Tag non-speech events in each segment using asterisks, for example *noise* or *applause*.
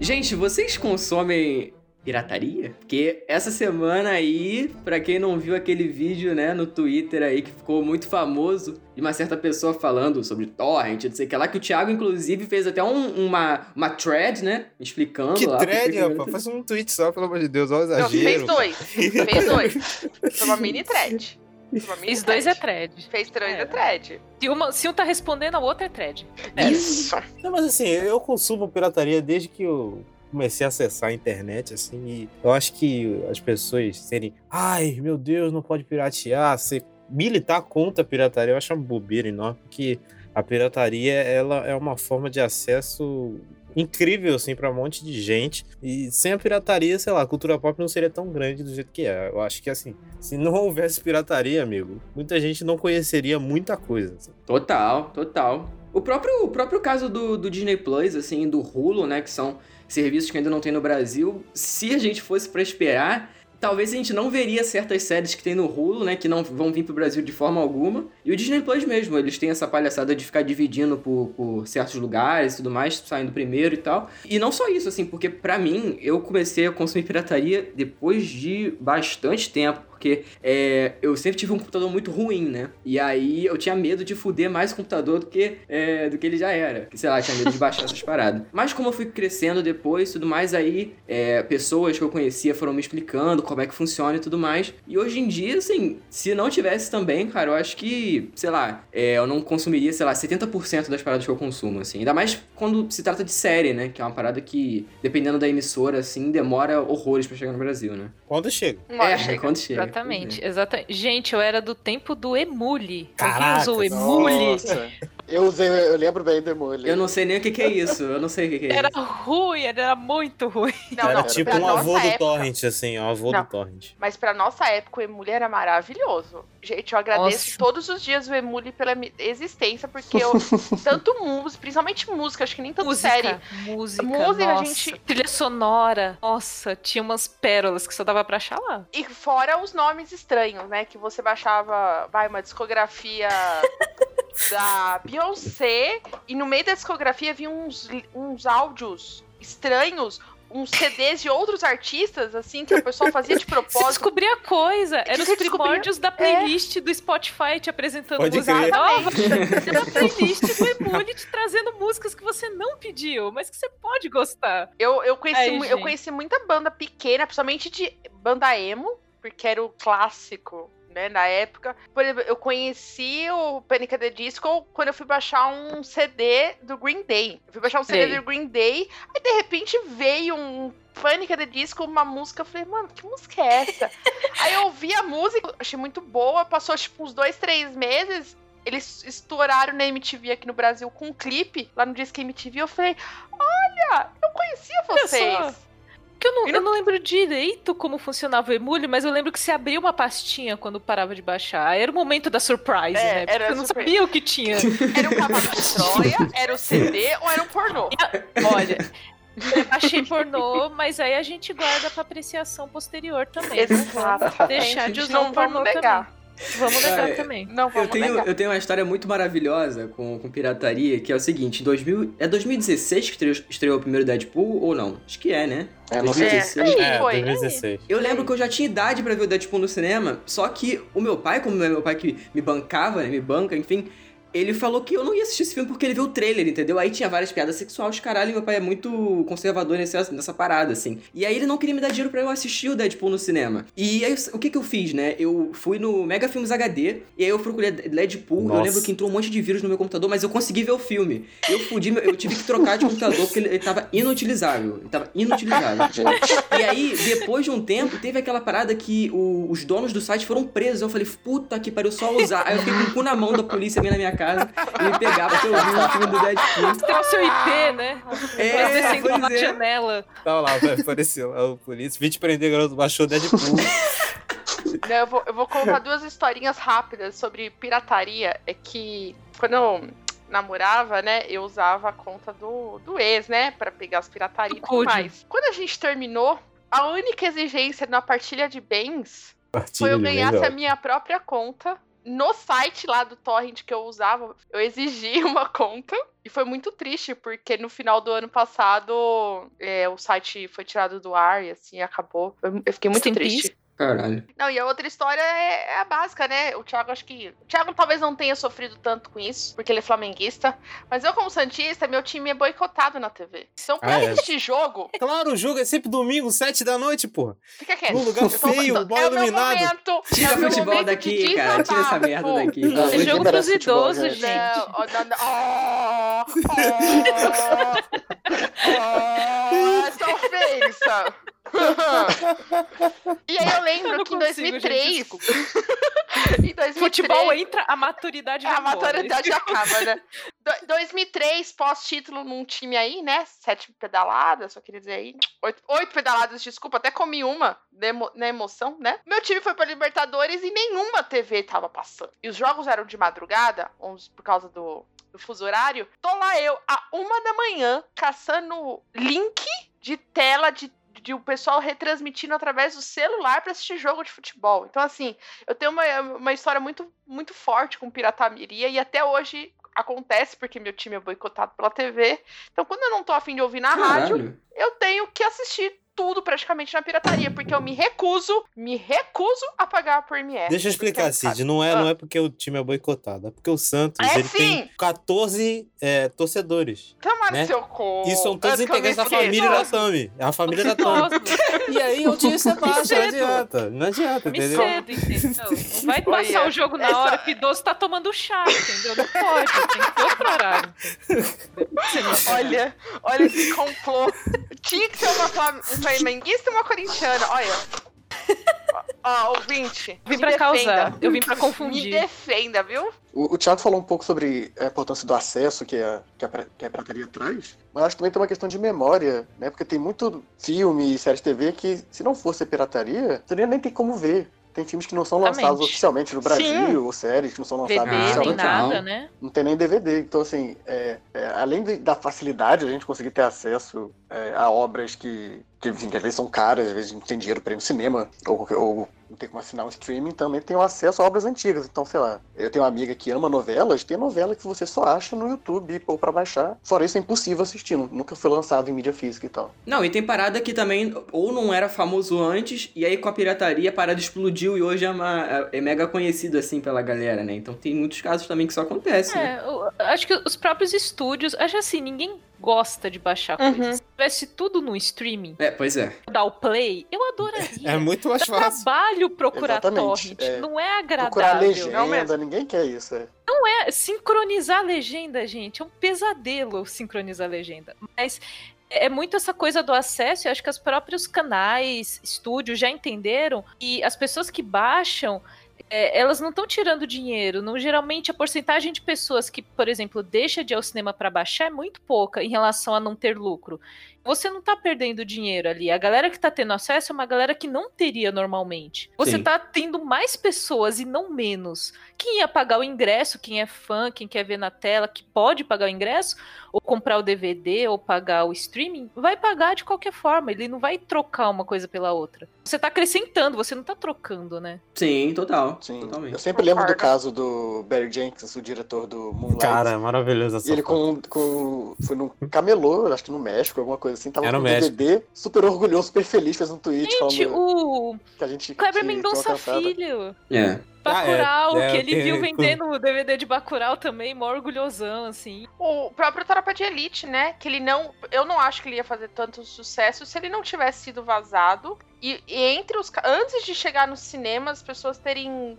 Gente, vocês consomem pirataria? Porque essa semana aí, para quem não viu aquele vídeo, né, no Twitter aí que ficou muito famoso, de uma certa pessoa falando sobre torrent, não sei o que lá, que o Thiago, inclusive, fez até um, uma, uma thread, né, explicando que lá. thread, rapaz? Faz um tweet só, pelo amor de Deus, olha o exagero. Não, fez dois. fez dois. Foi uma mini thread. Fez dois é thread. Fez dois é, é thread. Se, uma, se um tá respondendo, a outra é thread. Isso. Não, mas assim, eu consumo pirataria desde que eu comecei a acessar a internet, assim, e eu acho que as pessoas serem, ai, meu Deus, não pode piratear, ser militar contra a pirataria, eu acho uma bobeira enorme, porque a pirataria, ela é uma forma de acesso incrível, assim, para um monte de gente. E sem a pirataria, sei lá, a cultura pop não seria tão grande do jeito que é. Eu acho que, assim, se não houvesse pirataria, amigo, muita gente não conheceria muita coisa. Assim. Total, total. O próprio, o próprio caso do, do Disney Plus, assim, do Hulu, né, que são serviços que ainda não tem no Brasil, se a gente fosse para esperar, talvez a gente não veria certas séries que tem no Hulu, né, que não vão vir pro Brasil de forma alguma. E o Disney Plus mesmo, eles têm essa palhaçada de ficar dividindo por, por certos lugares e tudo mais, saindo primeiro e tal. E não só isso, assim, porque para mim, eu comecei a consumir pirataria depois de bastante tempo porque é, eu sempre tive um computador muito ruim, né? E aí eu tinha medo de fuder mais o computador do que, é, do que ele já era. Sei lá, tinha medo de baixar essas paradas. Mas como eu fui crescendo depois tudo mais, aí é, pessoas que eu conhecia foram me explicando como é que funciona e tudo mais. E hoje em dia, assim, se não tivesse também, cara, eu acho que, sei lá, é, eu não consumiria, sei lá, 70% das paradas que eu consumo, assim. Ainda mais quando se trata de série, né? Que é uma parada que, dependendo da emissora, assim, demora horrores para chegar no Brasil, né? Quando chega. É, chega. quando chega. Exatamente, exatamente. Gente, eu era do tempo do Emule. Caraca, usou Emule? Eu usei, eu lembro bem do Emule. Eu não sei nem o que, que é isso. Eu não sei o que, que é era isso. Era ruim, era muito ruim. Não, *laughs* era não, tipo um avô época... do Torrent, assim, um avô não, do Torrent. Mas pra nossa época, o Emule era maravilhoso. Gente, eu agradeço nossa. todos os dias o Emule pela existência, porque eu. *laughs* tanto música, principalmente música, acho que nem tanto música, série. Música, música, nossa. a gente. Trilha sonora. Nossa, tinha umas pérolas que só dava pra achar lá. E fora os nomes estranhos, né? Que você baixava, vai, uma discografia *laughs* da Beyoncé e no meio da discografia vinha uns, uns áudios estranhos uns CDs de outros artistas, assim, que o pessoal fazia de *laughs* propósito. Você descobria coisa. Era os primórdios da playlist é. do Spotify te apresentando Pode música crer. nova. *laughs* Era a playlist do Emule te trazendo músicas que você não pediu, mas que você pode gostar. Eu, eu, conheci, Aí, eu conheci muita banda pequena, principalmente de banda emo, porque era o clássico né, na época. Por exemplo, eu conheci o Panic! at the Disco quando eu fui baixar um CD do Green Day. Eu fui baixar um CD Ei. do Green Day, aí de repente veio um Panic! at the Disco, uma música, eu falei, mano, que música é essa? *laughs* aí eu ouvi a música, achei muito boa, passou tipo uns dois, três meses, eles estouraram na MTV aqui no Brasil com um clipe, lá no Disque MTV, eu falei, olha, eu conhecia vocês. Que eu não, eu não lembro direito como funcionava o Emule, mas eu lembro que você abria uma pastinha quando parava de baixar. Era o momento da surprise, é, né? Porque eu não surprise. sabia o que tinha. *laughs* Era um cavalo de Troia, era o CD ou era um pornô? Olha, eu achei pornô, mas aí a gente guarda pra apreciação posterior também. Exato. Deixar de usar não um pornô também. Vamos negar também. Não, vamos eu tenho, negar. Eu tenho uma história muito maravilhosa com, com pirataria, que é o seguinte, 2000, é 2016 que estreou, estreou o primeiro Deadpool ou não? Acho que é, né? É, 2016. É, é, 2016. Eu lembro que eu já tinha idade para ver o Deadpool no cinema, só que o meu pai, como é meu pai que me bancava, né, me banca, enfim, ele falou que eu não ia assistir esse filme porque ele viu o trailer, entendeu? Aí tinha várias piadas sexuais, caralho, meu pai é muito conservador nessa, nessa parada, assim. E aí ele não queria me dar dinheiro pra eu assistir o Deadpool no cinema. E aí o que que eu fiz, né? Eu fui no Mega Filmes HD, e aí eu procurei Deadpool, Nossa. eu lembro que entrou um monte de vírus no meu computador, mas eu consegui ver o filme. Eu fudi, eu tive que trocar de computador porque ele, ele tava inutilizável. Ele tava inutilizável. *laughs* e aí, depois de um tempo, teve aquela parada que o, os donos do site foram presos. Eu falei, puta que pariu, só usar. Aí eu fiquei com o cu na mão da polícia minha na minha casa e pegava pra ouvir o filme do Deadpool. Mostrar o seu IP, né? É, descendo pois é. janela. Tava lá, apareceu o polícia, vim te prender, garoto, baixou o Deadpool. *laughs* Não, eu, vou, eu vou contar duas historinhas rápidas sobre pirataria. É que quando eu namorava, né, eu usava a conta do, do ex, né, pra pegar as piratarias e tudo mais. Quando a gente terminou, a única exigência na partilha de bens Partilha foi eu ganhasse a minha própria conta no site lá do torrent que eu usava, eu exigi *laughs* uma conta. E foi muito triste, porque no final do ano passado é, o site foi tirado do ar e assim acabou. Eu fiquei muito triste. Caralho. Não, e a outra história é, é, a básica, né? O Thiago, acho que. O Thiago talvez não tenha sofrido tanto com isso, porque ele é flamenguista. Mas eu, como Santista, meu time é boicotado na TV. Então, pra ah, é. assistir jogo. Claro, o jogo é sempre domingo, sete da noite, porra. Fica quieto. Num lugar feio, mal é iluminado. Momento, tira é o futebol daqui, de cara. Tira essa merda daqui. Não, é jogo pros idosos, gente. Não, oh, não, não. Oh, oh, oh, essa ofensa. E aí eu lembro eu que em 2003. Gente, *laughs* em 2003 Futebol entra, a maturidade A maturidade *laughs* acaba, né? 2003, pós-título num time aí, né? Sete pedaladas, só queria dizer aí. Oito, oito pedaladas, desculpa, até comi uma na emoção, né? Meu time foi pra Libertadores e nenhuma TV tava passando. E os jogos eram de madrugada, por causa do, do fuso horário. Tô lá eu, a uma da manhã, caçando link de tela de de o pessoal retransmitindo através do celular para assistir jogo de futebol. Então, assim, eu tenho uma, uma história muito, muito forte com pirataria e até hoje acontece porque meu time é boicotado pela TV. Então, quando eu não tô afim de ouvir na Caralho. rádio, eu tenho que assistir tudo praticamente na pirataria, porque eu me recuso, me recuso a pagar por MS. Deixa eu explicar, Cid, não é, ah. não é porque o time é boicotado, é porque o Santos é, ele sim. tem 14 é, torcedores. Tomara né? seu cu. E são todos integrantes da família da Tami. É a família da Tami. e aí o time é baixo, não adianta. Não adianta, me entendeu? Cedo, entendeu? Não *laughs* vai passar o jogo na essa... hora que idoso tá tomando chá, entendeu? Não pode, tem que ter outro horário. olha, olha esse complô. Tinha que ser uma, um flamenguista e uma corintiana, olha. *laughs* Ó, ouvinte. Vim pra defenda. causar, eu vim pra confundir. Me defenda, viu? O, o Thiago falou um pouco sobre a importância do acesso que a, que a, que a pirataria traz, mas acho que também tem uma questão de memória, né? Porque tem muito filme e séries de TV que, se não fosse a pirataria, você nem tem como ver. Tem filmes que não são lançados Exatamente. oficialmente no Brasil, Sim. ou séries que não são lançadas DVD, oficialmente. Nem nada, né? Não tem nem DVD. Então, assim, é, é, além de, da facilidade de a gente conseguir ter acesso é, a obras que, que, enfim, que às vezes são caras, às vezes não tem dinheiro para ir no cinema, ou, ou não tem como assinar um streaming, também tem acesso a obras antigas. Então, sei lá, eu tenho uma amiga que ama novelas, tem novela que você só acha no YouTube ou para baixar. Fora isso, é impossível assistir, nunca foi lançado em mídia física e tal. Não, e tem parada que também ou não era famoso antes, e aí com a pirataria a parada explodiu e hoje é, uma, é mega conhecido assim pela galera, né? Então tem muitos casos também que isso acontece. É, né? acho que os próprios estúdios, acho assim, ninguém gosta de baixar uhum. coisas. Se tivesse tudo no streaming. É, pois é. Dar o play, eu adoraria. É muito mais Dá fácil. trabalho procurar Exatamente. torrent. É. Não é agradável. Procurar legenda, não ninguém quer isso. É. Não é. Sincronizar a legenda, gente, é um pesadelo sincronizar a legenda. Mas é muito essa coisa do acesso, eu acho que os próprios canais, estúdios já entenderam e as pessoas que baixam é, elas não estão tirando dinheiro. Não, geralmente a porcentagem de pessoas que, por exemplo, deixa de ir ao cinema para baixar é muito pouca em relação a não ter lucro você não tá perdendo dinheiro ali. A galera que tá tendo acesso é uma galera que não teria normalmente. Você Sim. tá tendo mais pessoas e não menos. Quem ia pagar o ingresso, quem é fã, quem quer ver na tela, que pode pagar o ingresso, ou comprar o DVD, ou pagar o streaming, vai pagar de qualquer forma. Ele não vai trocar uma coisa pela outra. Você tá acrescentando, você não tá trocando, né? Sim, total. Sim. Totalmente. Eu sempre lembro do caso do Barry Jenkins, o diretor do Moonlight. Cara, maravilhoso essa Ele com, com, foi num camelô, acho que no México, alguma coisa assim, tava Era com o DVD, super orgulhoso, super feliz, fez um tweet gente, falando o... que a gente Kleber Mendonça Filho. É. Bacurau, ah, é, é, que ele viu vendendo o DVD de Bacurau também, mó orgulhosão, assim. O próprio Tropa de Elite, né? Que ele não. Eu não acho que ele ia fazer tanto sucesso se ele não tivesse sido vazado. E, e entre os. Antes de chegar no cinema, as pessoas terem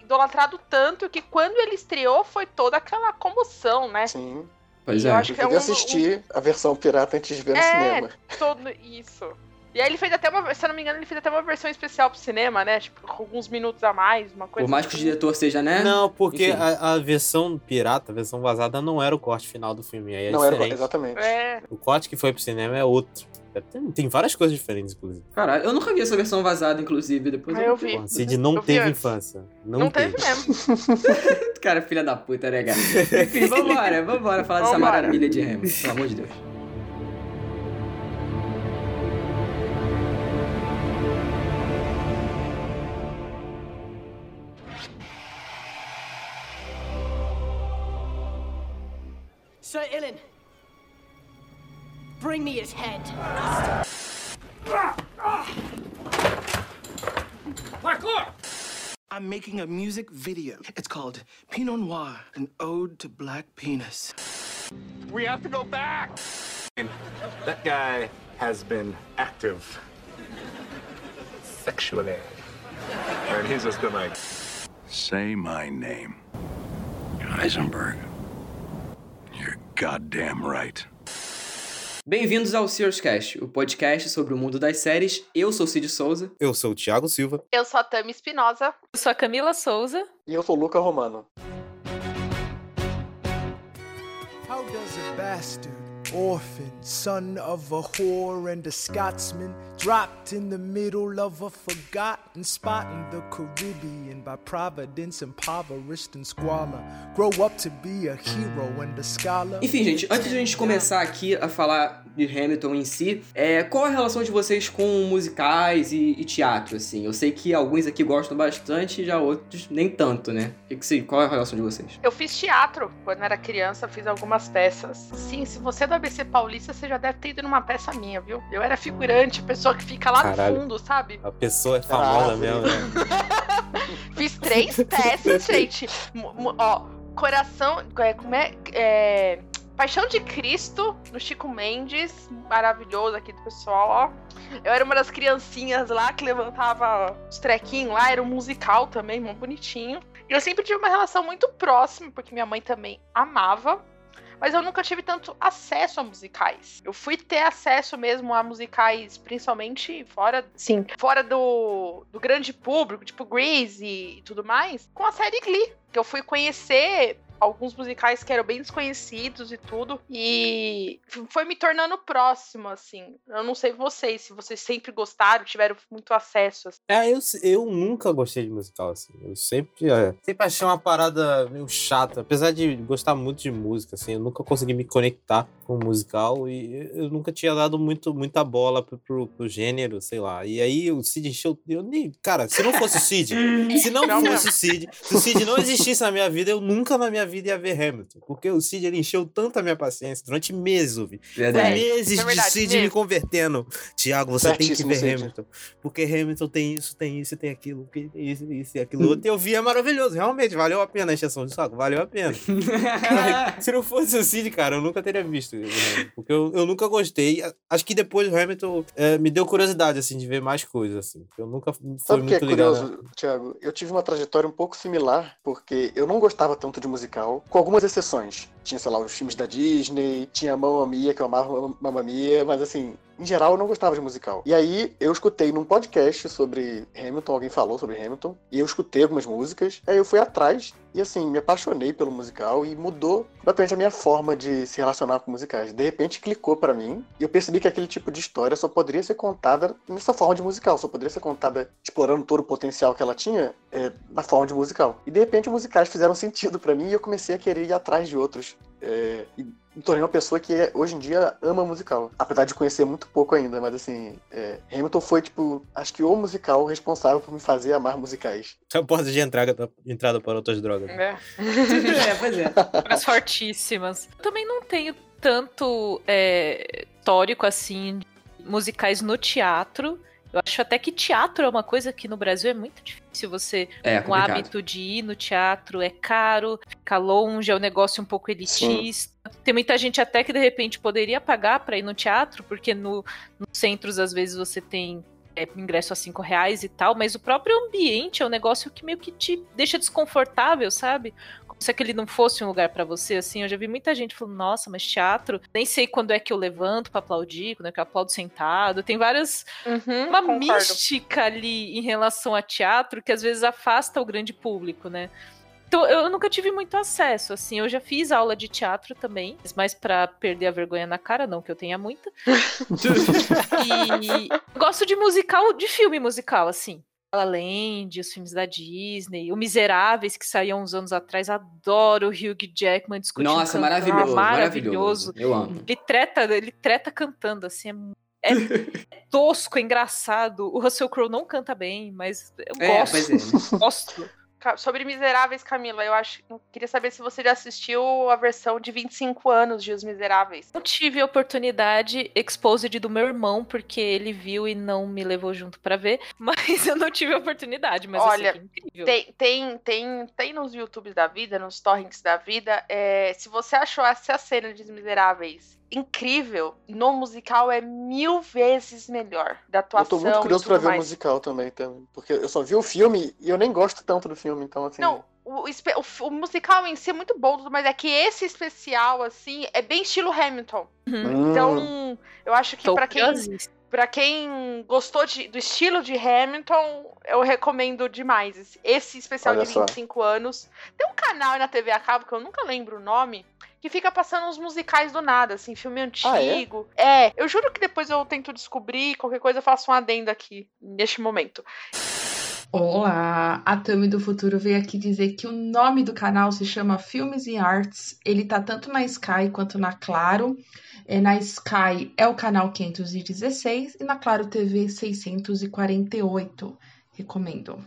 idolatrado tanto que quando ele estreou foi toda aquela comoção, né? Sim. Pois e é. Eu acho que é um, assistir um... a versão pirata antes de ver no é, cinema. Todo isso. E aí ele fez até uma, se eu não me engano, ele fez até uma versão especial pro cinema, né? Tipo, com alguns minutos a mais, uma coisa. Por mais que o diretor seja, né? Não, porque a, a, versão pirata, a versão vazada, não era o corte final do filme. Aí é não diferente. era, exatamente. É. O corte que foi pro cinema é outro. Tem, tem, várias coisas diferentes, inclusive. Caralho, eu nunca vi essa versão vazada, inclusive. Depois ah, eu, eu vi. Pô, Cid não eu teve infância. Não, não teve. teve mesmo. *laughs* Cara, filha da puta, né, cara? *laughs* Enfim, vambora, vambora falar vambora. dessa maravilha de Remo. Pelo amor de Deus. Ilin. Bring me his head. Parkour! I'm making a music video. It's called Pinot Noir, an ode to black penis. We have to go back! That guy has been active sexually. And he's just been like, Say my name. Heisenberg. Goddamn right. Bem-vindos ao Sears Cast, o podcast sobre o mundo das séries. Eu sou Cid Souza. Eu sou o Thiago Silva. Eu sou a Tami Espinosa. Eu sou a Camila Souza. E eu sou o Luca Romano. How does a bastard, orphan, son of a whore and a Scotsman, dropped in the middle of a forgotten spot in the Caribbean by providence impoverished and squalor, grow up to be a hero and a scholar? Enfim, gente, antes de a gente começar aqui a falar de Hamilton em si, é, qual a relação de vocês com musicais e, e teatro, assim? Eu sei que alguns aqui gostam bastante e já outros nem tanto, né? Que que se- qual é a relação de vocês? Eu fiz teatro quando era criança, fiz algumas peças. Sim, se você é do ABC Paulista, você já deve ter ido numa peça minha, viu? Eu era figurante, a pessoa que fica lá Caralho. no fundo, sabe? A pessoa é famosa Ah, mesmo, né? *laughs* Fiz três peças, gente. Ó, Coração. é, Como é? é, Paixão de Cristo, no Chico Mendes, maravilhoso aqui do pessoal, ó. Eu era uma das criancinhas lá que levantava os trequinhos lá, era um musical também, muito bonitinho. E eu sempre tive uma relação muito próxima, porque minha mãe também amava. Mas eu nunca tive tanto acesso a musicais. Eu fui ter acesso mesmo a musicais, principalmente fora, sim, fora do, do grande público, tipo Grease e tudo mais, com a série Glee. Que eu fui conhecer alguns musicais que eram bem desconhecidos e tudo. E foi me tornando próximo, assim. Eu não sei vocês, se vocês sempre gostaram, tiveram muito acesso. assim. É, eu, eu nunca gostei de musical, assim. Eu sempre, é, sempre achei uma parada meio chata. Apesar de gostar muito de música, assim, eu nunca consegui me conectar com o musical e eu nunca tinha dado muito, muita bola pro, pro, pro gênero, sei lá. E aí o Cid encheu. Eu nem, cara, se não fosse o Cid, *laughs* se não Não fosse o Cid, se o Cid não existisse na minha vida, eu nunca na minha vida ia ver Hamilton. Porque o Cid ele encheu tanto a minha paciência durante meses, ouvi. Verdade. meses é verdade, de Cid me mesmo. convertendo. Tiago, você tem que Certíssimo, ver Cid. Hamilton. Porque Hamilton tem isso, tem isso, tem aquilo, tem isso, isso e aquilo outro. *laughs* E eu vi, é maravilhoso. Realmente, valeu a pena a extensão de saco, valeu a pena. *laughs* Se não fosse o Cid, cara, eu nunca teria visto. Hamilton, Porque eu, eu nunca gostei. Acho que depois o Hamilton é, me deu curiosidade, assim, de ver mais coisas, assim. Eu nunca fui Sabe o que é muito ligado. curioso, Thiago? Eu tive uma trajetória um pouco similar, porque eu não gostava tanto de musical, com algumas exceções. Tinha, sei lá, os filmes da Disney, tinha Mamma Mia, que eu amava Mamma Mia, mas assim, em geral eu não gostava de musical. E aí eu escutei num podcast sobre Hamilton, alguém falou sobre Hamilton, e eu escutei algumas músicas, aí eu fui atrás e assim, me apaixonei pelo musical e mudou completamente a minha forma de se relacionar com musicais. De repente clicou pra mim e eu percebi que aquele tipo de história só poderia ser contada nessa forma de musical, só poderia ser contada explorando todo o potencial que ela tinha é, na forma de musical. E de repente musicais fizeram sentido pra mim e eu comecei a querer ir atrás de outros. É, me tornei uma pessoa que hoje em dia ama musical. Apesar de conhecer muito pouco ainda, mas assim, é, Hamilton foi, tipo, acho que o musical responsável por me fazer amar musicais. É a porta de entrada, entrada para outras drogas. É. *laughs* é, pois é. As fortíssimas. Eu também não tenho tanto é, histórico assim musicais no teatro. Eu acho até que teatro é uma coisa que no Brasil é muito difícil você É, um complicado. hábito de ir no teatro, é caro, fica longe, é um negócio um pouco elitista. Tem muita gente até que de repente poderia pagar para ir no teatro, porque no, nos centros às vezes você tem é, ingresso a cinco reais e tal, mas o próprio ambiente é um negócio que meio que te deixa desconfortável, sabe? Se aquele não fosse um lugar pra você, assim. Eu já vi muita gente falando, nossa, mas teatro, nem sei quando é que eu levanto pra aplaudir, quando é que eu aplaudo sentado. Tem várias Uhum, uma concordo. mística ali em relação a teatro que às vezes afasta o grande público, né? Então, eu nunca tive muito acesso, assim. Eu já fiz aula de teatro também, mas mais pra perder a vergonha na cara, não que eu tenha muita. *laughs* e eu gosto de musical, de filme musical, assim. La La Land, os filmes da Disney, o Miseráveis, que saíam uns anos atrás, adoro o Hugh Jackman discutindo Nossa, cantar, maravilhoso, maravilhoso. maravilhoso. Eu amo. Ele treta, ele treta cantando, assim, é, é *laughs* tosco, é engraçado. O Russell Crowe não canta bem, mas eu É, gosto, é. *laughs* gosto. Sobre Miseráveis, Camila, eu acho. Eu queria saber se você já assistiu a versão de 25 anos de Os Miseráveis. Não tive a oportunidade exposed do meu irmão, porque ele viu e não me levou junto para ver. *laughs* Mas eu não tive a oportunidade. Mas Olha, é incrível. Tem, tem, tem, tem nos YouTubes da vida, nos torrents da vida. É, se você achou essa cena de Os Miseráveis incrível, no musical é mil vezes melhor. Da atuação. Eu tô muito curioso pra ver mais. o musical também, também. Porque eu só vi o filme e eu nem gosto tanto do filme, então assim. Não, o, o, o, musical em si é muito bom, mas é que esse especial, assim, é bem estilo Hamilton. Hum. Então, eu acho que para quem. Pra quem gostou de, do estilo de Hamilton, eu recomendo demais. Esse, esse especial Olha de só. 25 anos. Tem um canal aí na TV a cabo, que eu nunca lembro o nome, que fica passando uns musicais do nada, assim, filme Ah, é? antigo. é? eu juro que depois eu tento descobrir, qualquer coisa eu faço um adendo aqui, neste momento. Olá, a Tami do Futuro veio aqui dizer que o nome do canal se chama Filmes e Arts. Ele tá tanto na Sky quanto na Claro. É, na Sky é o canal 516 e na Claro TV 648. Recomendo.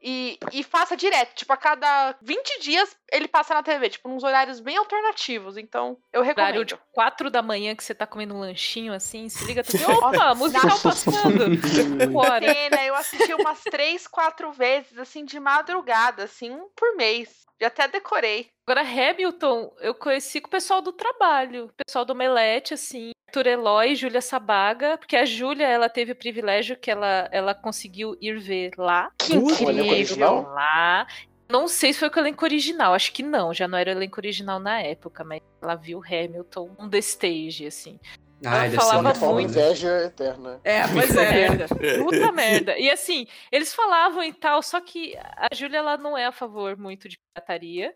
E, e faça direto, tipo, a cada 20 dias ele passa na TV, tipo, uns horários bem alternativos. Então, eu recomendo. Horário de 4 da manhã que você tá comendo um lanchinho assim, se liga, tu vê, opa, musical passando. Bora. Cena, eu assisti umas 3, 4 vezes, assim, de madrugada, assim, um por mês. Já até decorei. Agora, Hamilton, eu conheci com o pessoal do trabalho, o pessoal do Melete, assim, Arthur Eloy, Júlia Sabaga, porque a Júlia, ela teve o privilégio que ela, ela conseguiu ir ver lá. Que incrível. Lá. Não sei se foi com o elenco original, acho que não, já não era o elenco original na época, mas ela viu Hamilton on the stage, assim. Ai, Ela ser falava muito Forma muito. inveja eterna. É, pois é. merda. Puta merda. E assim, eles falavam e tal, só que a Júlia, ela não é a favor muito de pirataria.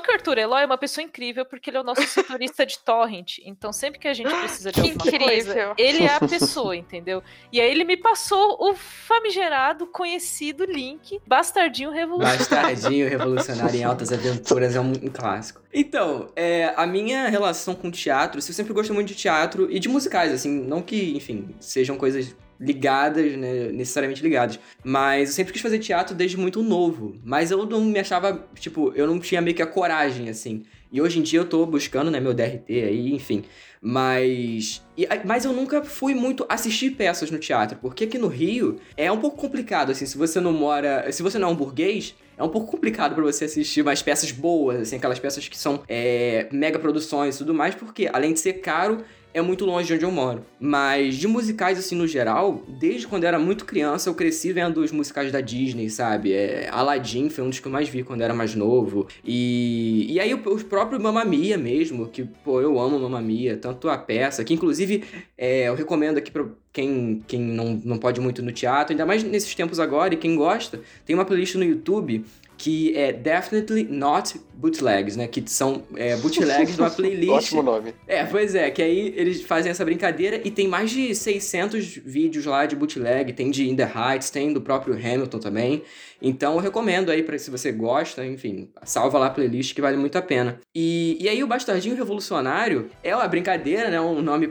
Só que o Arthur Eloy é uma pessoa incrível porque ele é o nosso setorista de torrent. Então, sempre que a gente precisa de Que alguma coisa, incrível. ele é a pessoa, entendeu? E aí ele me passou o famigerado, conhecido link Bastardinho Revolucionário. Bastardinho, revolucionário em altas aventuras é um, um clássico. Então, é, a minha relação com teatro, eu sempre gosto muito de teatro e de musicais, assim, não que, enfim, sejam coisas ligadas, né, necessariamente ligadas, mas eu sempre quis fazer teatro desde muito novo, mas eu não me achava, tipo, eu não tinha meio que a coragem, assim, e hoje em dia eu tô buscando, né, meu DRT aí, enfim, mas. e- mas eu nunca fui muito assistir peças no teatro, porque aqui no Rio é um pouco complicado, assim, se você não mora. Se você não é um burguês, é um pouco complicado pra você assistir umas peças boas, assim, aquelas peças que são é, mega produções e tudo mais, porque além de ser caro, é muito longe de onde eu moro. Mas de musicais, assim, no geral, desde quando eu era muito criança, eu cresci vendo os musicais da Disney, sabe? É, Aladdin foi um dos que eu mais vi quando eu era mais novo. E, e aí o, o próprio Mamma Mia mesmo, que, pô, eu amo Mamma Mia, tanto a peça, que inclusive é, eu recomendo aqui pra quem, quem não, não pode muito no teatro, ainda mais nesses tempos agora, e quem gosta, tem uma playlist no YouTube que é Definitely Not Bootlegs, né? Que são é, bootlegs de uma *laughs* playlist. Ótimo nome. É, pois é, que aí eles fazem essa brincadeira e tem mais de 600 vídeos lá de bootleg, tem de In The Heights, tem do próprio Hamilton também. Então eu recomendo aí para se você gosta, enfim, salva lá a playlist que vale muito a pena. E, e aí o Bastardinho Revolucionário é uma brincadeira, né? Um nome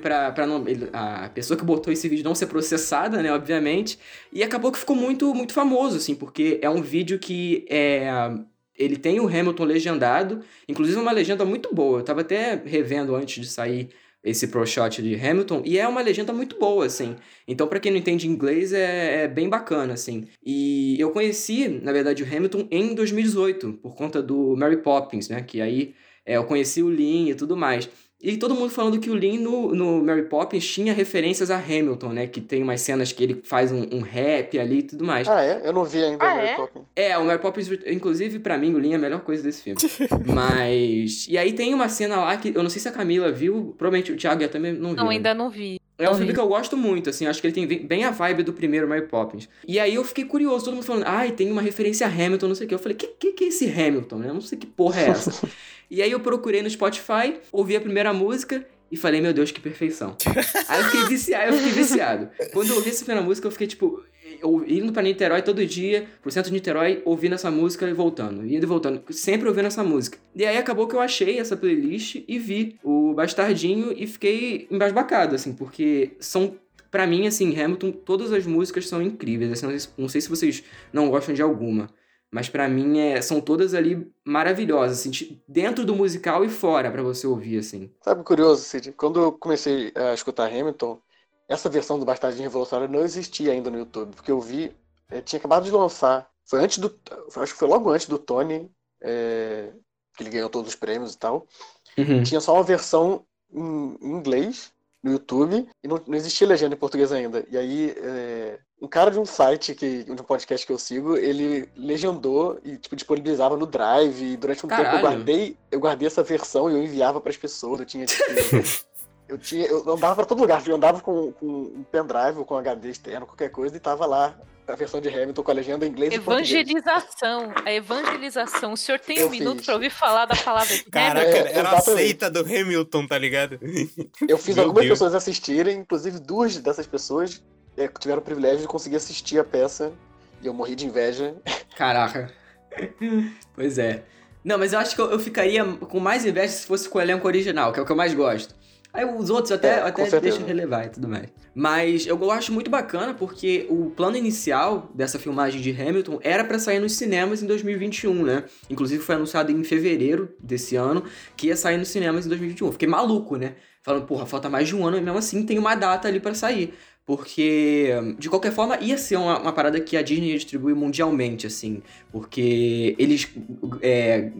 ele- a pessoa que botou esse vídeo não ser processada, né? Obviamente. E acabou que ficou muito, muito famoso, assim, porque é um vídeo que é. Ele tem o Hamilton legendado, inclusive uma legenda muito boa. Eu tava até revendo antes de sair esse pro shot de Hamilton, e é uma legenda muito boa, assim. Então, pra quem não entende inglês, é, é bem bacana, assim. E eu conheci, na verdade, o Hamilton em 2018, por conta do Mary Poppins, né? Que aí é, eu conheci o Lin e tudo mais. E todo mundo falando que o Lin no, no Mary Poppins tinha referências a Hamilton, né? Que tem umas cenas que ele faz um, um rap ali e tudo mais. Ah, é? Eu não vi ainda Ah, o Mary é? Poppins. É, o Mary Poppins, inclusive, pra mim, o Lin é a melhor coisa desse filme. *laughs* Mas. E aí tem uma cena lá que eu não sei se a Camila viu, provavelmente o Thiago também não viu. Não, né? ainda não vi. É um filme que eu gosto muito, assim, acho que ele tem bem- a vibe do primeiro Mary Poppins. E aí eu fiquei curioso, todo mundo falando, ai, tem uma referência a Hamilton, não sei o que. Eu falei, que que, que é esse Hamilton, né? Eu não sei que porra é essa. *laughs* e aí eu procurei no Spotify, ouvi a primeira música e falei, meu Deus, que perfeição. aí eu fiquei viciado, eu fiquei viciado. Quando eu ouvi essa primeira música, eu fiquei tipo, indo pra Niterói todo dia, pro centro de Niterói, ouvindo essa música e voltando, indo e voltando, sempre ouvindo essa música. E aí acabou que eu achei essa playlist e vi o Bastardinho e fiquei embasbacado, assim, porque são Pra mim, assim, Hamilton, todas as músicas são incríveis. Assim, não sei se vocês não gostam de alguma. Mas para mim é, são todas ali maravilhosas, assim, dentro do musical e fora para você ouvir, assim. Sabe curioso, Cid? Quando eu comecei a escutar Hamilton, essa versão do Bastardinho Revolucionário não existia ainda no YouTube, porque eu vi, é, tinha acabado de lançar. Foi antes do. Acho que foi logo antes do Tony, é, que ele ganhou todos os prêmios e tal. Uhum. Tinha só uma versão em, em inglês no YouTube e não, não, existia legenda em português ainda. E aí, é, um cara de um site, que, de um podcast que eu sigo, ele legendou e tipo, disponibilizava no Drive. E durante um Caralho. tempo eu guardei, eu guardei essa versão e eu enviava para as pessoas. Eu tinha, tipo, eu tinha, eu andava para todo lugar. Eu andava com, com um pendrive ou com HD externo, qualquer coisa, e tava lá a versão de Hamilton com a legenda em inglês Evangelização. A evangelização. O senhor tem eu um fiz. minuto pra ouvir falar da palavra Caraca, É, era a seita do Hamilton, tá ligado? Eu fiz Meu algumas Deus. pessoas assistirem, inclusive duas dessas pessoas é, tiveram o privilégio de conseguir assistir a peça. E eu morri de inveja. Caraca. *laughs* pois é. Não, mas eu acho que eu, eu ficaria com mais inveja se fosse com o elenco original, que é o que eu mais gosto. Aí os outros até, É, até deixam relevar e tudo mais. Mas eu, acho muito bacana porque o plano inicial dessa filmagem de Hamilton era pra sair nos cinemas em 2021, né? Inclusive foi anunciado em fevereiro desse ano que ia sair nos cinemas em 2021. Fiquei maluco, né? Falando, porra, falta mais de um ano e mesmo assim tem uma data ali pra sair. Porque, de qualquer forma, ia ser uma, uma parada que a Disney ia distribuir mundialmente, assim. Porque eles é,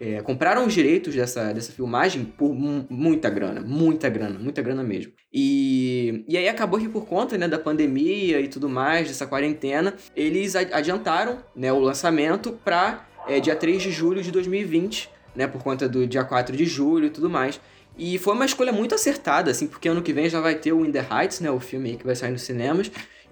é, compraram os direitos dessa, dessa filmagem por mu- muita grana, muita grana, muita grana mesmo. E, e aí acabou que por conta né, da pandemia e tudo mais, dessa quarentena, eles adiantaram né, o lançamento para dia 3 de julho de 2020, né, por conta do dia 4 de julho e tudo mais. E foi uma escolha muito acertada, assim, porque ano que vem já vai ter o In the Heights, né, o filme aí que vai sair nos cinemas.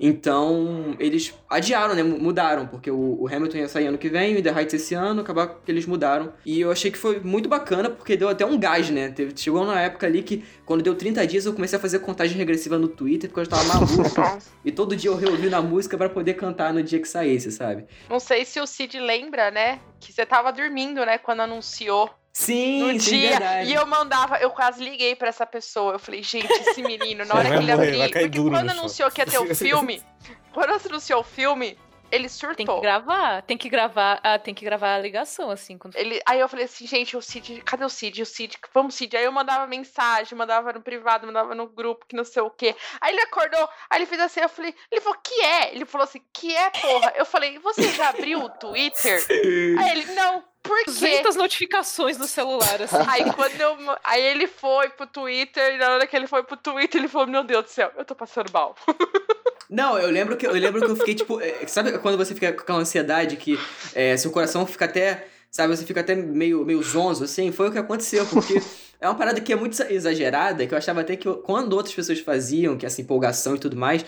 Então, eles adiaram, né? mu- Mudaram, porque o, o Hamilton ia sair ano que vem, o In The Heights esse ano, acabar que eles mudaram. E eu achei que foi muito bacana, porque deu até um gás, né? Teve, chegou uma época ali que, quando deu 30 dias, eu comecei a fazer contagem regressiva no Twitter, porque eu tava maluco. *laughs* e todo dia eu reouvindo a música pra poder cantar no dia que saísse, sabe? Não sei se o Cid lembra, né? Que você tava dormindo, né? Quando anunciou Sim, no sim, dia. verdade. E eu mandava, eu quase liguei pra essa pessoa. Eu falei, gente, esse menino, na hora que ele morrer, vai abrir. cair Porque quando chão. anunciou que ia ter o *laughs* filme, quando anunciou o filme, ele surtou. Tem que gravar, tem que gravar, ah, tem que gravar a ligação, assim. Quando... Ele, aí eu falei assim, gente, o Cid, cadê o Cid? O Cid, vamos, Cid. Aí eu mandava mensagem, mandava no privado, mandava no grupo, que não sei o quê. Aí ele acordou, aí ele fez assim, eu falei, ele falou, que é? Ele falou assim, que é, porra? Eu falei, você já abriu o Twitter? *laughs* Aí ele, não, por quê? 200 notificações no celular, assim. Aí quando eu. Aí ele foi pro Twitter, e na hora que ele foi pro Twitter, ele falou, meu Deus do céu, eu tô passando mal. *laughs* Não, eu lembro que eu lembro que eu fiquei tipo, é, sabe quando você fica com aquela ansiedade que é, seu coração fica até, sabe, você fica até meio meio zonzo assim, foi o que aconteceu, porque é uma parada que é muito exagerada, que eu achava até que quando outras pessoas faziam, que essa empolgação e tudo mais,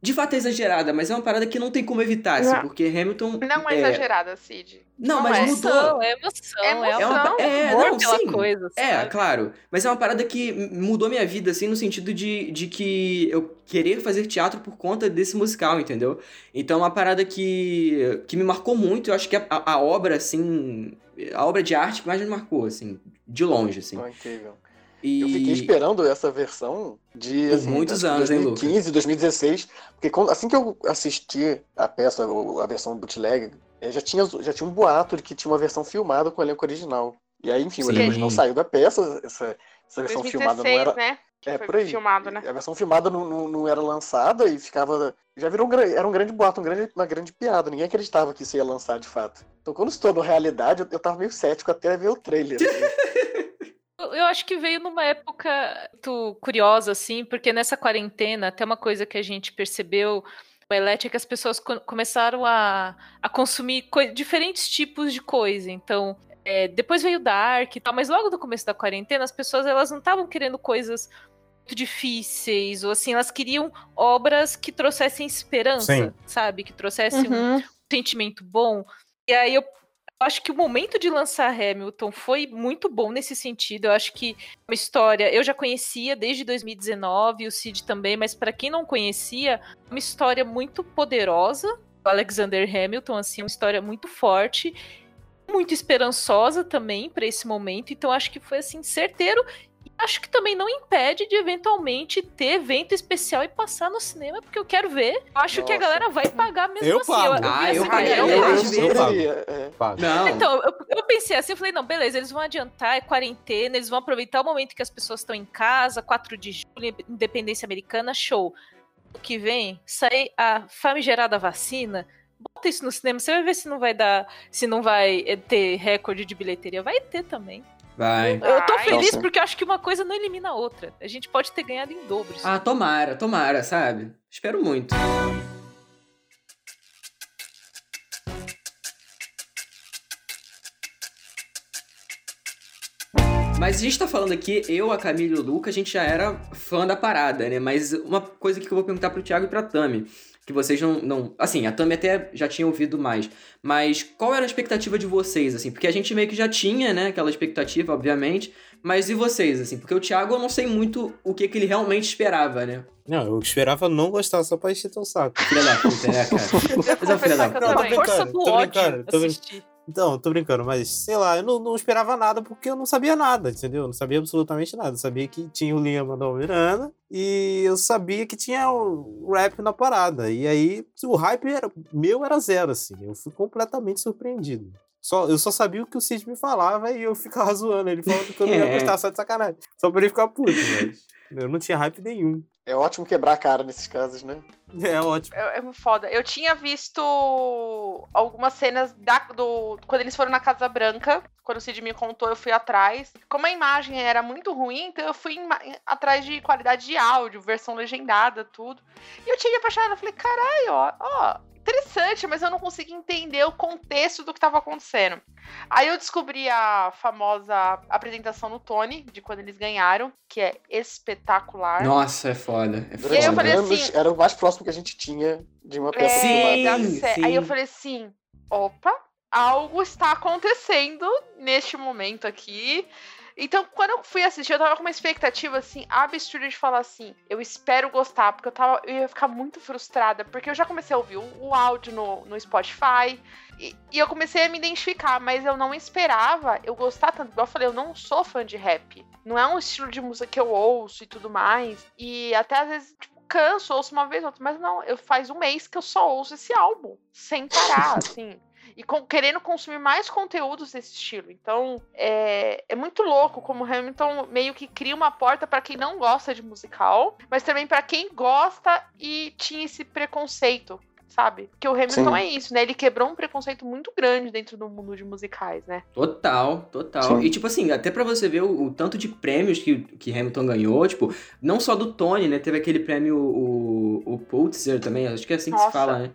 de fato é exagerada, mas é uma parada que não tem como evitar, assim, porque Hamilton Não é, exagerada, Cid. Não, Não mas é. mudou. Emoção, é emoção, É é, emoção. É uma, é, não, pela sim. coisa, É, claro. Mas é uma parada que mudou minha vida, assim, no sentido de, de que eu querer fazer teatro por conta desse musical, entendeu? Então é uma parada que, que me marcou muito. Eu acho que a, a- obra, assim. A obra de arte que mais me marcou, assim, de longe, assim. Ah, incrível. E... Eu fiquei esperando essa versão de Por assim, muitos anos, hein, Luca? 2015, 2016, porque quando- assim que eu assisti a peça, a versão bootleg, eh, já tinha, já tinha um boato de que tinha uma versão filmada com o elenco original. E aí, enfim, o Sim. elenco original saiu da peça, essa, essa versão filmada 2016, não era. né? Que É, foi por aí. filmado, né? A versão filmada não, não, não era lançada e ficava. Já virou um, era um grande boato, um grande, uma grande piada. Ninguém acreditava que isso ia lançar de fato. Então, quando se tornou realidade, eu, eu tava meio cético até ver o trailer. assim. *laughs* Eu acho que veio numa época muito curiosa, assim, porque nessa quarentena, até uma coisa que a gente percebeu, o Elete, é que as pessoas co- começaram a, a consumir diferentes tipos de coisa. Então, é, depois veio Dark e tal, mas logo no começo da quarentena, as pessoas elas não estavam querendo coisas muito difíceis, ou assim, elas queriam obras que trouxessem esperança, Sim. sabe? Que trouxessem um Uhum. sentimento bom. E aí eu acho que o momento de lançar Hamilton foi muito bom nesse sentido. Eu acho que uma história eu já conhecia desde 2019, o Cid também, mas para quem não conhecia, uma história muito poderosa. Alexander Hamilton, assim, uma história muito forte, muito esperançosa também para esse momento. Então acho que foi assim certeiro acho que também não impede de eventualmente ter evento especial e passar no cinema, porque eu quero ver. Eu acho que a Nossa. galera vai pagar mesmo Eu assim. pago. vi Ah, eu pago. eu Eu acho Eu pago. É. Pago. Não. Então, eu, eu pensei assim, eu falei, não, beleza, eles vão adiantar, é quarentena, eles vão aproveitar o momento que as pessoas estão em casa, 4 de julho, independência americana, show. O que vem, sai a famigerada vacina, bota isso no cinema, você vai ver se não vai dar, se não vai eh, ter recorde de bilheteria. Vai ter também. Vai. Eu tô Ai, feliz nossa. porque eu acho que uma coisa não elimina a outra. A gente pode ter ganhado em dobros. Ah, tomara, tomara, sabe? Espero muito. Mas a gente tá falando aqui, eu, a Camila e o Luca, a gente já era fã da parada, né? Mas uma coisa que eu vou perguntar pro Thiago e pra Tami, que vocês não, não... Assim, a Tami até já tinha ouvido mais, mas qual era a expectativa de vocês, assim? Porque a gente meio que já tinha, né, aquela expectativa, obviamente, mas e vocês, assim? Porque o Thiago, eu não sei muito o que, que ele realmente esperava, né? Não, eu esperava não gostar só pra encher teu saco. Filha da puta, né, cara? *laughs* Mas é um filho da Não, tô brincando, do tô brincando. Então, tô brincando, mas sei lá, eu não, não esperava nada porque eu não sabia nada, entendeu? Eu não sabia absolutamente nada. Eu sabia que tinha o Liam Manuel Miranda e eu sabia que tinha o rap na parada. E aí, o hype era, meu era zero, assim. Eu fui completamente surpreendido. Só, eu só sabia o que o Cid me falava e eu ficava *laughs* zoando ele falando que eu não ia É. gostar só de sacanagem. Só pra ele ficar puto, mas eu não tinha hype nenhum. É ótimo quebrar a cara nesses casos, né? É ótimo. É, é muito foda. Eu tinha visto algumas cenas da, do, quando eles foram na Casa Branca. Quando o Cid me contou, eu fui atrás. Como a imagem era muito ruim, então eu fui em- atrás de qualidade de áudio, versão legendada, tudo. E eu tinha apaixonado. Eu falei, caralho, ó, ó, interessante, mas eu não consegui entender o contexto do que tava acontecendo. Aí eu descobri a famosa apresentação no Tony, de quando eles ganharam, que é espetacular. Nossa, é foda. É Durante eu falei assim- era o mais próximo que a gente tinha de uma peça Sim, filmada. da sé- sim. Aí eu falei assim: opa, algo está acontecendo neste momento aqui. Então, quando eu fui assistir, eu tava com uma expectativa, assim, absurda de falar assim, eu espero gostar, porque eu, tava, eu ia ficar muito frustrada, porque eu já comecei a ouvir o, o áudio no, no Spotify, e, e eu comecei a me identificar, mas eu não esperava eu gostar tanto. Eu falei, eu não sou fã de rap. Não é um estilo de música que eu ouço e tudo mais. E até às vezes, tipo, canso, ouço uma vez ou outra, mas não, eu faz um mês que eu só ouço esse álbum, sem parar, *laughs* assim. E com- querendo consumir mais conteúdos desse estilo. Então, é, é muito louco como o Hamilton meio que cria uma porta pra quem não gosta de musical, mas também pra quem gosta e tinha esse preconceito, sabe? Porque o Hamilton Sim. é isso, né? Ele quebrou um preconceito muito grande dentro do mundo de musicais, né? Total, total. Sim. E, tipo assim, até pra você ver o, o tanto de prêmios que, que Hamilton ganhou, tipo, não só do Tony, né? Teve aquele prêmio, o, o Pulitzer também, acho que é assim que se Nossa. fala, né?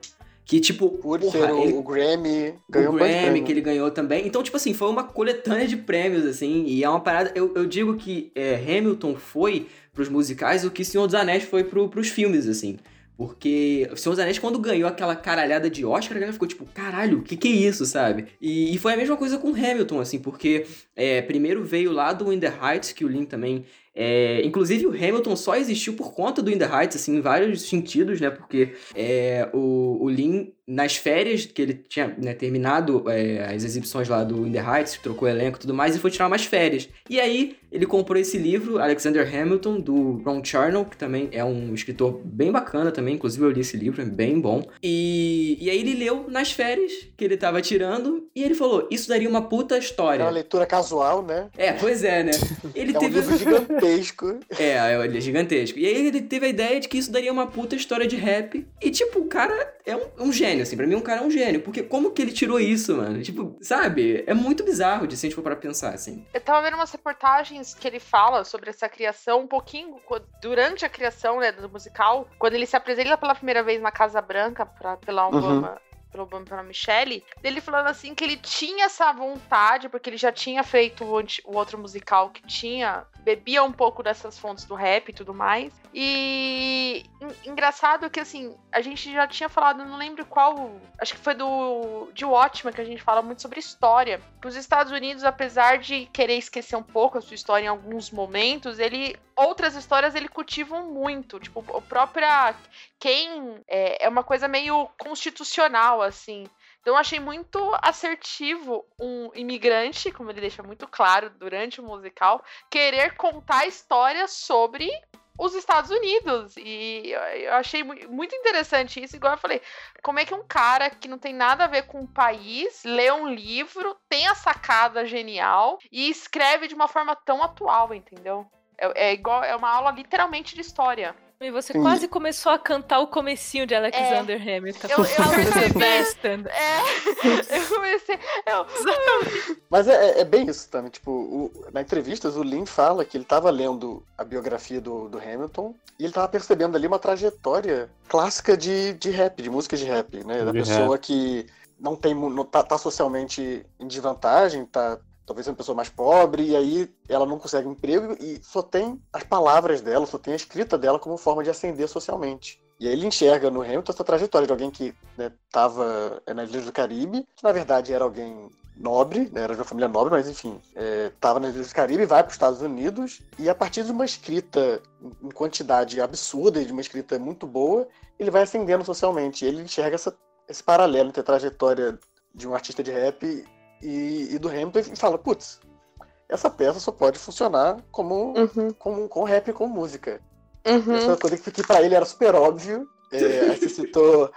Que, tipo, porra, o, ele- o Grammy, o ganhou um Grammy que ele ganhou também. Então, tipo assim, foi uma coletânea de prêmios, assim, e é uma parada. Eu, eu digo que é, Hamilton foi pros musicais o que Senhor dos Anéis foi pro, pros filmes, assim. Porque o Senhor dos Anéis, quando ganhou aquela caralhada de Oscar, a galera ficou tipo, caralho, o que que é isso, sabe? E, e foi a mesma coisa com Hamilton, assim, porque é, primeiro veio lá do In The Heights, que o Lin também. É, inclusive, o Hamilton só existiu por conta do In The Heights, assim, em vários sentidos, né? Porque é, o, o Lin, nas férias, que ele tinha né, terminado é, as exibições lá do In The Heights, trocou elenco e tudo mais, e foi tirar umas férias. E aí, ele comprou esse livro, Alexander Hamilton, do Ron Charnow, que também é um escritor bem bacana também, inclusive eu li esse livro, é bem bom. E, e aí ele leu nas férias que ele tava tirando, e ele falou, isso daria uma puta É uma história. leitura casual, né? É, pois é, né? Ele É um teve livro *laughs* gigantesco. é, ele é gigantesco. E aí ele teve a ideia de que isso daria uma puta história de rap. E, tipo, o cara é um, um gênio, assim. Pra mim, um cara é um gênio. Porque como que ele tirou isso, mano? Tipo, sabe? É muito bizarro de se a gente for para pensar, assim. Eu tava vendo umas reportagens que ele fala sobre essa criação, um pouquinho durante a criação né, do musical, quando ele se apresenta pela primeira vez na Casa Branca pra, pela Obama. Pelo Obama e pela Michelle, ele falando assim que ele tinha essa vontade, porque ele já tinha feito o, o outro musical que tinha, bebia um pouco dessas fontes do rap e tudo mais. E en- engraçado que assim, a gente já tinha falado, não lembro qual, acho que foi do de Watchmen que a gente fala muito sobre história. Que os Estados Unidos, apesar de querer esquecer um pouco a sua história em alguns momentos, ele outras histórias ele cultivam muito, tipo, o própria quem é, é uma coisa meio constitucional assim. Então achei muito assertivo um imigrante, como ele deixa muito claro durante o musical, querer contar histórias sobre os Estados Unidos. E eu achei muito interessante isso. Igual eu falei, como é que um cara que não tem nada a ver com o país lê um livro, tem a sacada genial e escreve de uma forma tão atual, entendeu? É, é igual, é uma aula literalmente de história. E você Sim. quase começou a cantar o comecinho de Alexander é. Hamilton. Eu, eu percebi. é, *laughs* eu comecei. Eu... Mas é, é, bem isso também. Tipo, o, na entrevistas, o Lin fala que ele estava lendo a biografia do, do Hamilton e ele estava percebendo ali uma trajetória clássica de, de rap, de música de rap, né? Da de pessoa rap. que não tem não tá, tá, socialmente em desvantagem, tá talvez uma pessoa mais pobre, e aí ela não consegue emprego e só tem as palavras dela, só tem a escrita dela como forma de ascender socialmente. E aí ele enxerga no Hamilton essa trajetória de alguém que estava né, nas Ilhas do Caribe, que na verdade era alguém nobre, né, era de uma família nobre, mas enfim, estava é, nas Ilhas do Caribe, vai para os Estados Unidos, e a partir de uma escrita em quantidade absurda e de uma escrita muito boa, ele vai ascendendo socialmente. E ele enxerga essa, esse paralelo entre a trajetória de um artista de rap e, e do Hamilton e fala, putz, essa peça só pode funcionar como, uhum. como com rap com música. Uhum. Essa coisa que, que para ele era super óbvio. É, aí você citou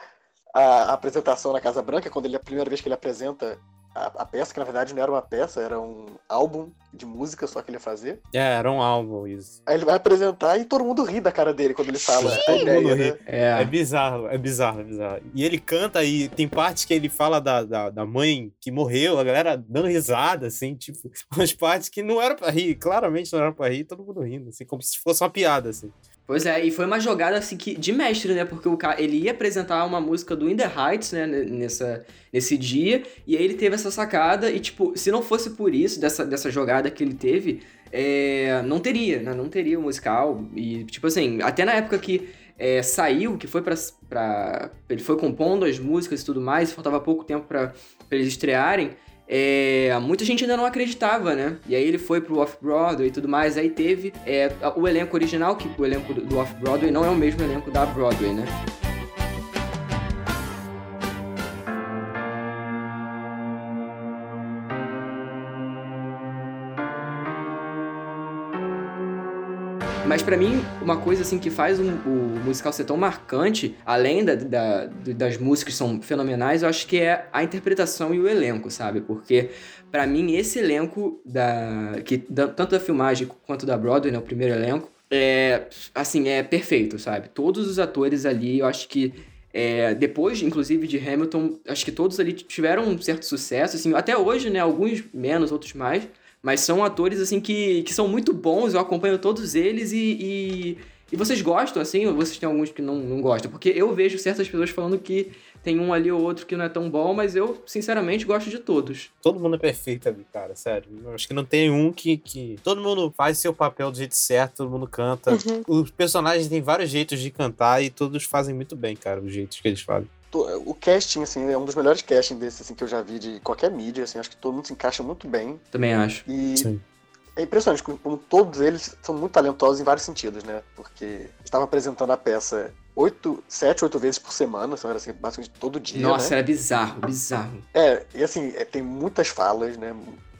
a, a, apresentação na Casa Branca, quando ele a primeira vez que ele apresenta a, a, peça, que na verdade não era uma peça, era um álbum de música só que ele ia fazer. É, era um álbum, isso. Aí ele vai apresentar e todo mundo ri da cara dele quando ele fala Sim. a ideia, né? é. é bizarro, é bizarro, é bizarro. E ele canta e tem partes que ele fala da, da, da mãe que morreu, a galera dando risada, assim, tipo, *laughs* umas partes que não eram pra rir, claramente não eram pra rir, todo mundo rindo, assim, como se fosse uma piada, assim. Pois é, e foi uma jogada assim que, de mestre, né? Porque o cara, ele ia apresentar uma música do In The Heights, né? Nessa, nesse dia, e aí ele teve essa sacada, e tipo, se não fosse por isso, dessa, dessa jogada que ele teve, é, não teria, né? Não teria o musical. E, tipo assim, até na época que é, saiu, que foi pra. Ele foi compondo as músicas e tudo mais, faltava pouco tempo para eles estrearem é, muita gente ainda não acreditava, né? E aí ele foi pro Off-Broadway e tudo mais. Aí teve é, o elenco original, que o elenco do Off-Broadway não é o mesmo elenco da Broadway, né? Mas para mim, uma coisa assim que faz um, o musical ser tão marcante, além da, da, das músicas que são fenomenais, eu acho que é a interpretação e o elenco, sabe? Porque para mim esse elenco da que da, tanto da filmagem quanto da Broadway, né, o primeiro elenco, é assim, é perfeito, sabe? Todos os atores ali, eu acho que é, depois, inclusive, de Hamilton, acho que todos ali tiveram um certo sucesso, assim, até hoje, né? Alguns menos, outros mais. Mas são atores, assim, que, que são muito bons, eu acompanho todos eles e, e, e vocês gostam, assim, ou vocês têm alguns que não, não gostam? Porque eu vejo certas pessoas falando que tem um ali ou outro que não é tão bom, mas eu, sinceramente, gosto de todos. Todo mundo é perfeito ali, cara, sério. Eu acho que não tem um que, que. Todo mundo faz seu papel do jeito certo, todo mundo canta. Uhum. Os personagens têm vários jeitos de cantar e todos fazem muito bem, cara, os jeitos que eles fazem o casting, assim, é um dos melhores castings desses, assim, que eu já vi de qualquer mídia, assim, acho que todo mundo se encaixa muito bem. Também acho. E Sim. é impressionante como todos eles são muito talentosos em vários sentidos, né? Porque estava apresentando a peça oito, sete, oito vezes por semana, então era assim, basicamente todo dia. Nossa, né? era bizarro, bizarro. É, e assim, é, tem muitas falas, né?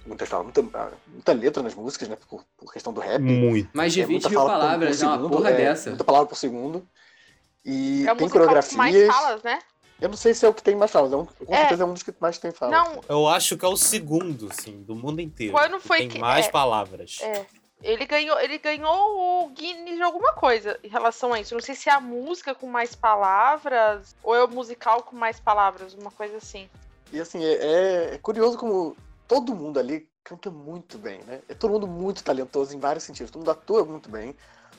Muitas falas, muita, muita letra nas músicas, né? Por, por questão do rap. Muito. Mais de 20 é, mil palavras, é uma porra é, dessa. Muita palavra por segundo. E é tem coreografias. Mais falas, né? Eu não sei se é o que tem mais falas, é um, com é. certeza é um dos que mais tem falas. Não. Eu acho que é o segundo, assim, do mundo inteiro. Quando foi tem que, mais é, palavras. É. Ele ganhou, ele ganhou o Guinness de alguma coisa em relação a isso. Não sei se é a música com mais palavras ou é o musical com mais palavras, uma coisa assim. E assim, é, é, é curioso como todo mundo ali canta muito bem, né? É todo mundo muito talentoso em vários sentidos. Todo mundo atua muito bem,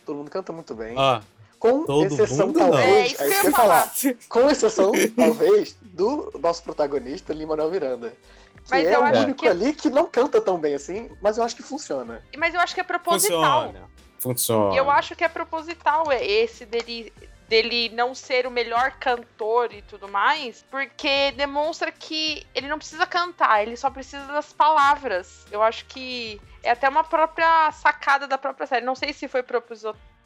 todo mundo canta muito bem. Ah, com Todo exceção, talvez. É, aí você falar. Com exceção, *laughs* talvez, do nosso protagonista, Lima Miranda. Que mas é o único que... ali que não canta tão bem assim, mas eu acho que funciona. Mas eu acho que é proposital. Funciona. Funciona. E eu acho que é proposital é esse dele dele não ser o melhor cantor e tudo mais, porque demonstra que ele não precisa cantar, ele só precisa das palavras. Eu acho que é até uma própria sacada da própria série. Não sei se foi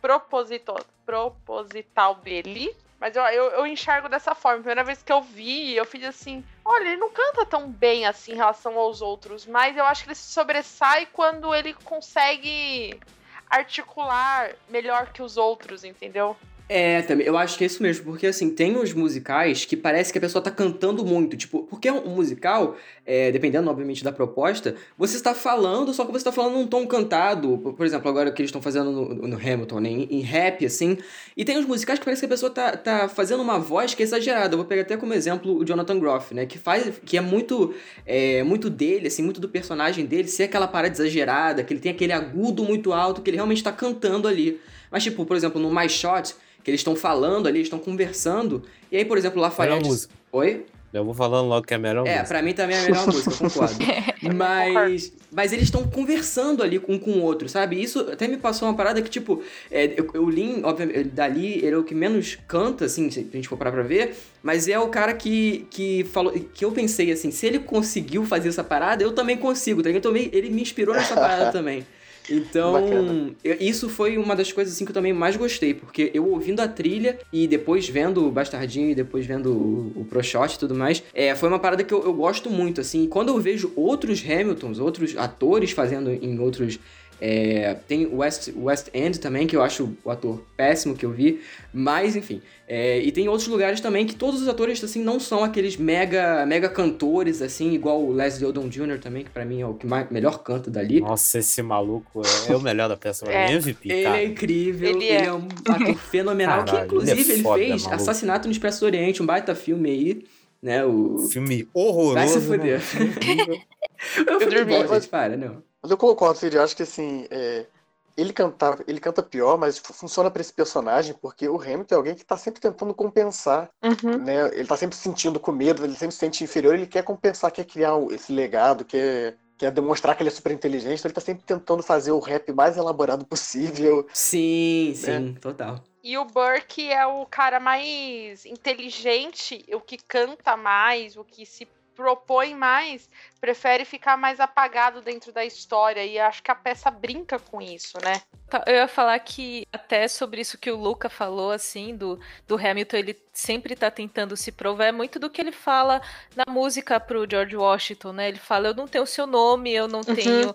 proposito, proposital dele, Mas eu, eu, eu enxergo dessa forma. Primeira vez que eu vi, eu fiz assim: olha, ele não canta tão bem assim em relação aos outros, mas eu acho que ele se sobressai quando ele consegue articular melhor que os outros, entendeu? É, também, eu acho que é isso mesmo, porque assim, tem uns musicais que parece que a pessoa tá cantando muito, tipo, porque é um musical, é, dependendo, obviamente, da proposta, você está falando, só que você está falando num tom cantado, por exemplo, agora que eles estão fazendo no, no Hamilton, né, em, em, rap, assim, e tem uns musicais que parece que a pessoa tá, tá fazendo uma voz que é exagerada, eu vou pegar até como exemplo o Jonathan Groff, né, que faz, que é muito, é, muito dele, assim, muito do personagem dele, ser aquela parada exagerada, que ele tem aquele agudo muito alto, que ele realmente tá cantando ali. Mas, tipo, por exemplo, no My Shot, que eles estão falando ali, estão conversando. E aí, por exemplo, o Lafayette. Melhor música. Oi? Eu vou falando logo que é a melhor é, música. É, pra mim também é a melhor *laughs* música, eu concordo. *laughs* mas, mas eles estão conversando ali um com o outro, sabe? Isso até me passou uma parada que, tipo, é, eu, li, obviamente, dali ele é o que menos canta, assim, se a gente for parar pra ver, mas é o cara que, que falou, que eu pensei assim, se ele conseguiu fazer essa parada, eu também consigo, tá? Eu também, ele me inspirou nessa parada *laughs* também. Então, isso foi uma das coisas assim que eu também mais gostei, porque eu ouvindo a trilha e depois vendo o Bastardinho e depois vendo o, o Pro Shot e tudo mais, é, foi uma parada que eu, eu gosto muito, assim. Quando eu vejo outros Hamiltons, outros atores fazendo em outros é, tem o West, West End também, que eu acho o ator péssimo que eu vi. Mas, enfim. É, e tem outros lugares também que todos os atores, assim, não são aqueles mega, mega cantores, assim, igual o Leslie Odom Jr. também, que pra mim é o que mais, melhor canta dali. Nossa, esse maluco é, é o melhor da peça. É. MVP, ele cara. é incrível, ele, ele é. é. um ator fenomenal, Caralho, que inclusive ele, é foda, ele fez maluco. Assassinato no Expresso do Oriente, um baita filme aí né? O... Filme horroroso. Vai se fuder. *laughs* eu, eu dormi. Bom, gente, para, não. Mas eu concordo, Cid. Eu acho que assim. É... Ele, canta, ele canta pior, mas funciona para esse personagem, porque o Hamilton é alguém que tá sempre tentando compensar. Uhum. Né? Ele tá sempre se sentindo com medo, ele sempre se sente inferior, ele quer compensar, quer criar esse legado, quer, quer demonstrar que ele é super inteligente, então ele tá sempre tentando fazer o rap mais elaborado possível. Sim, né? sim, total. E o Burke é o cara mais inteligente, o que canta mais, o que se propõe mais, prefere ficar mais apagado dentro da história. E acho que a peça brinca com isso, né? Tá, eu ia falar que até sobre isso que o Luca falou, assim, do, do Hamilton, ele sempre tá tentando se provar, é muito do que ele fala na música pro George Washington, né? Ele fala, eu não tenho o seu nome, eu não uhum. tenho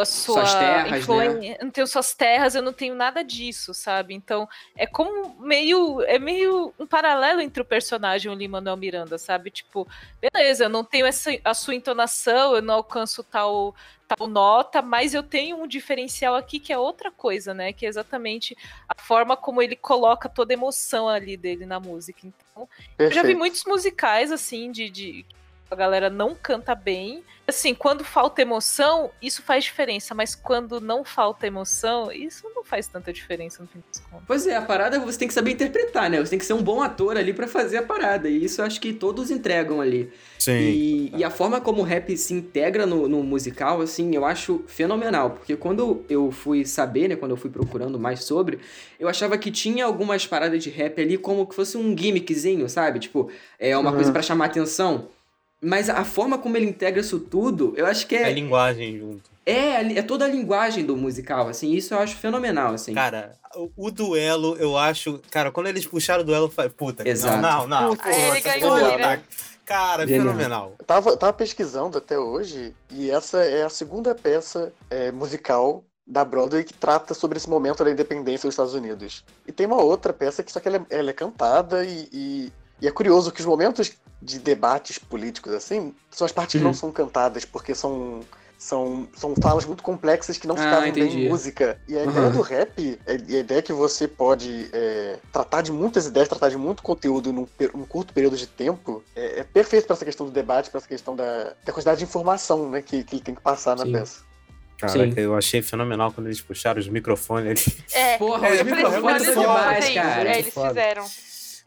a sua suas terras, influência, né? eu não tenho suas terras, eu não tenho nada disso, sabe? Então, é como meio é meio um paralelo entre o personagem e o Lin-Manuel Miranda, sabe? Tipo, beleza, eu não tenho essa a sua entonação, eu não alcanço tal tal nota, mas eu tenho um diferencial aqui que é outra coisa, né? Que é exatamente a forma como ele coloca toda a emoção ali dele na música. Então, Perfeito. eu já vi muitos musicais assim de, de a galera não canta bem. Assim, quando falta emoção, isso faz diferença, mas quando não falta emoção, isso não faz tanta diferença no fim das contas. Pois é, a parada você tem que saber interpretar, né? Você tem que ser um bom ator ali para fazer a parada, e isso eu acho que todos entregam ali. Sim. E, e a forma como o rap se integra no, no, musical, assim, eu acho fenomenal, porque quando eu fui saber, né, quando eu fui procurando mais sobre, eu achava que tinha algumas paradas de rap ali como que fosse um gimmickzinho, sabe? Tipo, é uma uhum. coisa para chamar atenção. Mas a forma como ele integra isso tudo, eu acho que é. É linguagem junto. É, é toda a linguagem do musical, assim, isso eu acho fenomenal, assim. Cara, o, o duelo, eu acho. Cara, quando eles puxaram o duelo, eu falei, puta, Exato. não, não, não. Aí ele ganhou, né? Cara, Genial. fenomenal. Tava, tava pesquisando até hoje, e essa é a segunda peça é, musical da Broadway que trata sobre esse momento da independência dos Estados Unidos. E tem uma outra peça que só que ela é, ela é cantada e, e, e, é curioso que os momentos de debates políticos, assim, são as partes uhum. que não uhum. são cantadas, porque são são, são falas muito complexas que não se ah, bem em música. E a ideia uhum. do rap, é, a ideia que você pode é, tratar de muitas ideias, tratar de muito conteúdo num, num curto período de tempo, é, é perfeito para essa questão do debate, para essa questão da, da quantidade de informação né, que, que ele tem que passar na Sim. peça. Caraca, eu achei fenomenal quando eles puxaram os microfones ali. É, Porra, os microfones são demais, cara. É, eles fizeram.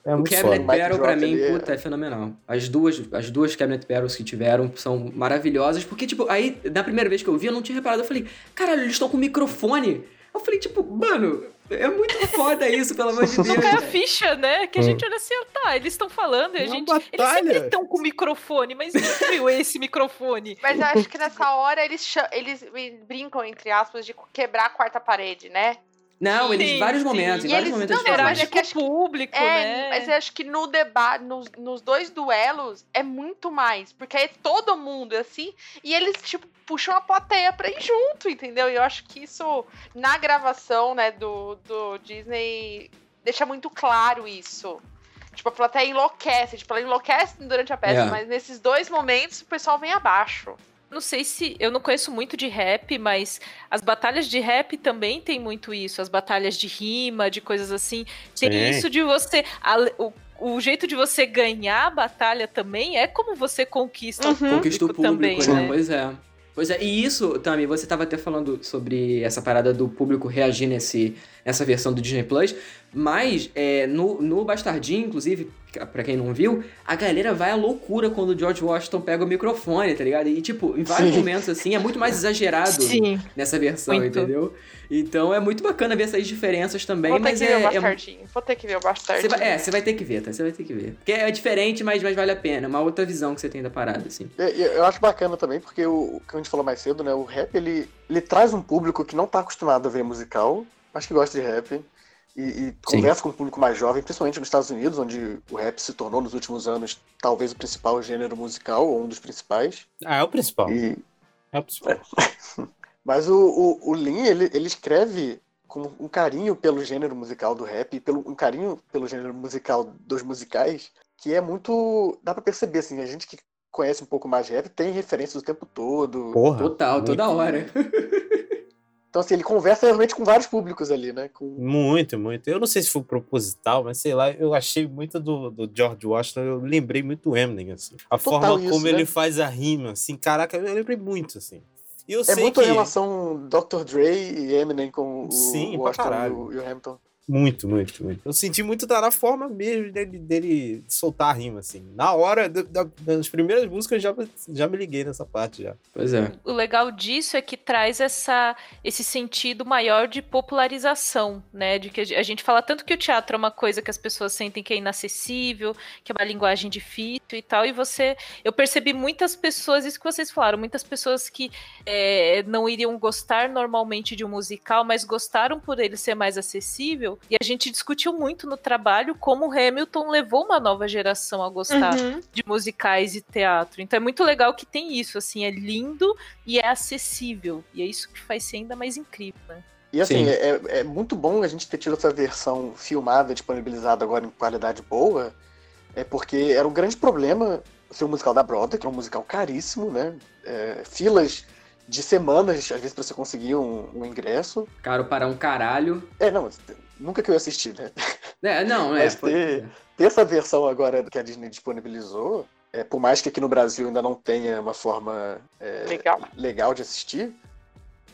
É o Cabinet Battle, pra mim, ali, puta, é fenomenal. As duas, as duas Cabinet Battles que tiveram são maravilhosas, porque, tipo, aí, na primeira vez que eu vi, eu não tinha reparado, eu falei, caralho, eles estão com microfone. Eu falei, tipo, mano, é muito foda isso, pelo amor de *laughs* Deus. Não cai a ficha, né? Que a gente olha assim, tá, eles estão falando e a gente. Eles sempre estão com microfone, mas não viu *laughs* esse microfone. Mas eu acho que nessa hora eles, eles brincam, entre aspas, de quebrar a quarta parede, né? Não, eles Sim, vários sim. momentos, em vários eles- momentos não, eles mas é que acho o público, É, né? mas eu acho que no debate, nos, nos dois duelos, é muito mais. Porque é todo mundo assim, e eles, tipo, puxam a plateia pra ir junto, entendeu? E eu acho que isso, na gravação, né, do, do Disney, deixa muito claro isso. Tipo, a plateia enlouquece, tipo, ela enlouquece durante a peça, É. mas nesses dois momentos o pessoal vem abaixo. Não sei se. Eu não conheço muito de rap, mas as batalhas de rap também tem muito isso. As batalhas de rima, de coisas assim. Tem Sim. isso de você. a- o, o jeito de você ganhar a batalha também é como você conquista o público, Conquista o público, também, né? né? Pois é. Pois é, e isso, Tami, você tava até falando sobre essa parada do público reagir nesse, nessa versão do Disney Plus, mas é, no, no Bastardinho, inclusive, pra quem não viu, a galera vai à loucura quando o George Washington pega o microfone, tá ligado? E, tipo, em vários Sim. momentos, assim, é muito mais exagerado Sim. nessa versão, Muito. entendeu? Então é muito bacana ver essas diferenças também, Vou ter mas que é, ver o é Bastardinho. Vou ter que ver o você Bastardinho. vai- é, você vai ter que ver, tá? Você vai ter que ver. Porque é diferente, mas, mas vale a pena. É uma outra visão que você tem da parada, assim. E Eu acho bacana também, porque o, o que a gente falou mais cedo, né? O rap, ele, ele traz um público que não tá acostumado a ver musical, mas que gosta de rap. E, e conversa com um público mais jovem, principalmente nos Estados Unidos, onde o rap se tornou nos últimos anos talvez o principal gênero musical, ou um dos principais. Ah, é o principal. E, É o principal. *laughs* mas o, o, o Lin, ele, ele escreve com um carinho pelo gênero musical do rap, e pelo, um carinho pelo gênero musical dos musicais, que é muito. dá pra perceber, assim, a gente que conhece um pouco mais de rap tem referências o tempo todo. Porra. Total, muito, toda hora. *laughs* Então, assim, ele conversa realmente com vários públicos ali, né? Com... Muito, muito. Eu não sei se foi proposital, mas sei lá, eu achei muito do, do George Washington, eu lembrei muito do Eminem, assim. A Total forma isso, como né? ele faz a rima, assim, caraca, eu lembrei muito, assim. Eu É muito que... a relação Dr. Dre e Eminem com o, Sim, Washington e e o Hamilton. Muito, muito, muito. Eu senti muito da na forma mesmo dele, dele soltar a rima, assim. Na hora, da- da- das primeiras músicas, eu já, já me liguei nessa parte, já. Pois é. O legal disso é que traz essa, esse sentido maior de popularização, né? De que a gente fala tanto que o teatro é uma coisa que as pessoas sentem que é inacessível, que é uma linguagem difícil e tal, e você. Eu percebi muitas pessoas, isso que vocês falaram, muitas pessoas que é, não iriam gostar normalmente de um musical, mas gostaram por ele ser mais acessível. E a gente discutiu muito no trabalho como o Hamilton levou uma nova geração a gostar Uhum. de musicais e teatro. Então é muito legal que tem isso, assim, é lindo e é acessível. E é isso que faz ser ainda mais incrível, né? E assim, Sim. é, é muito bom a gente ter tido essa versão filmada, disponibilizada agora em qualidade boa, é porque era um grande problema ser um musical da Broadway, que é um musical caríssimo, né? É, filas de semanas, às vezes, pra você conseguir um, um ingresso. Caro para um caralho. É, não, nunca que eu ia assistir, né? É, não, é. Mas foi- ter, ter essa versão agora que a Disney disponibilizou, é, por mais que aqui no Brasil ainda não tenha uma forma é, Legal. legal de assistir,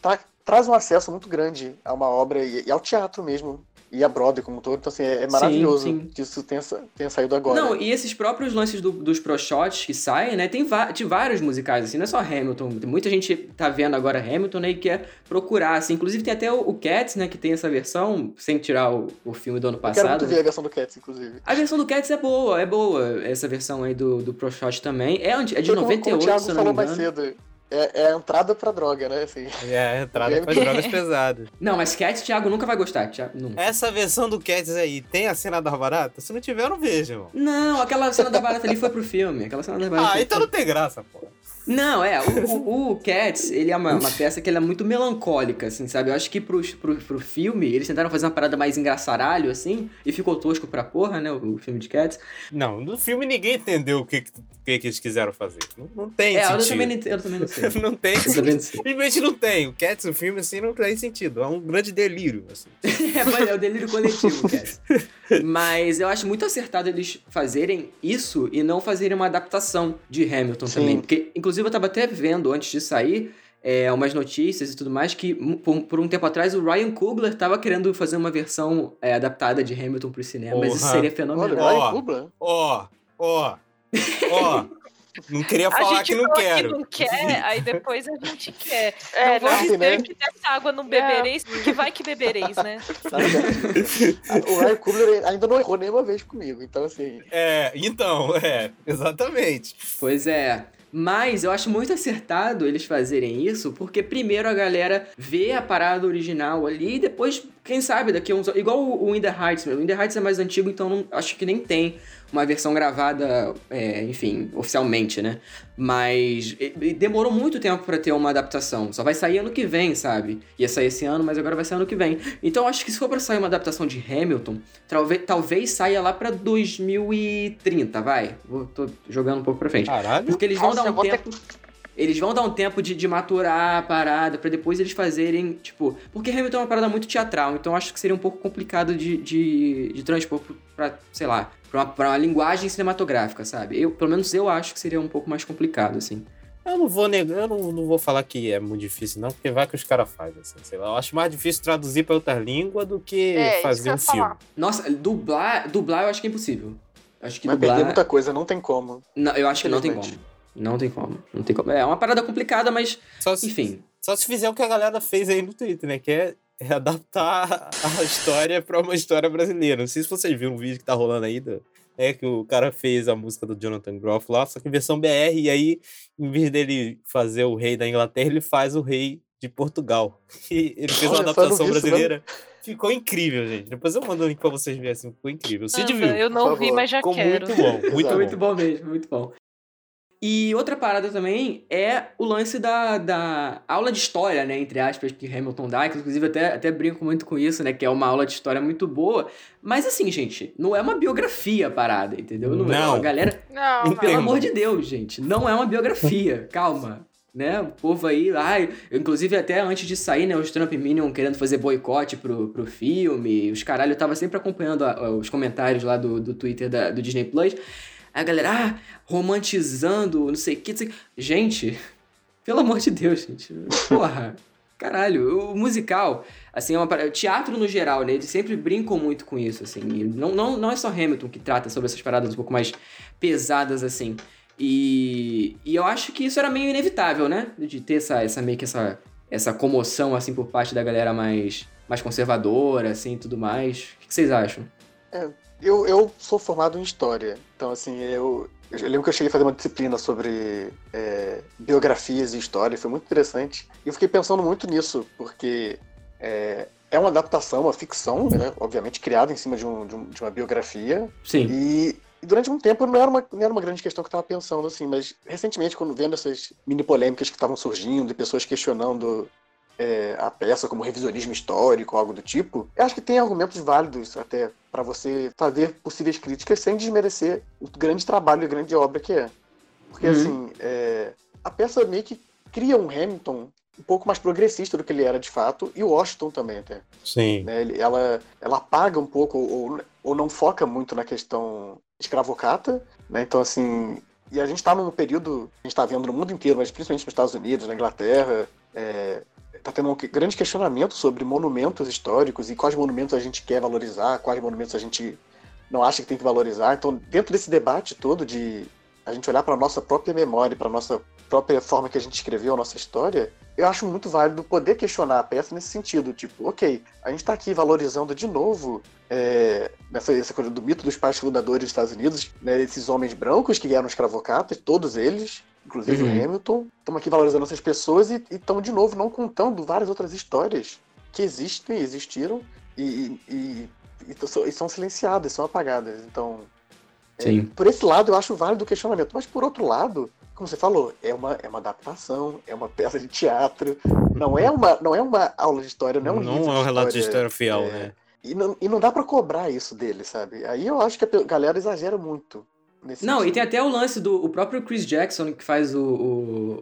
tá- traz um acesso muito grande a uma obra e, e ao teatro mesmo. E a Broadway como todo. Então, assim, é, é maravilhoso sim. que isso tenha, tenha saído agora. Não, e esses próprios lances do- dos pro shots que saem, né? Tem, tem vários musicais, assim, não é só Hamilton. Muita gente tá vendo agora Hamilton, né? E quer procurar, assim. Inclusive tem até o, o Cats, né? Que tem essa versão, sem tirar o, o filme do ano eu quero passado. muito ver a versão do Cats, inclusive. A versão do Cats é boa, é boa. Essa versão aí do, do Pro Shot também. É, é de como- 98, como o Thiago se não falou mais cedo. É, é a entrada pra droga, né? Assim. É, a entrada para *laughs* drogas pesadas. Não, mas Cats, Thiago nunca vai gostar. Thiago, nunca. Essa versão do Cats aí, tem a cena da barata? Se não tiver, eu não vejo, irmão. Não, aquela cena da barata ali foi pro filme. Aquela cena da barata Ah, foi- então não tem graça, pô. Não, é, o, o, o *laughs* Cats, ele é uma, uma peça que é muito melancólica, assim, sabe? Eu acho que pro, pro, pro filme, eles tentaram fazer uma parada mais engraçaralho, assim, e ficou tosco pra porra, né, o, o filme de Cats. Não, no filme ninguém entendeu o que, que, que eles quiseram fazer. Não, não tem É, eu sentido. também, não eu também não sei. *laughs* não tem Eu. Simplesmente não tem. O Cats, o filme, assim, não tem sentido. É um grande delírio, assim. *laughs* é, mas é o delírio coletivo, Cats. Mas eu acho muito acertado eles fazerem isso e não fazerem uma adaptação de Hamilton Sim. também. Porque, inclusive, eu tava até vendo antes de sair é, umas notícias e tudo mais que, um- por, por um tempo atrás, o Ryan Coogler tava querendo fazer uma versão é, adaptada de Hamilton pro cinema. Mas isso seria fenomenal. Ryan Coogler. Ó, ó, ó. Não queria A falar gente que não quero. que não quer, aí depois a gente quer. *laughs* É, não vou não, dizer né? que dessa água não bebereis, porque vai que bebereis, né? o Ryan Coogler ainda não errou nenhuma vez comigo. Então, assim, É, então, é, exatamente. Pois é. Mas eu acho muito acertado eles fazerem isso, porque primeiro a galera vê a parada original ali e depois quem sabe daqui a uns Igual o, o In The Heights, o In The Heights é mais antigo, então não, acho que nem tem uma versão gravada, é, enfim, oficialmente, né? Mas e, e demorou muito tempo para ter uma adaptação. Só vai sair ano que vem, sabe? Ia sair esse ano, mas agora vai sair ano que vem. Então acho que se for pra sair uma adaptação de Hamilton, talvez, talvez saia lá pra 2030, vai. Vou, tô jogando um pouco pra frente. Caralho. Porque eles vão Nossa, dar um tempo. Eles vão dar um tempo de, de maturar a parada pra depois eles fazerem, tipo. Porque Hamilton é uma parada muito teatral, então acho que seria um pouco complicado de, de, de transpor pra, sei lá, pra uma, pra uma linguagem cinematográfica, sabe? Eu, pelo menos eu acho que seria um pouco mais complicado, assim. Eu não vou negar, eu não, não vou falar que é muito difícil, não, porque vai que os caras fazem, assim, sei lá. Eu acho mais difícil traduzir pra outra língua do que É, fazer um filme. falar. Nossa, dublar, dublar eu acho que é impossível. Acho que Vai dublar. perder muita coisa, não tem como. Não, eu acho que não tem como. Não tem como. Não tem como. É uma parada complicada, mas, Só se, enfim. só se fizer o que a galera fez aí no Twitter, né? Que é, é adaptar *laughs* a história pra uma história brasileira. Não sei se vocês viram um vídeo que tá rolando aí, do, é que o cara fez a música do Jonathan Groff lá, só que em versão BR, e aí, em vez dele fazer o rei da Inglaterra, ele faz o rei de Portugal. *laughs* E ele fez uma Olha não adaptação vi isso, brasileira. Ficou incrível, gente. Depois eu mando o link pra vocês verem, assim, ficou incrível. Anda, viu. Eu não vi, mas já Ficou quero. muito bom, muito Muito, bom. muito bom mesmo, muito bom. E outra parada também é o lance da, da aula de história, né? Entre aspas, que Hamilton dá, que inclusive até, até brinco muito com isso, né? Que é uma aula de história muito boa. Mas assim, gente, não é uma biografia a parada, entendeu? é- Não. A galera, Não, Entendo. pelo não. amor de Deus, gente, não é uma biografia. Calma. Né? O povo aí, ai, inclusive até antes de sair, né, os Trump Minion querendo fazer boicote pro, pro filme, os caralho, eu tava sempre acompanhando a- a- os comentários lá do, do Twitter da- do Disney Plus. A galera, ah, romantizando, não sei o que, o. Gente, *laughs* pelo amor de Deus, gente. Porra. *laughs* Caralho, o musical, assim, é uma parada. Teatro no geral, né? Eles sempre brincam muito com isso, assim. Não, não, não é só Hamilton que trata sobre essas paradas um pouco mais pesadas, assim. E, e eu acho que isso era meio inevitável, né? De ter essa, essa meio que essa, essa comoção, assim, por parte da galera mais, mais conservadora, assim, tudo mais. O que vocês acham? Eu, eu sou formado em História, então assim, eu, eu lembro que eu cheguei a fazer uma disciplina sobre é, biografias e história, foi muito interessante. E eu fiquei pensando muito nisso, porque é, é uma adaptação, uma ficção, né, obviamente criada em cima de, um, de, um- de uma biografia, Sim. e, e durante um tempo não era, uma, não era uma grande questão que eu estava pensando, assim, mas recentemente, quando vendo essas mini polêmicas que estavam surgindo e pessoas questionando é, a peça como revisionismo histórico, algo do tipo, eu acho que tem argumentos válidos até para você fazer possíveis críticas sem desmerecer o grande trabalho e a grande obra que é. Porque, Uhum. assim, é, a peça meio que cria um Hamilton um pouco mais progressista do que ele era de fato, e o Washington também até Sim. né? Ela, ela apaga um pouco ou, ou não foca muito na questão escravocata, né? Então, assim, e a gente está num período, a gente está vendo no mundo inteiro, mas principalmente nos Estados Unidos, na Inglaterra, é, tá tendo um grande questionamento sobre monumentos históricos e quais monumentos a gente quer valorizar, quais monumentos a gente não acha que tem que valorizar. Então, dentro desse debate todo de a gente olhar para nossa própria memória, para nossa própria forma que a gente escreveu a nossa história, eu acho muito válido poder questionar a peça nesse sentido. Tipo, ok, a gente está aqui valorizando de novo é, nessa essa coisa do mito dos pais fundadores dos Estados Unidos, né, esses homens brancos que eram escravocatas, todos eles, inclusive Uhum. o Hamilton. Estamos aqui valorizando essas pessoas e estamos, de novo, não contando várias outras histórias que existem, existiram e, e, e, e são- silenciadas, são apagadas. Então, é, por esse lado, eu acho válido o questionamento. Mas, por outro lado, como você falou, é uma, é uma adaptação, é uma peça de teatro, não é uma, não é uma aula de história, não é um Não é um relato de história história, fiel, é, né? E não, e não dá pra cobrar isso dele, sabe? Aí eu acho que a galera exagera muito. Nesse Não, e sentido. tem até o lance do o próprio Chris Jackson, que faz o,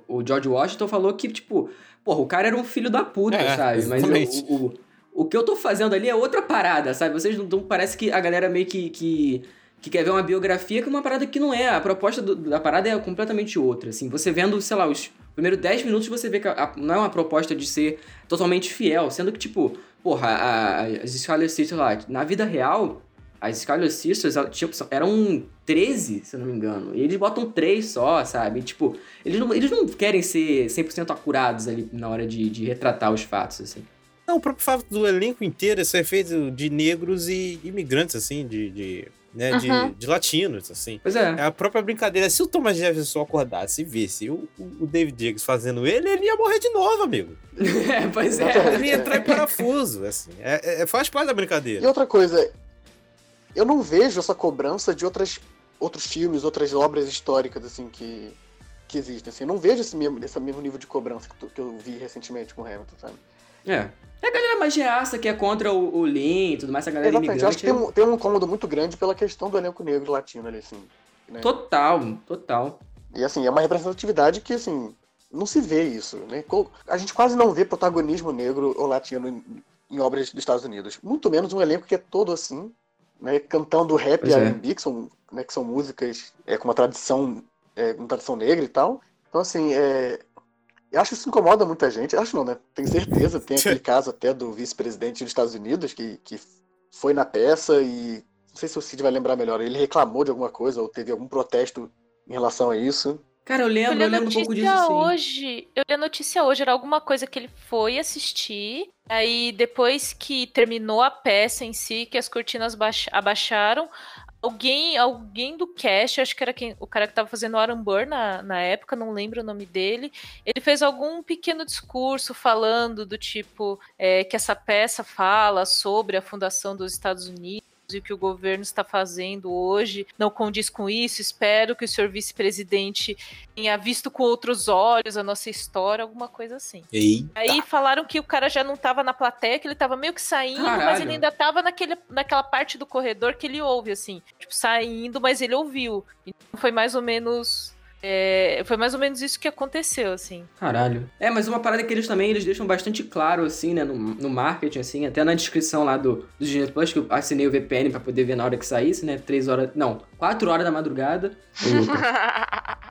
o, o George Washington, falou que, tipo, porra, o cara era um filho da puta, É, sabe? Mas exatamente. o, o, o que eu tô fazendo ali é outra parada, sabe? Vocês não, não parece que a galera meio que, que, que quer ver uma biografia que é uma parada que não é. A proposta do- da parada é completamente outra, assim. Você vendo, sei lá, os primeiros 10 minutos você vê que a- a- não é uma proposta de ser totalmente fiel, sendo que, tipo, porra, a- a- as Scarlet Sisters lá, na vida real, as Scarlet Sisters tinham- eram 13, se eu não me engano. E eles botam 3 só, sabe? Tipo, eles não, eles não querem ser 100% acurados ali na hora de, de retratar os fatos, assim. Não, o próprio fato do elenco inteiro ser feito de negros e imigrantes, assim, de, de né? De, Uhum. de latinos, assim. Pois é. É a própria brincadeira. Se o Thomas Jefferson acordasse e visse o, o o David Diggs fazendo ele, ele ia morrer de novo, amigo. *laughs* É, pois é. Ele ia entrar em parafuso, assim. É, é- faz parte da E brincadeira. outra coisa, eu não vejo essa cobrança de outras, outros filmes, outras obras históricas, assim, que, que existem. Assim, eu não vejo esse mesmo, esse mesmo nível de cobrança que, tu- que eu vi recentemente com o Hamilton, sabe? É. É a galera mais reaça que é contra o, o Lean e tudo mais, a galera Exatamente, eu acho imigrante. que tem um, tem um incômodo muito grande pela questão do elenco negro latino ali, assim. né? Total, total. E assim, é uma representatividade que, assim, não se vê isso, né? A gente quase não vê protagonismo negro ou latino em, em obras dos Estados Unidos. Muito menos um elenco que é todo assim, né? Cantando rap Pois e é. R&B, que são, né, que são músicas é, com uma tradição, é, uma tradição negra e tal. Então, assim, é... Eu acho que isso incomoda muita gente. Acho não, né? Tenho certeza. Tem *laughs* aquele caso até do vice-presidente dos Estados Unidos que, que foi na peça e... Não sei se o Cid vai lembrar melhor. Ele reclamou de alguma coisa ou teve algum protesto em relação a isso. Cara, eu lembro, a eu lembro um pouco disso, sim. hoje. Eu li a notícia hoje, era alguma coisa que ele foi assistir. Aí depois que terminou a peça em si, que as cortinas baixa- abaixaram, alguém, alguém do cast, acho que era quem, o cara que tava fazendo o Aaron Burr na, na época, não lembro o nome dele, ele fez algum pequeno discurso falando do tipo é, que essa peça fala sobre a fundação dos Estados Unidos e o que o governo está fazendo hoje não condiz com isso. Espero que o senhor vice-presidente tenha visto com outros olhos a nossa história, alguma coisa assim. Ei. Aí falaram que o cara já não estava na plateia, que ele estava meio que saindo, mas Caralho. ele ainda estava naquele, naquela parte do corredor que ele ouve, assim. Tipo, saindo, mas ele ouviu. Então foi mais ou menos. É, foi mais ou menos isso que aconteceu, assim. Caralho. É, mas uma parada que eles também, eles deixam bastante claro, assim, né, no, no marketing, assim, até na descrição lá do, do Disney Plus, que eu assinei o VPN pra poder ver na hora que saísse, né, três horas, não, quatro horas da madrugada. *laughs*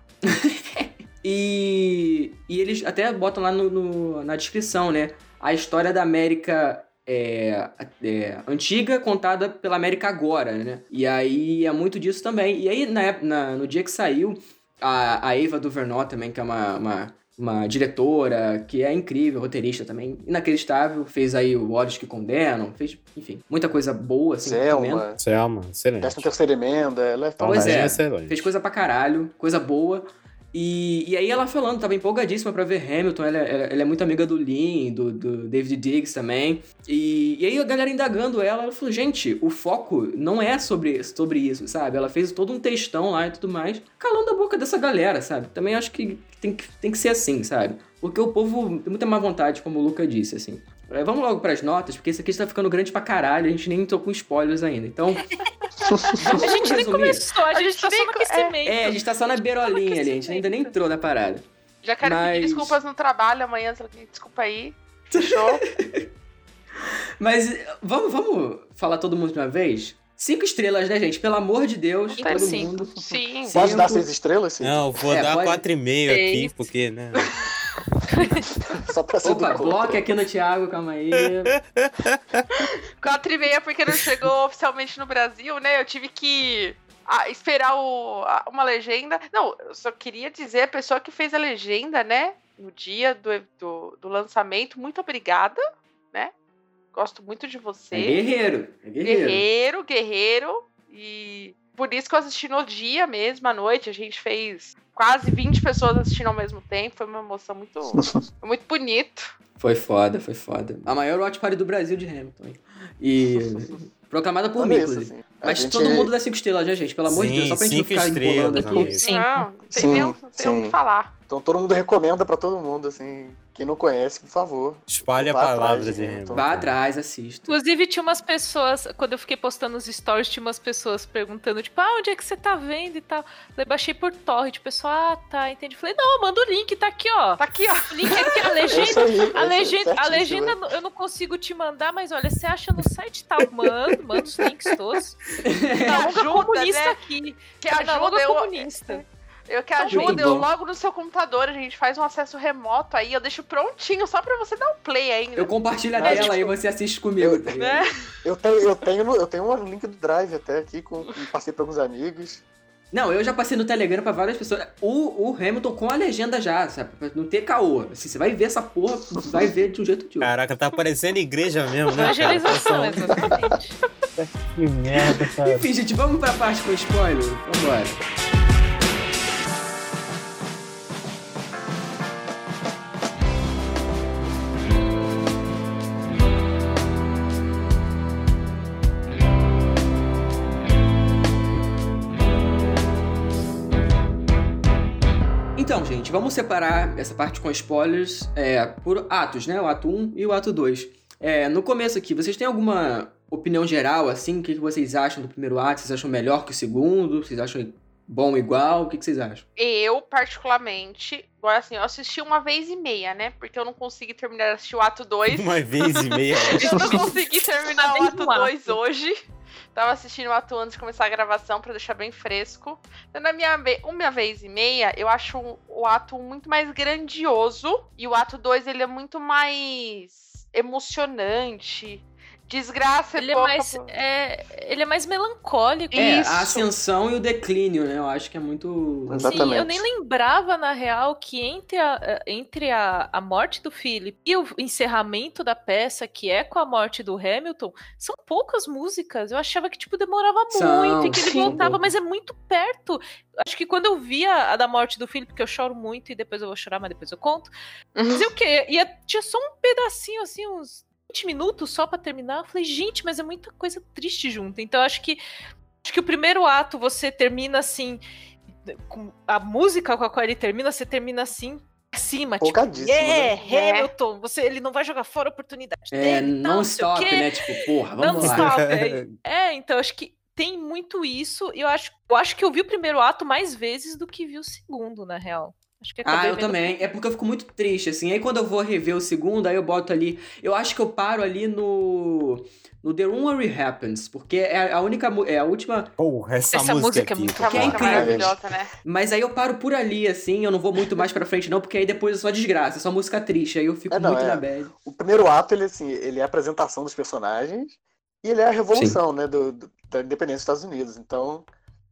E, e eles até botam lá no, no- na descrição, né, a história da América é, é, antiga contada pela América agora, né, e aí é muito disso também. E aí, na, na- no dia que saiu, a, a Eva Duvernay também, que é uma, uma, uma diretora, que é incrível, roteirista também, inacreditável, fez aí o Olhos que Condenam, fez, enfim, muita coisa boa, assim. Selma, Selma, excelente. décima terceira emenda, ela é Pois fantástica. é, excelente. fez coisa pra caralho, coisa boa. E, e aí ela falando, tava empolgadíssima pra ver Hamilton, ela, ela, ela é muito amiga do Lean, do, do David Diggs também. E, e aí a galera indagando ela, ela falou, gente, o foco não é sobre, sobre isso, sabe? Ela fez todo um textão lá e tudo mais, calando a boca dessa galera, sabe? Também acho que tem que, tem que ser assim, sabe? Porque o povo tem muita má vontade, como o Luca disse, assim. É, Vamos logo pras notas, porque esse aqui está ficando grande pra caralho, a gente nem entrou com spoilers ainda. Então, *laughs* A gente nem resumir? começou, a, A gente gente tá nem só no é. aquecimento. É, a gente tá só na beirolinha ali, a gente ainda nem entrou na parada. Já quero Mas- pedir desculpas no trabalho amanhã, desculpa aí. Fechou? *laughs* Mas eh, vamos, vamos falar todo mundo de uma vez? Cinco estrelas, né, gente? Pelo amor de Deus, Então, todo cinco. mundo. Sim. Sim. Pode dar seis estrelas, sim? Não, vou É, dar pode- 4,5 aqui, Seis. porque, né? *laughs* *laughs* Só pra ser Opa, contra. aqui no Thiago, calma aí. *laughs* Quatro e meia porque não chegou oficialmente no Brasil, né? Eu tive que ah, esperar o- a- uma legenda. Não, eu só queria dizer a pessoa que fez a legenda, né? No dia do, do, do lançamento, muito obrigada, né? Gosto muito de você. É guerreiro, é guerreiro. Guerreiro, guerreiro. E por isso que eu assisti no dia mesmo, à noite. A gente fez quase 20 pessoas assistindo ao mesmo tempo. Foi uma emoção muito, foi *laughs* muito bonito. Foi foda, foi foda. A maior watch party do Brasil de Hamilton. E proclamada por mim, inclusive. assim. Mas gente- todo mundo dá cinco estrelas, né, gente? Pelo amor de Sim, Deus, só pra gente não ficar empolando estrelas, aqui. amigo. Sim. Não, tem Sim, nem, não tem o que falar. Então todo mundo recomenda pra todo mundo, assim. Quem não conhece, por favor. Espalhe a palavra de de Hamilton. Hamilton. Vá atrás, assista. Inclusive, tinha umas pessoas, quando eu fiquei postando os stories, tinha umas pessoas perguntando, tipo, ah, onde é que você tá vendo e tal. Daí baixei por torrent, o pessoal, ah, tá, entendi. Falei, não, manda o link, tá aqui, ó. Tá aqui, ó. O link aqui, a *laughs* É legenda. aí. é A legenda, a certíssimo, legenda né? eu não consigo te mandar, mas olha, você acha no site tal, manda, manda os links todos. Tá longa ajuda, comunista né? aqui. Que Tá ajuda eu. comunista. Eu que Muito ajuda, eu logo no seu computador, a gente faz um acesso remoto aí, eu deixo prontinho só pra você dar um play ainda. Eu compartilho a tela gente, e você assiste comigo. eu- tá? Né? Eu tenho, eu tenho, eu tenho um link do Drive até aqui, com, com- passei pra alguns amigos. Não, eu já passei no Telegram pra várias pessoas. O, o Hamilton com a legenda já, sabe? Pra não ter caô. Assim, você vai ver essa porra, vai ver de um jeito ou de outro. Caraca, tá parecendo igreja mesmo, né? cara? Evangelização, Tá exatamente. *laughs* Que merda, cara. Enfim, gente, vamos pra parte com spoiler? Vambora. Gente, vamos separar essa parte com spoilers é, por atos, né? O ato 1 e o ato 2. É, no começo aqui, vocês têm alguma opinião geral, assim? O que que vocês acham do primeiro ato? Vocês acham melhor que o segundo? Vocês acham bom igual? O que que vocês acham? Eu, particularmente, agora assim, eu assisti uma vez e meia, né? Porque eu não consegui terminar de assistir o ato 2. Uma vez e meia. *laughs* Eu não consegui terminar o ato vez no 2 hoje. Tava assistindo o ato antes de começar a gravação pra deixar bem fresco. Então, na minha uma vez e meia, eu acho o- ato muito mais grandioso. E o ato 2, ele é muito mais emocionante. Desgraça Ele é pouca mais, é, ele é mais melancólico. É, Isso. a ascensão e o declínio, né? Eu acho que é muito. Exatamente. Sim, eu nem lembrava, na real, que entre a, entre a, a morte do Philip e o encerramento da peça, que é com a morte do Hamilton, são poucas músicas. Eu achava que, tipo, demorava São, muito e que ele sim. voltava, mas é muito perto. Acho que quando eu via a da morte do Philip, que eu choro muito e depois eu vou chorar, mas depois eu conto. Mas o quê? Ia, tinha só um pedacinho, assim, uns 20 minutos só pra terminar. Eu falei, gente, mas é muita coisa triste junto. Então acho que acho que o primeiro ato você termina assim. Com a música com a qual ele termina, você termina assim. Acima, tipo, Empolgadíssimo, é, né? Hamilton, você, ele não vai jogar fora a oportunidade É, dele, não não stop, né? Tipo, porra, vamos Não lá. stop. *laughs* É, então acho que tem muito isso. E eu acho, eu acho que eu vi o primeiro ato mais vezes do que vi o segundo, na real. Acho que Ah, eu vendo- também. É porque eu fico muito triste, assim. Aí quando eu vou rever o segundo, aí eu boto ali. Eu acho que eu paro ali no. No The Room Where It Happens. Porque é a única. É a última. Porra, essa, Essa música, música é muito Que é música incrível. maravilhosa, né? Mas aí eu paro por ali, assim. Eu não vou muito mais pra frente, não, porque aí depois é só desgraça, é só música triste. Aí eu fico É, não, muito é. na bad. O primeiro ato, ele, assim, ele é a apresentação dos personagens e ele é a revolução, né, do, do- da independência dos Estados Unidos. Então,